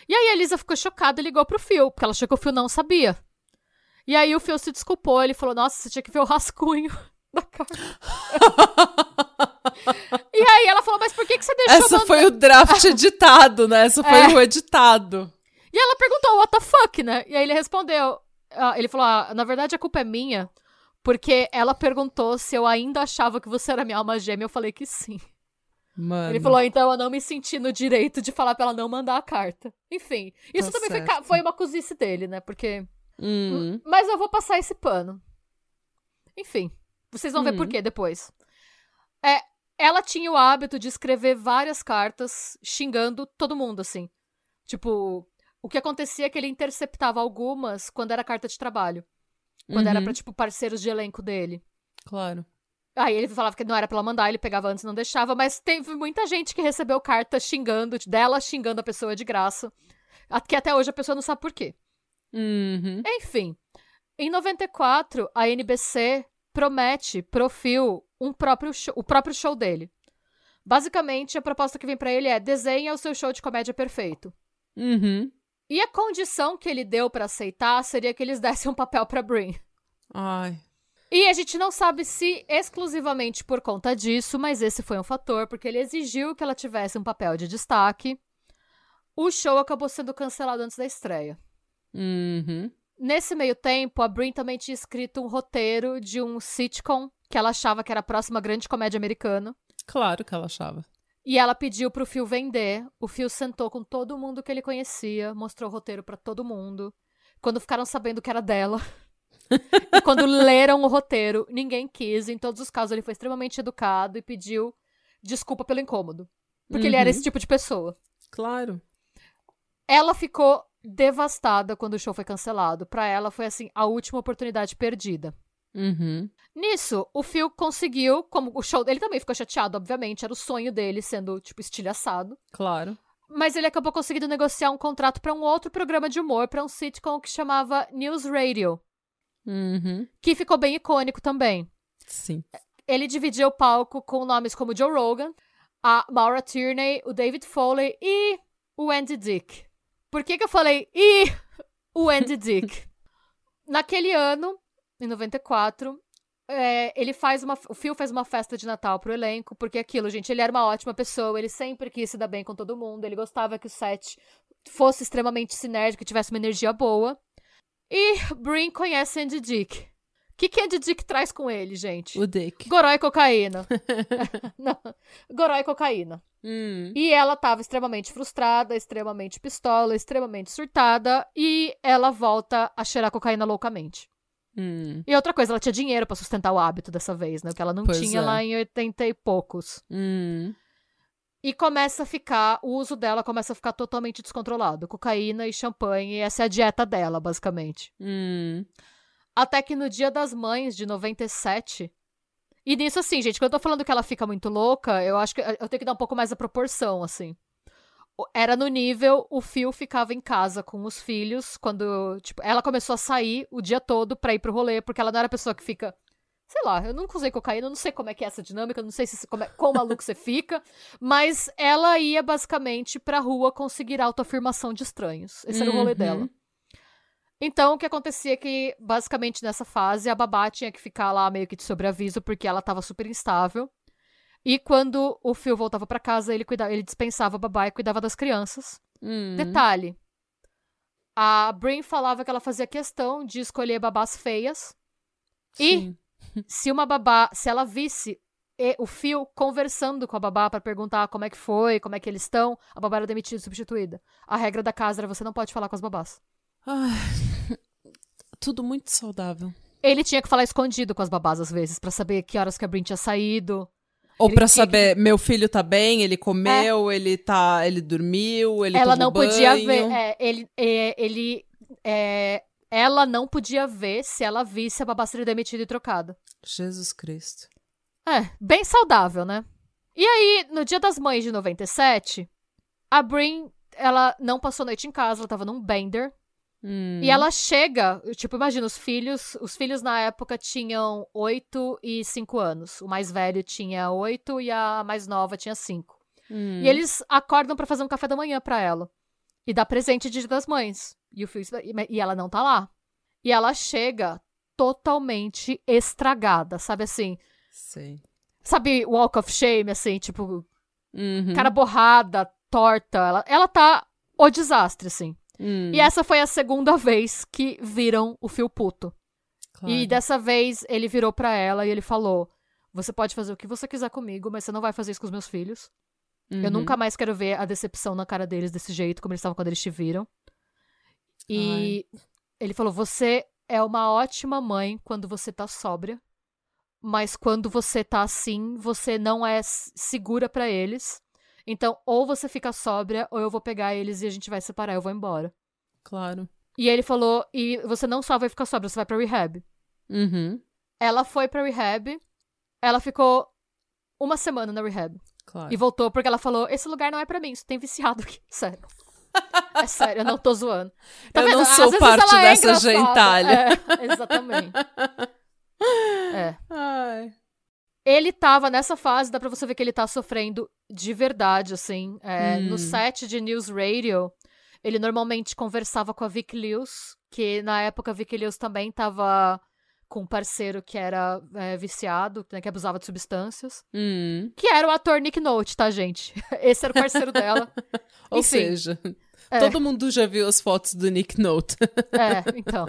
E aí a Elisa ficou chocada e ligou pro Phil, porque ela achou que o Phil não sabia. E aí o Phil se desculpou, ele falou, nossa, você tinha que ver o rascunho da carta. e aí ela falou, mas por que, que você deixou Essa foi o draft editado, né? Essa foi É. o editado. E ela perguntou, what the fuck, né? E aí ele respondeu, ah, ele falou, ah, na verdade a culpa é minha, porque ela perguntou se eu ainda achava que você era minha alma gêmea, eu falei que sim. Mano. Ele falou, então eu não me senti no direito de falar pra ela não mandar a carta. Enfim, isso Tá também foi, foi uma cozice dele, né? Porque... Hum. Mas eu vou passar esse pano. Enfim, vocês vão ver Hum. por quê depois. É, ela tinha o hábito de escrever várias cartas xingando todo mundo, assim. Tipo, o que acontecia é que ele interceptava algumas quando era carta de trabalho. Quando era Uhum. pra, tipo, parceiros de elenco dele. Claro. Aí ele falava que não era pra ela mandar, ele pegava antes e não deixava, mas teve muita gente que recebeu carta xingando, dela xingando a pessoa de graça. Que até hoje a pessoa não sabe por quê. Uhum. Enfim, em 94, a NBC promete pro Phil um próprio show- o próprio show dele. Basicamente, a proposta que vem pra ele é desenha o seu show de comédia perfeito. Uhum. E a condição que ele deu pra aceitar seria que eles dessem um papel pra Brin. Ai. E a gente não sabe se exclusivamente por conta disso, mas esse foi um fator, porque ele exigiu que ela tivesse um papel de destaque. O show acabou sendo cancelado antes da estreia. Uhum. Nesse meio tempo, a Brin também tinha escrito um roteiro de um sitcom que ela achava que era a próxima grande comédia americana. Claro que ela achava. E ela pediu pro Phil vender. O Phil sentou com todo mundo que ele conhecia, mostrou o roteiro pra todo mundo. Quando ficaram sabendo que era dela. e quando leram o roteiro, ninguém quis. Em todos os casos, ele foi extremamente educado e pediu desculpa pelo incômodo. Porque ele era Uhum. esse tipo de pessoa. Claro. Ela ficou devastada quando o show foi cancelado. Pra ela, foi assim, a última oportunidade perdida. Uhum. Nisso, o Phil conseguiu, como o show dele também ficou chateado, obviamente, era o sonho dele sendo, tipo, estilhaçado. Claro. Mas ele acabou conseguindo negociar um contrato pra um outro programa de humor, pra um sitcom que chamava News Radio, Uhum. que ficou bem icônico também. Sim. Ele dividia o palco com nomes como Joe Rogan, a Maura Tierney, o David Foley e o Andy Dick. Por que, que eu falei e o Andy Dick? Naquele ano, em 94, é, ele faz uma. O Phil faz uma festa de Natal pro elenco, porque aquilo, gente, ele era uma ótima pessoa, ele sempre quis se dar bem com todo mundo, ele gostava que o set fosse extremamente sinérgico e tivesse uma energia boa. E Brin conhece Andy Dick. O que, que Andy Dick traz com ele, gente? O Dick. Goró e cocaína. Não, Goró e cocaína. Hum. E ela tava extremamente frustrada, extremamente pistola, extremamente surtada. E ela volta a cheirar cocaína loucamente. Hum. E outra coisa, ela tinha dinheiro pra sustentar o hábito dessa vez, né? Que ela não Pois tinha é. lá em 80 e poucos. Hum. E começa a ficar, o uso dela começa a ficar totalmente descontrolado. Cocaína e champanhe, essa é a dieta dela, basicamente. Hum. Até que no dia das mães de 97. E nisso, assim, gente, quando eu tô falando que ela fica muito louca, eu acho que eu tenho que dar um pouco mais a proporção, assim. Era no nível, o Phil ficava em casa com os filhos, quando, tipo, ela começou a sair o dia todo pra ir pro rolê, porque ela não era a pessoa que fica. Sei lá, eu nunca usei cocaína, eu não sei como é que é essa dinâmica, eu não sei se, como é, quão maluco você fica, mas ela ia basicamente pra rua conseguir autoafirmação de estranhos. Esse era o rolê Uhum. dela. Então, o que acontecia é que, basicamente, nessa fase, a babá tinha que ficar lá meio que de sobreaviso, porque ela tava super instável. E quando o Phil voltava pra casa, ele, cuidava, ele dispensava a babá e cuidava das crianças. Hum. Detalhe: a Brin falava que ela fazia questão de escolher babás feias. E Sim. Se uma babá, se ela visse e- o Phil conversando com a babá pra perguntar como é que foi, como é que eles estão, a babá era demitida e substituída. A regra da casa era você não pode falar com as babás. Ai. Tudo muito saudável. Ele tinha que falar escondido com as babás às vezes, pra saber que horas que a Brin tinha saído. Ou tinha saber, meu filho tá bem, ele comeu, ele tá, ele dormiu, ele ela não podia banho. ver. é, ele, é, ele é, ela não podia ver se ela visse a babá ser demitida e trocada. Jesus Cristo. É, bem saudável, né? E aí, no dia das mães de 97, a Brin ela não passou a noite em casa, ela tava num bender. Hum. E ela chega, tipo, imagina, os filhos, os filhos na época tinham 8 e 5 anos. O mais velho tinha 8 e a mais nova tinha 5. Hum. E eles acordam pra fazer um café da manhã pra ela. E dá presente de Dia das Mães. E o filho, e ela não tá lá. E ela chega totalmente estragada, sabe assim? Sei. Sabe walk of shame, assim, tipo, Uhum. cara borrada, torta. Ela, ela tá o desastre, assim. Hum, E essa foi a segunda vez que viram o fio puto. claro. E dessa vez ele virou pra ela e ele falou: Você pode fazer o que você quiser comigo, mas você não vai fazer isso com os meus filhos. Eu Uhum. nunca mais quero ver a decepção na cara deles desse jeito, como eles estavam quando eles te viram. E ele falou: Você é uma ótima mãe quando você tá sóbria, mas quando você tá assim, você não é segura pra eles. Então, ou você fica sóbria, ou eu vou pegar eles e a gente vai separar, eu vou embora. Claro. E ele falou: E você não só vai ficar sóbria, você vai pra rehab. Uhum. Ela foi pra rehab, ela ficou uma semana na rehab. Claro. E voltou porque ela falou: Esse lugar não é pra mim, isso tem viciado aqui. Sério. É sério, eu não tô zoando. Tá Eu vendo? não sou parte é dessa engraçada. gentalha. É, exatamente. É. Ai. Ele tava nessa fase, dá pra você ver que ele tá sofrendo de verdade, assim. É, Hum. No set de News Radio, ele normalmente conversava com a Vic Lewis, que na época a Vic Lewis também tava com um parceiro que era é, viciado, né, que abusava de substâncias. Hum. Que era o ator Nick Note, tá, gente? Esse era o parceiro dela. Ou Enfim. seja, É. todo mundo já viu as fotos do Nick Note. É, então.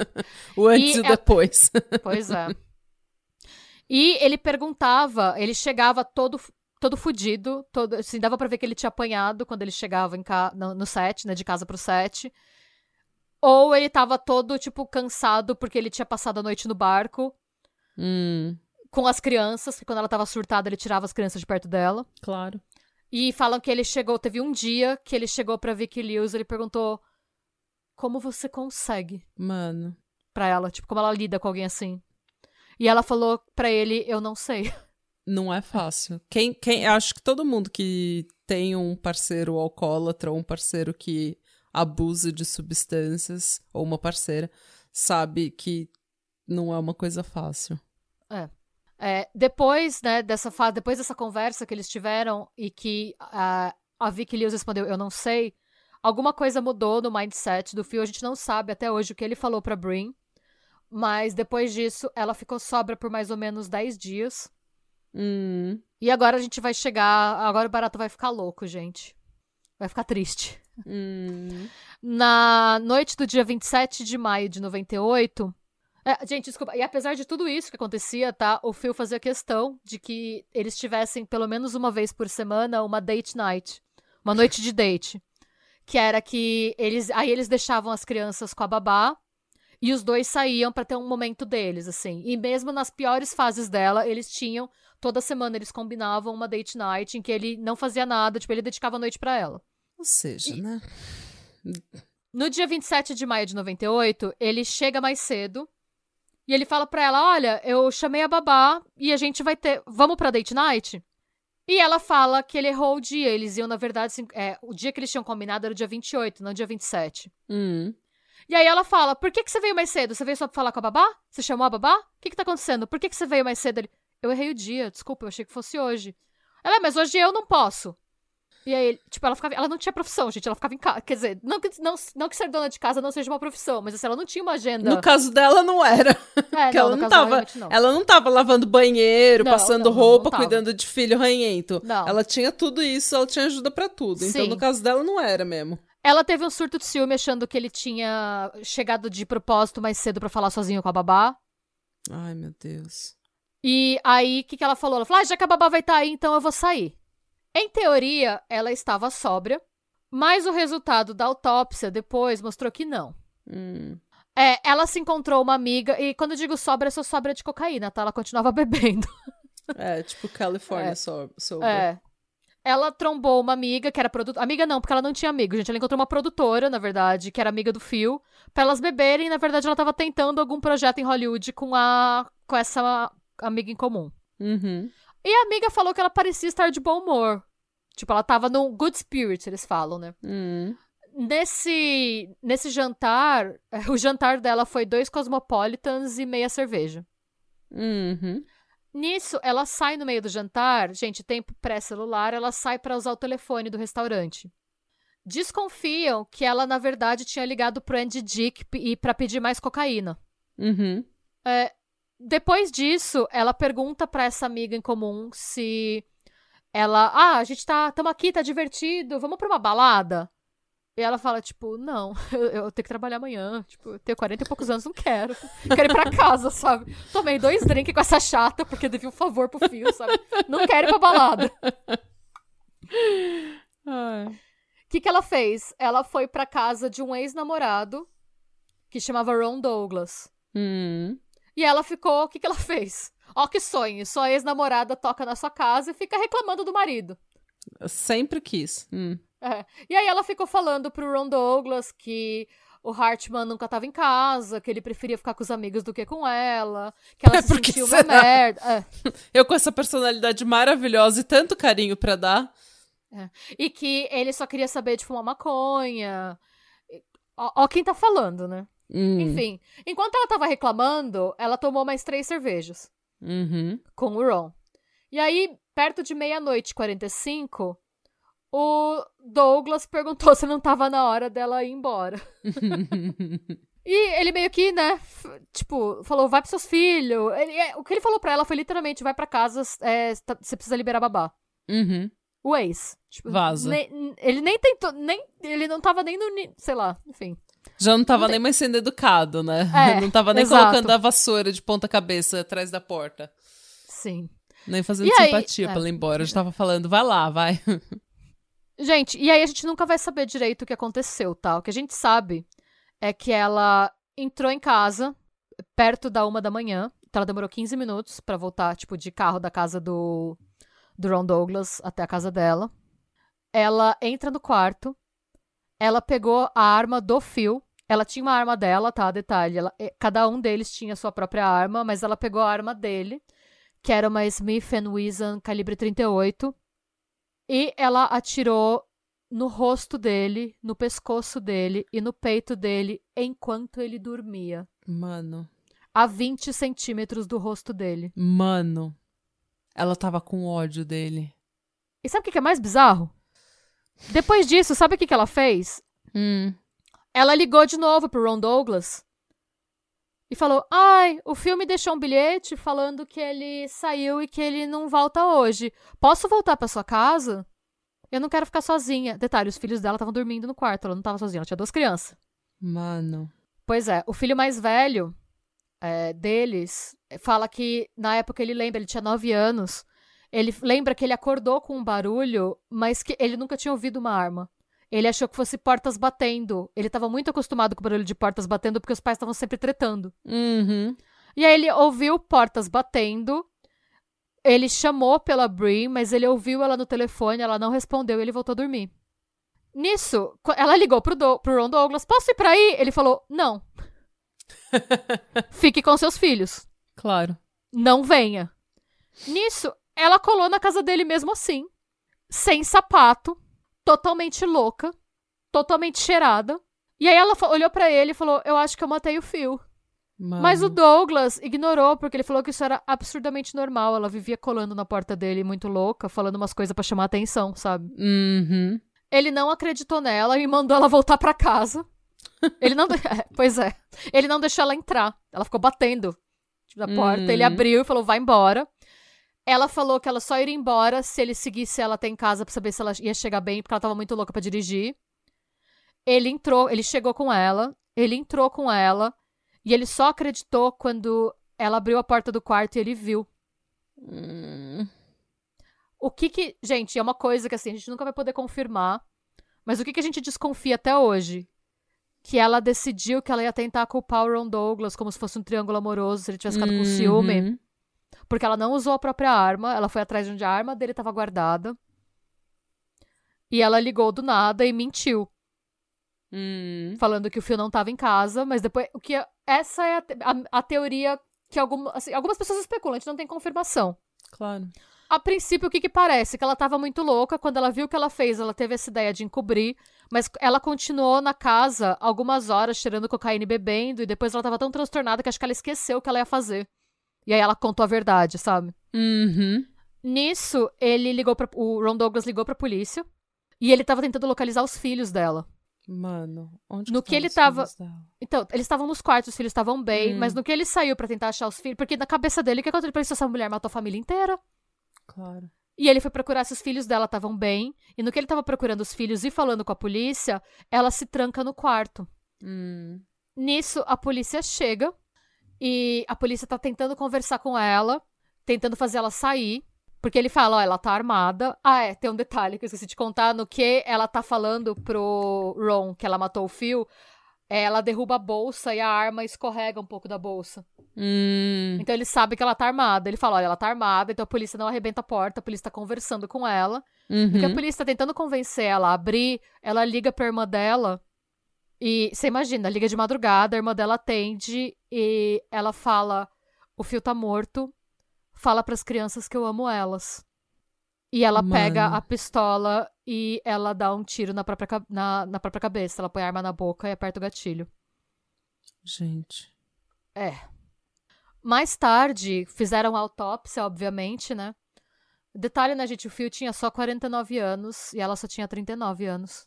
o antes E e, o é- depois. Pois é. E ele perguntava, ele chegava todo todo fudido, todo, assim, dava pra ver que ele tinha apanhado quando ele chegava ca, no, no set, né, de casa pro set. Ou ele tava todo, tipo, cansado porque ele tinha passado a noite no barco Hum. com as crianças, que quando ela tava surtada ele tirava as crianças de perto dela. Claro. E falam que ele chegou, teve um dia que ele chegou pra Vicky Lewis, ele perguntou como você consegue Mano. pra ela, tipo, como ela lida com alguém assim. E ela falou pra ele, eu não sei. Não é fácil. Quem, quem, acho que todo mundo que tem um parceiro alcoólatra ou um parceiro que abusa de substâncias, ou uma parceira, sabe que não é uma coisa fácil. É, depois, né, dessa fa depois dessa conversa que eles tiveram e que a a Vicky Lewis respondeu, eu não sei, alguma coisa mudou no mindset do Phil, a gente não sabe até hoje o que ele falou pra Brin, mas depois disso ela ficou sobra por mais ou menos 10 dias. Hum. E agora a gente vai chegar, agora o barato vai ficar louco, gente. Vai ficar triste. Hum. Na noite do dia 27 de maio de 98. É, gente, desculpa. E apesar de tudo isso que acontecia, tá? O Phil fazia questão de que eles tivessem, pelo menos uma vez por semana, uma date night. Uma noite de date. Que era que eles. Aí eles deixavam as crianças com a babá. E os dois saíam pra ter um momento deles, assim. E mesmo nas piores fases dela, eles tinham. Toda semana eles combinavam uma date night em que ele não fazia nada, tipo, ele dedicava a noite pra ela. Ou seja, né? No dia 27 de maio de 98, ele chega mais cedo e ele fala pra ela: Olha, eu chamei a babá e a gente vai ter. Vamos pra date night? E ela fala que ele errou o dia. Eles iam, na verdade, assim, é, o dia que eles tinham combinado era o dia 28, não o dia 27. Hum. E aí ela fala: Por que, que você veio mais cedo? Você veio só pra falar com a babá? Você chamou a babá? O que, que tá acontecendo? Por que, que você veio mais cedo? Ele: Eu errei o dia, desculpa, eu achei que fosse hoje. Ela, mas hoje eu não posso. E aí, tipo, ela ficava. Ela não tinha profissão, gente. Ela ficava em casa. Quer dizer, não que, não, não que ser dona de casa não seja uma profissão, mas assim, ela não tinha uma agenda. No caso dela, não era. é, Porque ela não tava. não. Ela não tava lavando banheiro, Não, passando não, não, roupa, não cuidando de filho ranhento. Não. Ela tinha tudo isso, ela tinha ajuda pra tudo. Então, Sim. no caso dela, não era mesmo. Ela teve um surto de ciúme achando que ele tinha chegado de propósito mais cedo pra falar sozinho com a babá. Ai, meu Deus. E aí, o que, que ela falou? Ela falou: ah, já que a babá vai estar aí, então eu vou sair. Em teoria, ela estava sóbria, mas o resultado da autópsia depois mostrou que não. Hum. É, ela se encontrou uma amiga, e quando eu digo sobra, é só sobra de cocaína, tá? Ela continuava bebendo. É, tipo California É. so sober. É. Ela trombou uma amiga que era produtora. Amiga não, porque ela não tinha amigo, gente. Ela encontrou uma produtora, na verdade, que era amiga do Phil, pra elas beberem. E, na verdade, ela tava tentando algum projeto em Hollywood com a com essa amiga em comum. Uhum. E a amiga falou que ela parecia estar de bom humor. Tipo, ela tava num good spirit, eles falam, né? Hum. nesse, nesse jantar, o jantar dela foi dois Cosmopolitans e meia cerveja. Uhum. Nisso, ela sai no meio do jantar, gente, tempo pré-celular, ela sai para usar o telefone do restaurante. Desconfiam que ela, na verdade, tinha ligado pro Andy Dick e para pedir mais cocaína. Uhum. É, depois disso, ela pergunta para essa amiga em comum se ela, ah, a gente tá, tamo aqui, tá divertido, vamos pra uma balada? E ela fala, tipo, não, eu, eu tenho que trabalhar amanhã. Tipo, eu tenho 40 e poucos anos, não quero. Quero ir pra casa, sabe? Tomei dois drinks com essa chata, porque devia um favor pro fio, sabe? Não quero ir pra balada. O que, que ela fez? Ela foi pra casa de um ex-namorado que chamava Ron Douglas. Hum. E ela ficou. O que, que ela fez? Ó, que sonho. Sua ex-namorada toca na sua casa e fica reclamando do marido. Eu sempre quis. Hum. É. E aí ela ficou falando pro Ron Douglas que o Hartman nunca tava em casa, que ele preferia ficar com os amigos do que com ela, que ela É, se sentiu uma será? merda. É. Eu com essa personalidade maravilhosa e tanto carinho pra dar. E que ele só queria saber de fumar maconha. Ó, ó quem tá falando, né? Hum. Enfim, enquanto ela tava reclamando, ela tomou mais três cervejas Uhum. com o Ron. E aí, perto de meia-noite e 45, o Douglas perguntou se não tava na hora dela ir embora. E ele meio que, né, tipo, falou, vai pros seus filhos. Ele- é, o que ele falou pra ela foi literalmente, vai pra casa, é, tá- você precisa liberar babá. Uhum. O ex. Tipo, Vaza. nem- ele nem tentou, nem, ele não tava nem no, sei lá, enfim. Já não tava Não nem mais sendo educado, né? É, não tava nem exato. colocando a vassoura de ponta cabeça atrás da porta. Sim. Nem fazendo E aí- simpatia é. pra ela ir embora. Já tava falando, vai lá, vai. Gente, e aí a gente nunca vai saber direito o que aconteceu, tá? O que a gente sabe é que ela entrou em casa perto da uma da manhã. Então ela demorou 15 minutos pra voltar, tipo, de carro da casa do, do Ron Douglas até a casa dela. Ela entra no quarto. Ela pegou a arma do Phil. Ela tinha uma arma dela, tá? Detalhe. ela- eh, cada um deles tinha sua própria arma, mas ela pegou a arma dele, que era uma Smith Wesson calibre 38. E ela atirou no rosto dele, no pescoço dele e no peito dele enquanto ele dormia. Mano, A 20 centímetros do rosto dele. mano. Ela tava com ódio dele. E sabe o que que é mais bizarro? Depois disso, sabe o que que ela fez? Hum. Ela ligou de novo pro Ron Douglas e falou: Ai, o filme deixou um bilhete falando que ele saiu e que ele não volta hoje. Posso voltar pra sua casa? Eu não quero ficar sozinha. Detalhe: os filhos dela estavam dormindo no quarto, ela não tava sozinha, ela tinha duas crianças. Mano. Pois é, o filho mais velho é, deles fala que na época ele lembra, ele tinha nove anos. Ele lembra que ele acordou com um barulho, mas que ele nunca tinha ouvido uma arma. Ele achou que fosse portas batendo. Ele estava muito acostumado com o barulho de portas batendo porque os pais estavam sempre tretando. Uhum. E aí ele ouviu portas batendo. Ele chamou pela Brie, mas ele ouviu ela no telefone, ela não respondeu e ele voltou a dormir. Nisso, ela ligou pro, Do- pro Ron Douglas: Posso ir pra aí? Ele falou: Não. Fique com seus filhos. Claro. Não venha. Nisso, ela colou na casa dele mesmo assim, sem sapato, totalmente louca, totalmente cheirada. E aí ela olhou pra ele e falou: Eu acho que eu matei o Phil. Mano. Mas o Douglas ignorou, porque ele falou que isso era absurdamente normal. Ela vivia colando na porta dele, muito louca, falando umas coisas pra chamar atenção, sabe? Uhum. Ele não acreditou nela e mandou ela voltar pra casa. Ele não. é, pois é. Ele não deixou ela entrar. Ela ficou batendo tipo, na porta. Hum. Ele abriu e falou: vai embora. Ela falou que ela só iria embora se ele seguisse ela até em casa pra saber se ela ia chegar bem, porque ela tava muito louca pra dirigir. Ele entrou, ele chegou com ela, ele entrou com ela, e ele só acreditou quando ela abriu a porta do quarto e ele viu. Hum. O que que. Gente, é uma coisa que assim, a gente nunca vai poder confirmar. Mas o que que a gente desconfia até hoje? Que ela decidiu que ela ia tentar culpar o Ron Douglas como se fosse um triângulo amoroso, se ele tivesse ficado com ciúme. Porque ela não usou a própria arma, ela foi atrás de onde a arma dele estava guardada. E ela ligou do nada e mentiu, Hum. falando que o Phil não estava em casa, mas depois. O que é- essa é a, te- a- a teoria que algum, assim, algumas pessoas especulam, a gente não tem confirmação. Claro. A princípio, o que que parece? Que ela tava muito louca. Quando ela viu o que ela fez, ela teve essa ideia de encobrir. Mas ela continuou na casa algumas horas, tirando cocaína e bebendo. E depois ela tava tão transtornada que acho que ela esqueceu o que ela ia fazer. E aí ela contou a verdade, sabe? Uhum. Nisso, ele ligou pra. O Ron Douglas ligou pra polícia. E ele tava tentando localizar os filhos dela. Mano, onde No que, que ele tava-? Então, eles estavam nos quartos, os filhos estavam bem, Hum. mas no que ele saiu pra tentar achar os filhos, porque na cabeça dele, o que aconteceu? Ele pensou, essa mulher matou a família inteira. Claro. E ele foi procurar se os filhos dela estavam bem, e no que ele tava procurando os filhos e falando com a polícia, ela se tranca no quarto. Hum. Nisso, a polícia chega, e a polícia tá tentando conversar com ela, tentando fazer ela sair, porque ele fala, ó, ela tá armada. Ah, é, tem um detalhe que eu esqueci de contar, no que ela tá falando pro Ron que ela matou o Phil, ela derruba a bolsa e a arma escorrega um pouco da bolsa. Hum. Então ele sabe que ela tá armada. Ele fala, olha, ela tá armada, então a polícia não arrebenta a porta, a polícia tá conversando com ela. Porque a Uhum. polícia tá tentando convencer ela a abrir, ela liga pra irmã dela. E você imagina, liga de madrugada, a irmã dela atende e ela fala: O fio tá morto, fala pras crianças que eu amo elas. E ela pega Mano. a pistola e ela dá um tiro na própria, na, na própria cabeça. Ela põe a arma na boca e aperta o gatilho. Gente. É. Mais tarde, fizeram autópsia, obviamente, né? Detalhe, né, gente? O Phil tinha só 49 anos e ela só tinha 39 anos.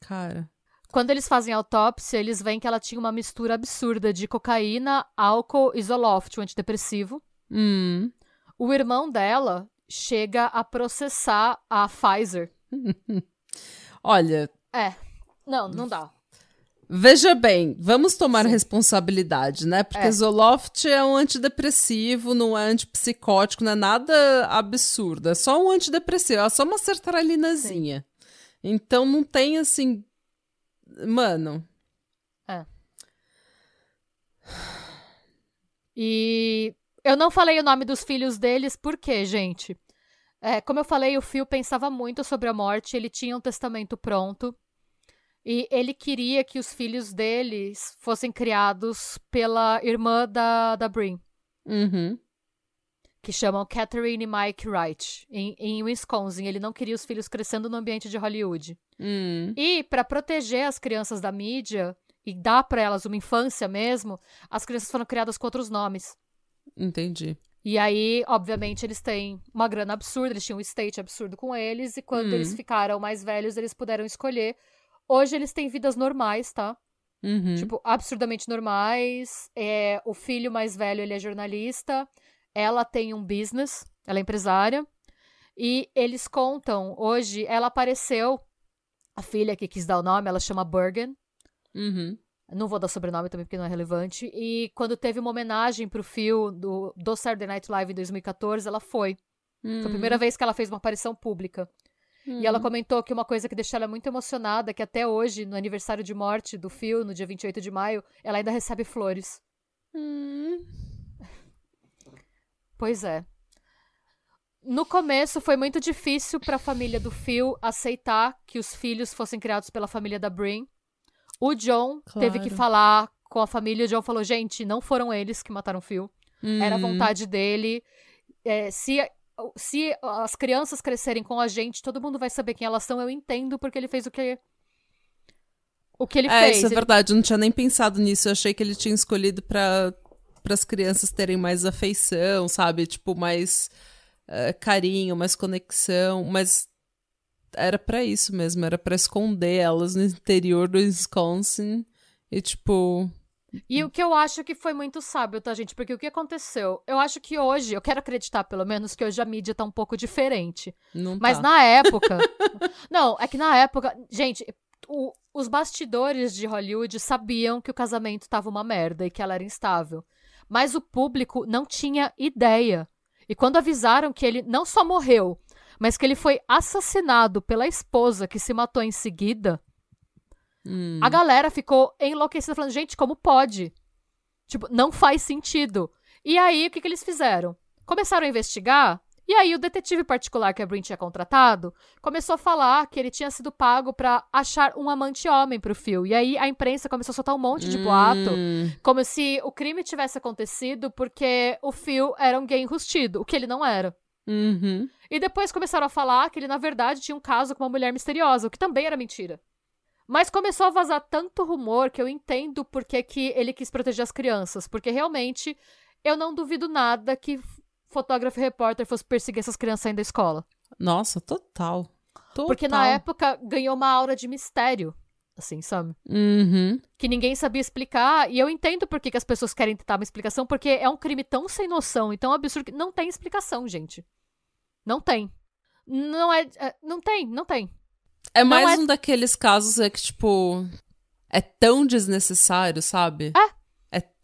Cara. Quando eles fazem autópsia, eles veem que ela tinha uma mistura absurda de cocaína, álcool e Zoloft, um antidepressivo. Hum. O irmão dela chega a processar a Pfizer. Olha, É. Não, não dá. veja bem, vamos tomar Sim. responsabilidade, né? Porque É. Zoloft é um antidepressivo, não é antipsicótico, não é nada absurdo. É só um antidepressivo, é só uma sertralinazinha. Então não tem assim. Mano. E eu não falei o nome dos filhos deles, por quê, gente? É, como eu falei, o Phil pensava muito sobre a morte, ele tinha um testamento pronto. E ele queria que os filhos deles fossem criados pela irmã da, da Brin, Uhum. Que chamam Catherine e Mike Wright, em, em Wisconsin. Ele não queria os filhos crescendo no ambiente de Hollywood. Hum. E para proteger as crianças da mídia e dar para elas uma infância mesmo, as crianças foram criadas com outros nomes. Entendi. E aí, obviamente, eles têm uma grana absurda, eles tinham um estate absurdo com eles, e quando Hum. eles ficaram mais velhos, eles puderam escolher. Hoje eles têm vidas normais, tá? Uhum. Tipo, absurdamente normais. É, o filho mais velho, ele é jornalista. Ela tem um business, ela é empresária. E eles contam, hoje, ela apareceu, a filha que quis dar o nome, ela chama Bergen. Uhum. Não vou dar sobrenome também porque não é relevante. E quando teve uma homenagem pro Phil do, do Saturday Night Live em 2014, ela foi. Foi a primeira vez que ela fez uma aparição pública. E ela comentou que uma coisa que deixou ela muito emocionada, é que até hoje, no aniversário de morte do Phil, no dia 28 de maio, ela ainda recebe flores. Hum. Pois é. No começo foi muito difícil para a família do Phil aceitar que os filhos fossem criados pela família da Brin. O John teve que Claro. falar com a família. O John falou: gente, não foram eles que mataram o Phil. Era a Hum. vontade dele. É, se, se as crianças crescerem com a gente, todo mundo vai saber quem elas são. Eu entendo porque ele fez o que. O que ele É, fez. isso é Ele- verdade. Eu não tinha nem pensado nisso. Eu achei que ele tinha escolhido pra as crianças terem mais afeição, sabe? Tipo, mais eh, carinho, mais conexão. Mas era pra isso mesmo. Era pra esconder elas no interior do Wisconsin. E, tipo. E o que eu acho que foi muito sábio, tá, gente? Porque o que aconteceu? Eu acho que hoje, eu quero acreditar pelo menos que hoje a mídia tá um pouco diferente. Não Mas tá. na época. não, é que na época. Gente, o- os bastidores de Hollywood sabiam que o casamento tava uma merda e que ela era instável. Mas o público não tinha ideia. E quando avisaram que ele não só morreu, mas que ele foi assassinado pela esposa que se matou em seguida, Hum. a galera ficou enlouquecida, falando: gente, como pode? Tipo, não faz sentido. E aí, o que, que eles fizeram? Começaram a investigar. E aí, o detetive particular que a Brin tinha contratado começou a falar que ele tinha sido pago pra achar um amante homem pro Phil. E aí, a imprensa começou a soltar um monte de boato, Hum. como se o crime tivesse acontecido porque o Phil era um gay enrustido, o que ele não era. Uhum. E depois começaram a falar que ele, na verdade, tinha um caso com uma mulher misteriosa, o que também era mentira. Mas começou a vazar tanto rumor que eu entendo por que, que ele quis proteger as crianças. Porque realmente eu não duvido nada que fotógrafo e repórter fosse perseguir essas crianças saindo da escola. Nossa, total. total. Porque na época ganhou uma aura de mistério. Assim, sabe? Uhum. Que ninguém sabia explicar. E eu entendo por que, que as pessoas querem tentar uma explicação, porque é um crime tão sem noção e tão absurdo que não tem explicação, gente. Não tem. Não é. é não tem, não tem. É mais é- um daqueles casos é que, tipo, é tão desnecessário, sabe? É.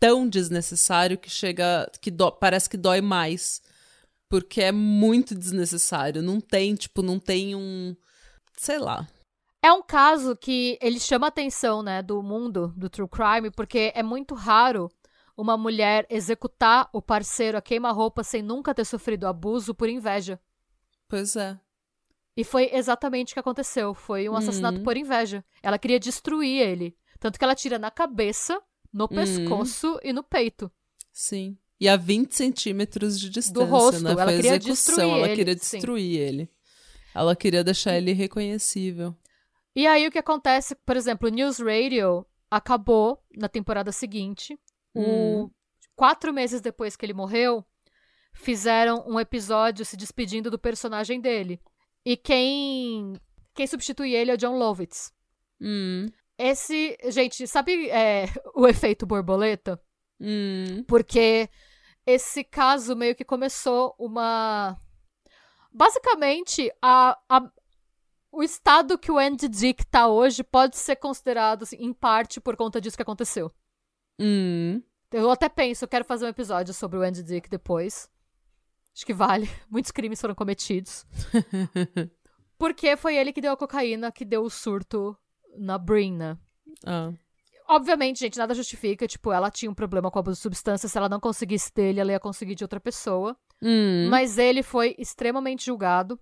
Tão desnecessário que chega. que dó- parece que dói mais. Porque é muito desnecessário. Não tem, tipo, não tem um. Sei lá. É um caso que ele chama a atenção, né, do mundo do true crime, porque é muito raro uma mulher executar o parceiro a queima-roupa sem nunca ter sofrido abuso por inveja. Pois é. E foi exatamente o que aconteceu. Foi um assassinato Uhum. por inveja. Ela queria destruir ele. Tanto que ela tira na cabeça, no pescoço e no peito. Sim. E a 20 centímetros de distância, rosto. né? Ela Foi queria execução. destruir Ela ele, queria sim. destruir ele. Ela queria deixar ele irreconhecível. E aí o que acontece, por exemplo, o News Radio acabou na temporada seguinte. Hum. O... Quatro meses depois que ele morreu, fizeram um episódio se despedindo do personagem dele. E quem quem substitui ele é o John Lovitz. Hum. Esse, gente, sabe é, o efeito borboleta? Hum. Porque esse caso meio que começou uma. Basicamente, a, a- o estado que o Andy Dick tá hoje pode ser considerado, assim, em parte, por conta disso que aconteceu. Hum. Eu até penso, eu quero fazer um episódio sobre o Andy Dick depois. Acho que vale. Muitos crimes foram cometidos. Porque foi ele que deu a cocaína que deu o surto na Brin, né? ah. Obviamente, gente, nada justifica. Tipo, ela tinha um problema com abuso de substância. Se ela não conseguisse dele, ela ia conseguir de outra pessoa. Hum. Mas ele foi extremamente julgado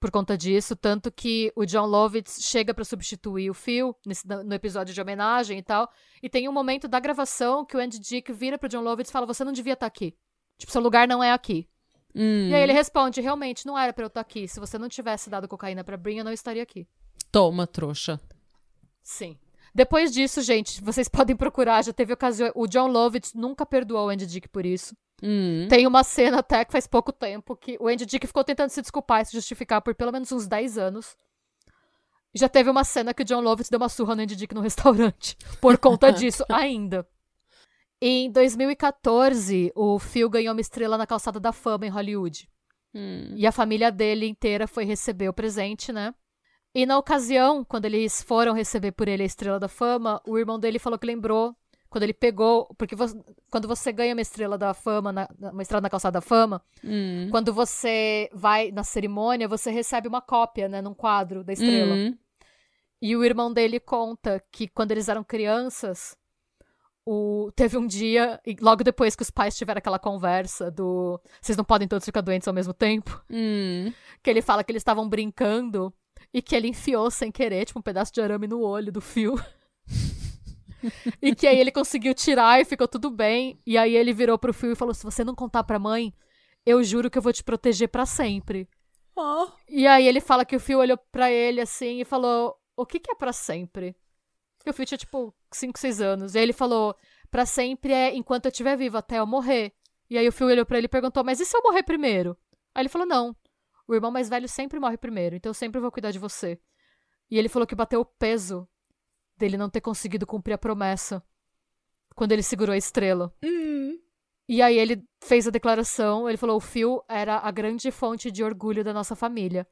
por conta disso. Tanto que o John Lovitz chega pra substituir o Phil nesse- no episódio de homenagem e tal. E tem um momento da gravação que o Andy Dick vira pro John Lovitz e fala: Você não devia estar aqui. Tipo, seu lugar não é aqui. Hum. E aí ele responde: Realmente, não era pra eu estar aqui. Se você não tivesse dado cocaína pra Brin, eu não estaria aqui. Toma, trouxa. Sim. Depois disso, gente, vocês podem procurar, já teve ocasião. O John Lovitz nunca perdoou o Andy Dick por isso. Hum. Tem uma cena até que faz pouco tempo que o Andy Dick ficou tentando se desculpar e se justificar por pelo menos uns 10 anos. Já teve uma cena que o John Lovitz deu uma surra no Andy Dick no restaurante. Por conta disso, ainda. Em 2014, o Phil ganhou uma estrela na calçada da fama em Hollywood. Hum. E a família dele inteira foi receber o presente, né? E na ocasião, quando eles foram receber por ele a Estrela da Fama, o irmão dele falou que lembrou quando ele pegou. Porque vo- quando você ganha uma Estrela da Fama, na- na- uma estrela na calçada da fama, Hum. quando você vai na cerimônia, você recebe uma cópia, né, num quadro da estrela. Hum. E o irmão dele conta que quando eles eram crianças, o... teve um dia, e logo depois que os pais tiveram aquela conversa do vocês não podem todos ficar doentes ao mesmo tempo, Hum. que ele fala que eles estavam brincando e que ele enfiou sem querer, tipo, um pedaço de arame no olho do fio. e que aí ele conseguiu tirar e ficou tudo bem. E aí ele virou pro fio e falou: se você não contar pra mãe, eu juro que eu vou te proteger pra sempre. Oh. E aí ele fala que o Phil olhou pra ele assim e falou: O que, que é pra sempre? Porque o Phil tinha tipo 5, 6 anos. E aí ele falou: Pra sempre é enquanto eu estiver vivo, até eu morrer. E aí o Phil olhou pra ele e perguntou: Mas e se eu morrer primeiro? Aí ele falou: Não. O irmão mais velho sempre morre primeiro, então eu sempre vou cuidar de você. E ele falou que bateu o peso dele não ter conseguido cumprir a promessa quando ele segurou a estrela. Hum. E aí ele fez a declaração, ele falou: o Phil era a grande fonte de orgulho da nossa família.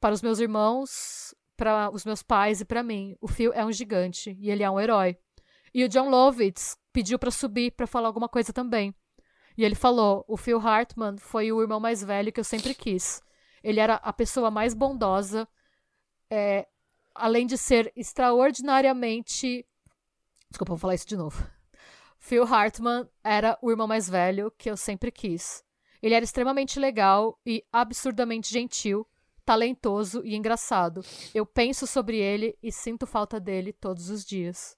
Para os meus irmãos, para os meus pais e para mim, o Phil é um gigante e ele é um herói. E o John Lovitz pediu para subir para falar alguma coisa também. E ele falou: o Phil Hartman foi o irmão mais velho que eu sempre quis. Ele era a pessoa mais bondosa, é, além de ser extraordinariamente. Desculpa, vou falar isso de novo. Phil Hartman era o irmão mais velho que eu sempre quis. Ele era extremamente legal e absurdamente gentil, talentoso e engraçado. Eu penso sobre ele e sinto falta dele todos os dias.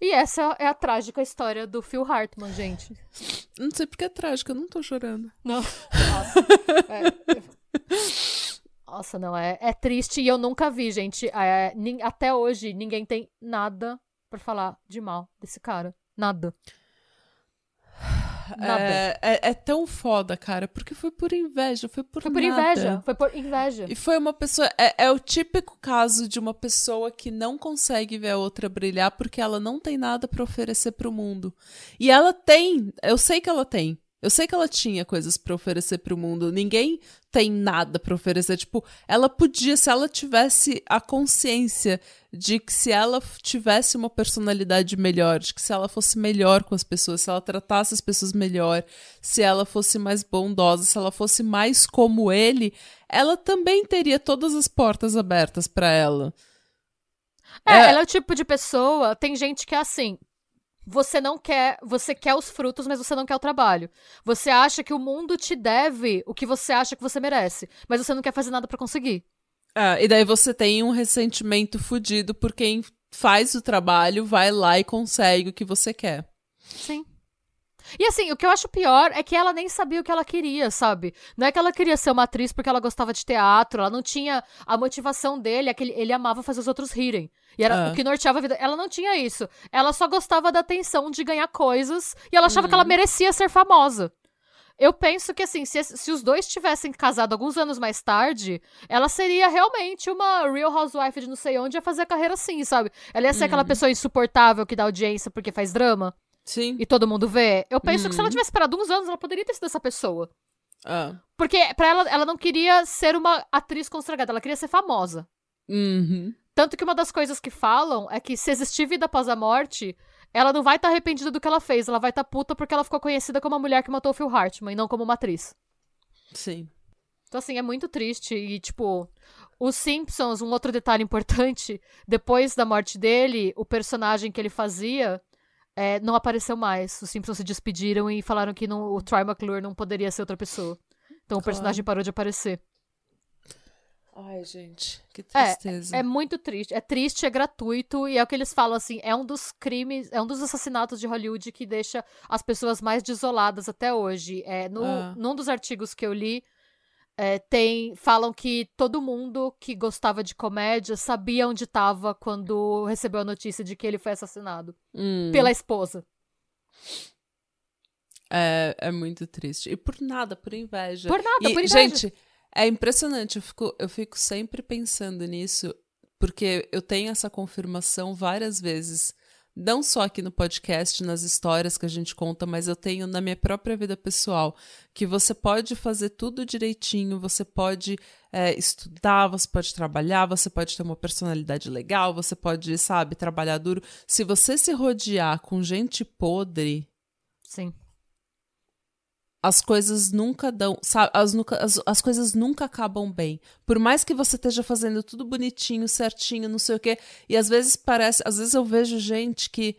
E essa é a trágica história do Phil Hartman, gente. Não sei porque é trágico, eu não tô chorando. Não. Nossa. É, Nossa, não, é, é triste e eu nunca vi, gente. É, até hoje, ninguém tem nada pra falar de mal desse cara. Nada. É, é, é, tão foda, cara, porque foi por inveja, foi por Foi por nada. inveja, foi por inveja. E foi uma pessoa. É, é o típico caso de uma pessoa que não consegue ver a outra brilhar porque ela não tem nada para oferecer pro mundo. E ela tem, eu sei que ela tem. Eu sei que ela tinha coisas para oferecer para o mundo. Ninguém tem nada para oferecer. Tipo, ela podia, se ela tivesse a consciência de que se ela tivesse uma personalidade melhor, de que se ela fosse melhor com as pessoas, se ela tratasse as pessoas melhor, se ela fosse mais bondosa, se ela fosse mais como ele, ela também teria todas as portas abertas para ela. É, é, ela é o tipo de pessoa. Tem gente que é assim você não quer, você quer os frutos, mas você não quer o trabalho. Você acha que o mundo te deve o que você acha que você merece, mas você não quer fazer nada para conseguir. É, e daí você tem um ressentimento fudido por quem faz o trabalho, vai lá e consegue o que você quer. Sim. E assim, o que eu acho pior é que ela nem sabia o que ela queria, sabe? Não é que ela queria ser uma atriz porque ela gostava de teatro, ela não tinha a motivação dele, é que ele, ele amava fazer os outros rirem. E era ah. o que norteava a vida. Ela não tinha isso. Ela só gostava da atenção de ganhar coisas e ela achava uhum. que ela uhum. merecia ser famosa. Eu penso que, assim, se, se os dois tivessem casado alguns anos mais tarde, ela seria realmente uma Real Housewife de não sei onde a fazer a carreira assim, sabe? Ela ia ser uhum. aquela pessoa insuportável que dá audiência porque faz drama. Sim. E todo mundo vê. Eu penso uhum. que se ela uhum. tivesse esperado uns anos, ela poderia ter sido essa pessoa. Ah. Porque pra ela, ela não queria ser uma atriz consagrada, ela queria ser famosa. Uhum. Tanto que uma das coisas que falam é que se existir vida após a morte, ela não vai estar tá arrependida do que ela fez, ela vai estar tá puta porque ela ficou conhecida como a mulher que matou o Phil Hartman e não como uma atriz. Sim. Então, assim, é muito triste. E, tipo, os Simpsons, um outro detalhe importante, depois da morte dele, o personagem que ele fazia é, não apareceu mais. Os Simpsons se despediram e falaram que não, o Troy McClure não poderia ser outra pessoa. Então claro. o personagem parou de aparecer. Ai, gente, que tristeza. É, é muito triste. É triste, é gratuito e é o que eles falam assim, é um dos crimes, é um dos assassinatos de Hollywood que deixa as pessoas mais desoladas até hoje. É, no, ah. Num dos artigos que eu li, é, tem falam que todo mundo que gostava de comédia sabia onde estava quando recebeu a notícia de que ele foi assassinado hum. pela esposa. É, é muito triste. E por nada, por inveja. Por nada, e, por inveja. Gente, é impressionante, eu fico, eu fico sempre pensando nisso, porque eu tenho essa confirmação várias vezes. Não só aqui no podcast, nas histórias que a gente conta, mas eu tenho na minha própria vida pessoal. Que você pode fazer tudo direitinho, você pode é, estudar, você pode trabalhar, você pode ter uma personalidade legal, você pode, sabe, trabalhar duro. Se você se rodear com gente podre. Sim as coisas nunca dão, sabe, as, as, as, coisas nunca acabam bem. Por mais que você esteja fazendo tudo bonitinho, certinho, não sei o quê, e às vezes parece, às vezes eu vejo gente que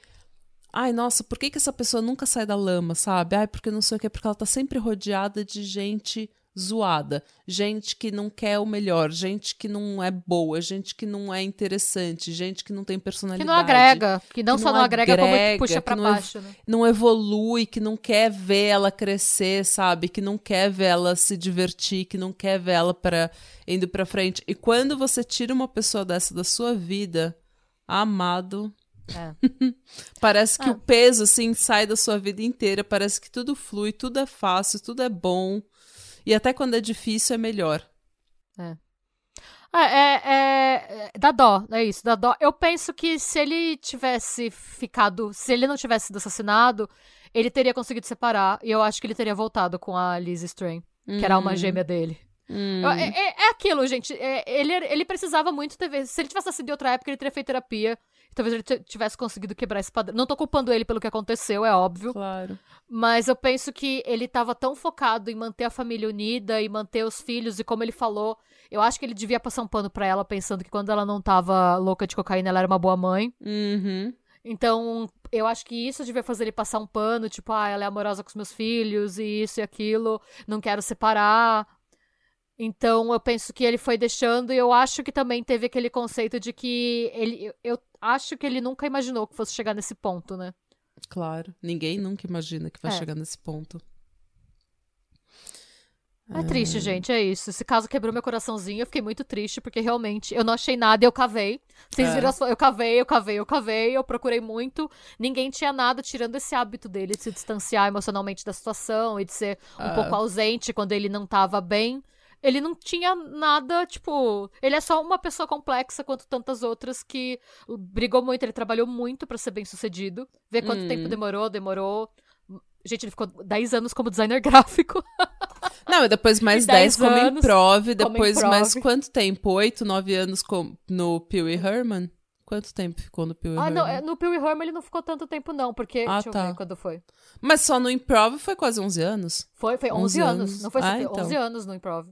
Ai, nossa, por que, que essa pessoa nunca sai da lama, sabe? Ai, porque não sei o quê, porque ela tá sempre rodeada de gente zoada, gente que não quer o melhor, gente que não é boa, gente que não é interessante, gente que não tem personalidade. Que não agrega, que não que só não, agrega, agrega, como puxa pra não baixo. Né? Não evolui, que não quer ver ela crescer, sabe? Que não quer ver ela se divertir, que não quer ver ela para indo pra frente. E quando você tira uma pessoa dessa da sua vida, amado, é. parece que é. o peso assim sai da sua vida inteira, parece que tudo flui, tudo é fácil, tudo é bom. E até quando é difícil é melhor. É. É, é, é, dá dó, é isso, dá dó. Eu penso que se ele tivesse ficado, se ele não tivesse sido assassinado, ele teria conseguido separar e eu acho que ele teria voltado com a Liz Strain, que era uma hum. gêmea dele. Hum. É, é, é, aquilo, gente. É, ele, ele precisava muito ter. Se ele tivesse sido de outra época, ele teria feito terapia. Talvez ele tivesse conseguido quebrar esse padrão. Não tô culpando ele pelo que aconteceu, é óbvio. Claro. Mas eu penso que ele tava tão focado em manter a família unida e manter os filhos, e como ele falou, eu acho que ele devia passar um pano pra ela, pensando que quando ela não tava louca de cocaína, ela era uma boa mãe. Uhum. Então, eu acho que isso devia fazer ele passar um pano, tipo, ah, ela é amorosa com os meus filhos, e isso e aquilo, não quero separar. Então eu penso que ele foi deixando e eu acho que também teve aquele conceito de que ele eu acho que ele nunca imaginou que fosse chegar nesse ponto, né? Claro. Ninguém nunca imagina que vai É. chegar nesse ponto. É triste, gente, é isso. Esse caso quebrou meu coraçãozinho, eu fiquei muito triste, porque realmente eu não achei nada e eu cavei. Vocês É. viram as Eu cavei, eu cavei, eu cavei, eu procurei muito. Ninguém tinha nada, tirando esse hábito dele de se distanciar emocionalmente da situação e de ser um Ah. pouco ausente quando ele não tava bem. Ele não tinha nada, tipo. Ele é só uma pessoa complexa quanto tantas outras que brigou muito, ele trabalhou muito pra ser bem sucedido. Vê quanto Hum. tempo demorou, demorou. Gente, ele ficou 10 anos como designer gráfico. Não, e depois mais E 10 dez como improv, como depois mais quanto tempo? 8, 9 anos com, no Pee Herman? Quanto tempo ficou no Pee Wee Ah, Herman? não, é, no Pee Wee Herman ele não ficou tanto tempo, não, porque. Ah, deixa eu tá. ver quando foi. Mas só no improv foi quase 11 anos. Foi, foi 11, 11 anos. anos. Não foi, Ah, foi então. 11 anos no improv.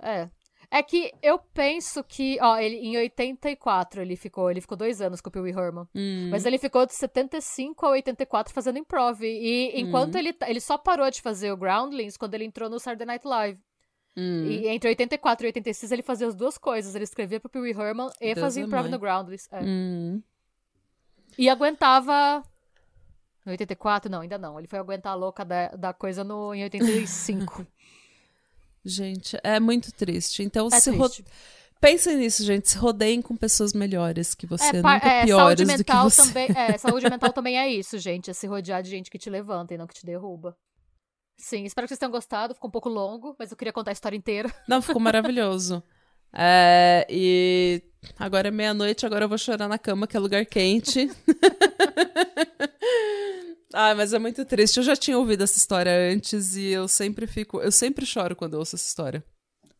É. É que eu penso que, ó, ele em 84 ele ficou, ele ficou dois anos com o Pee Wee Herman. Hum. Mas ele ficou de 75 a 84 fazendo improv. E enquanto Hum. ele, ta- ele só parou de fazer o Groundlings quando ele entrou no Saturday Night Live. Hum. E entre 84 e 86 ele fazia as duas coisas. Ele escrevia pro Pee Wee Herman e Deus fazia improv mãe. no Groundlings. É. Hum. E aguentava. No 84, não, ainda não. Ele foi aguentar a louca da, da coisa no, em 85. Gente, é muito triste. Então, É se ro... triste. pensem nisso, gente. Se rodeiem com pessoas melhores que você, É, nunca é, piores saúde do que mental você. também. É, saúde mental também é isso, gente. É se rodear de gente que te levanta e não que te derruba. Sim, espero que vocês tenham gostado. Ficou um pouco longo, mas eu queria contar a história inteira. Não, ficou maravilhoso. É, e agora é meia-noite, agora eu vou chorar na cama, que é lugar quente. Ai, mas é muito triste. Eu já tinha ouvido essa história antes e eu sempre fico. Eu sempre choro quando eu ouço essa história.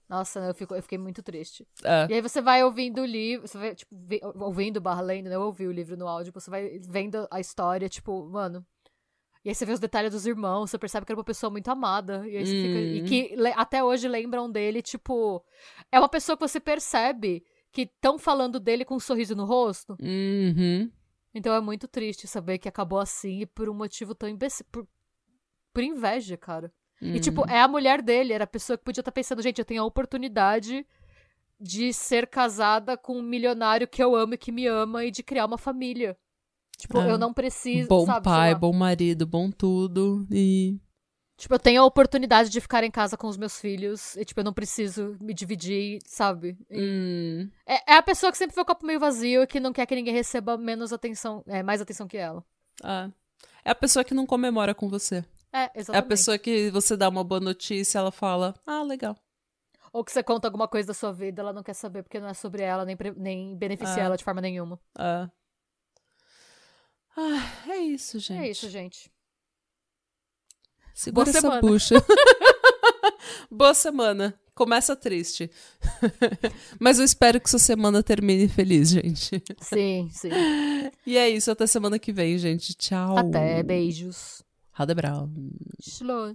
Nossa, eu, fico, eu fiquei muito triste. É. E aí você vai ouvindo o livro, você vai, tipo, ouvindo barra lendo, né? Eu ouvi o livro no áudio, você vai vendo a história, tipo, mano. E aí você vê os detalhes dos irmãos, você percebe que era uma pessoa muito amada. E aí você fica. E Hum. que le- até hoje lembram dele, tipo. É uma pessoa que você percebe que estão falando dele com um sorriso no rosto. Uhum. Então é muito triste saber que acabou assim e por um motivo tão imbecil. Por, por inveja, cara. E, tipo, Uhum. é a mulher dele, era a pessoa que podia estar pensando, gente, eu tenho a oportunidade de ser casada com um milionário que eu amo e que me ama e de criar uma família. Tipo, É. eu não preciso, bom sabe? pai, bom marido, bom tudo. E. Tipo, eu tenho a oportunidade de ficar em casa com os meus filhos e, tipo, eu não preciso me dividir, sabe? Hum, É, é a pessoa que sempre vê o copo meio vazio e que não quer que ninguém receba menos atenção, é, mais atenção que ela. ah. É a pessoa que não comemora com você. É, É exatamente. a pessoa que você dá uma boa notícia, ela fala, ah, legal. Ou que você conta alguma coisa da sua vida, ela não quer saber porque não é sobre ela, nem, nem beneficia Ah. ela de forma nenhuma. Ah. Ah, é isso, gente. É isso, gente. Segura Boa essa semana. bucha. Boa semana. Começa triste. Mas eu espero que sua semana termine feliz, gente. Sim, sim. E é isso, até semana que vem, gente. Tchau. Até, beijos. Radebrau. Shalom.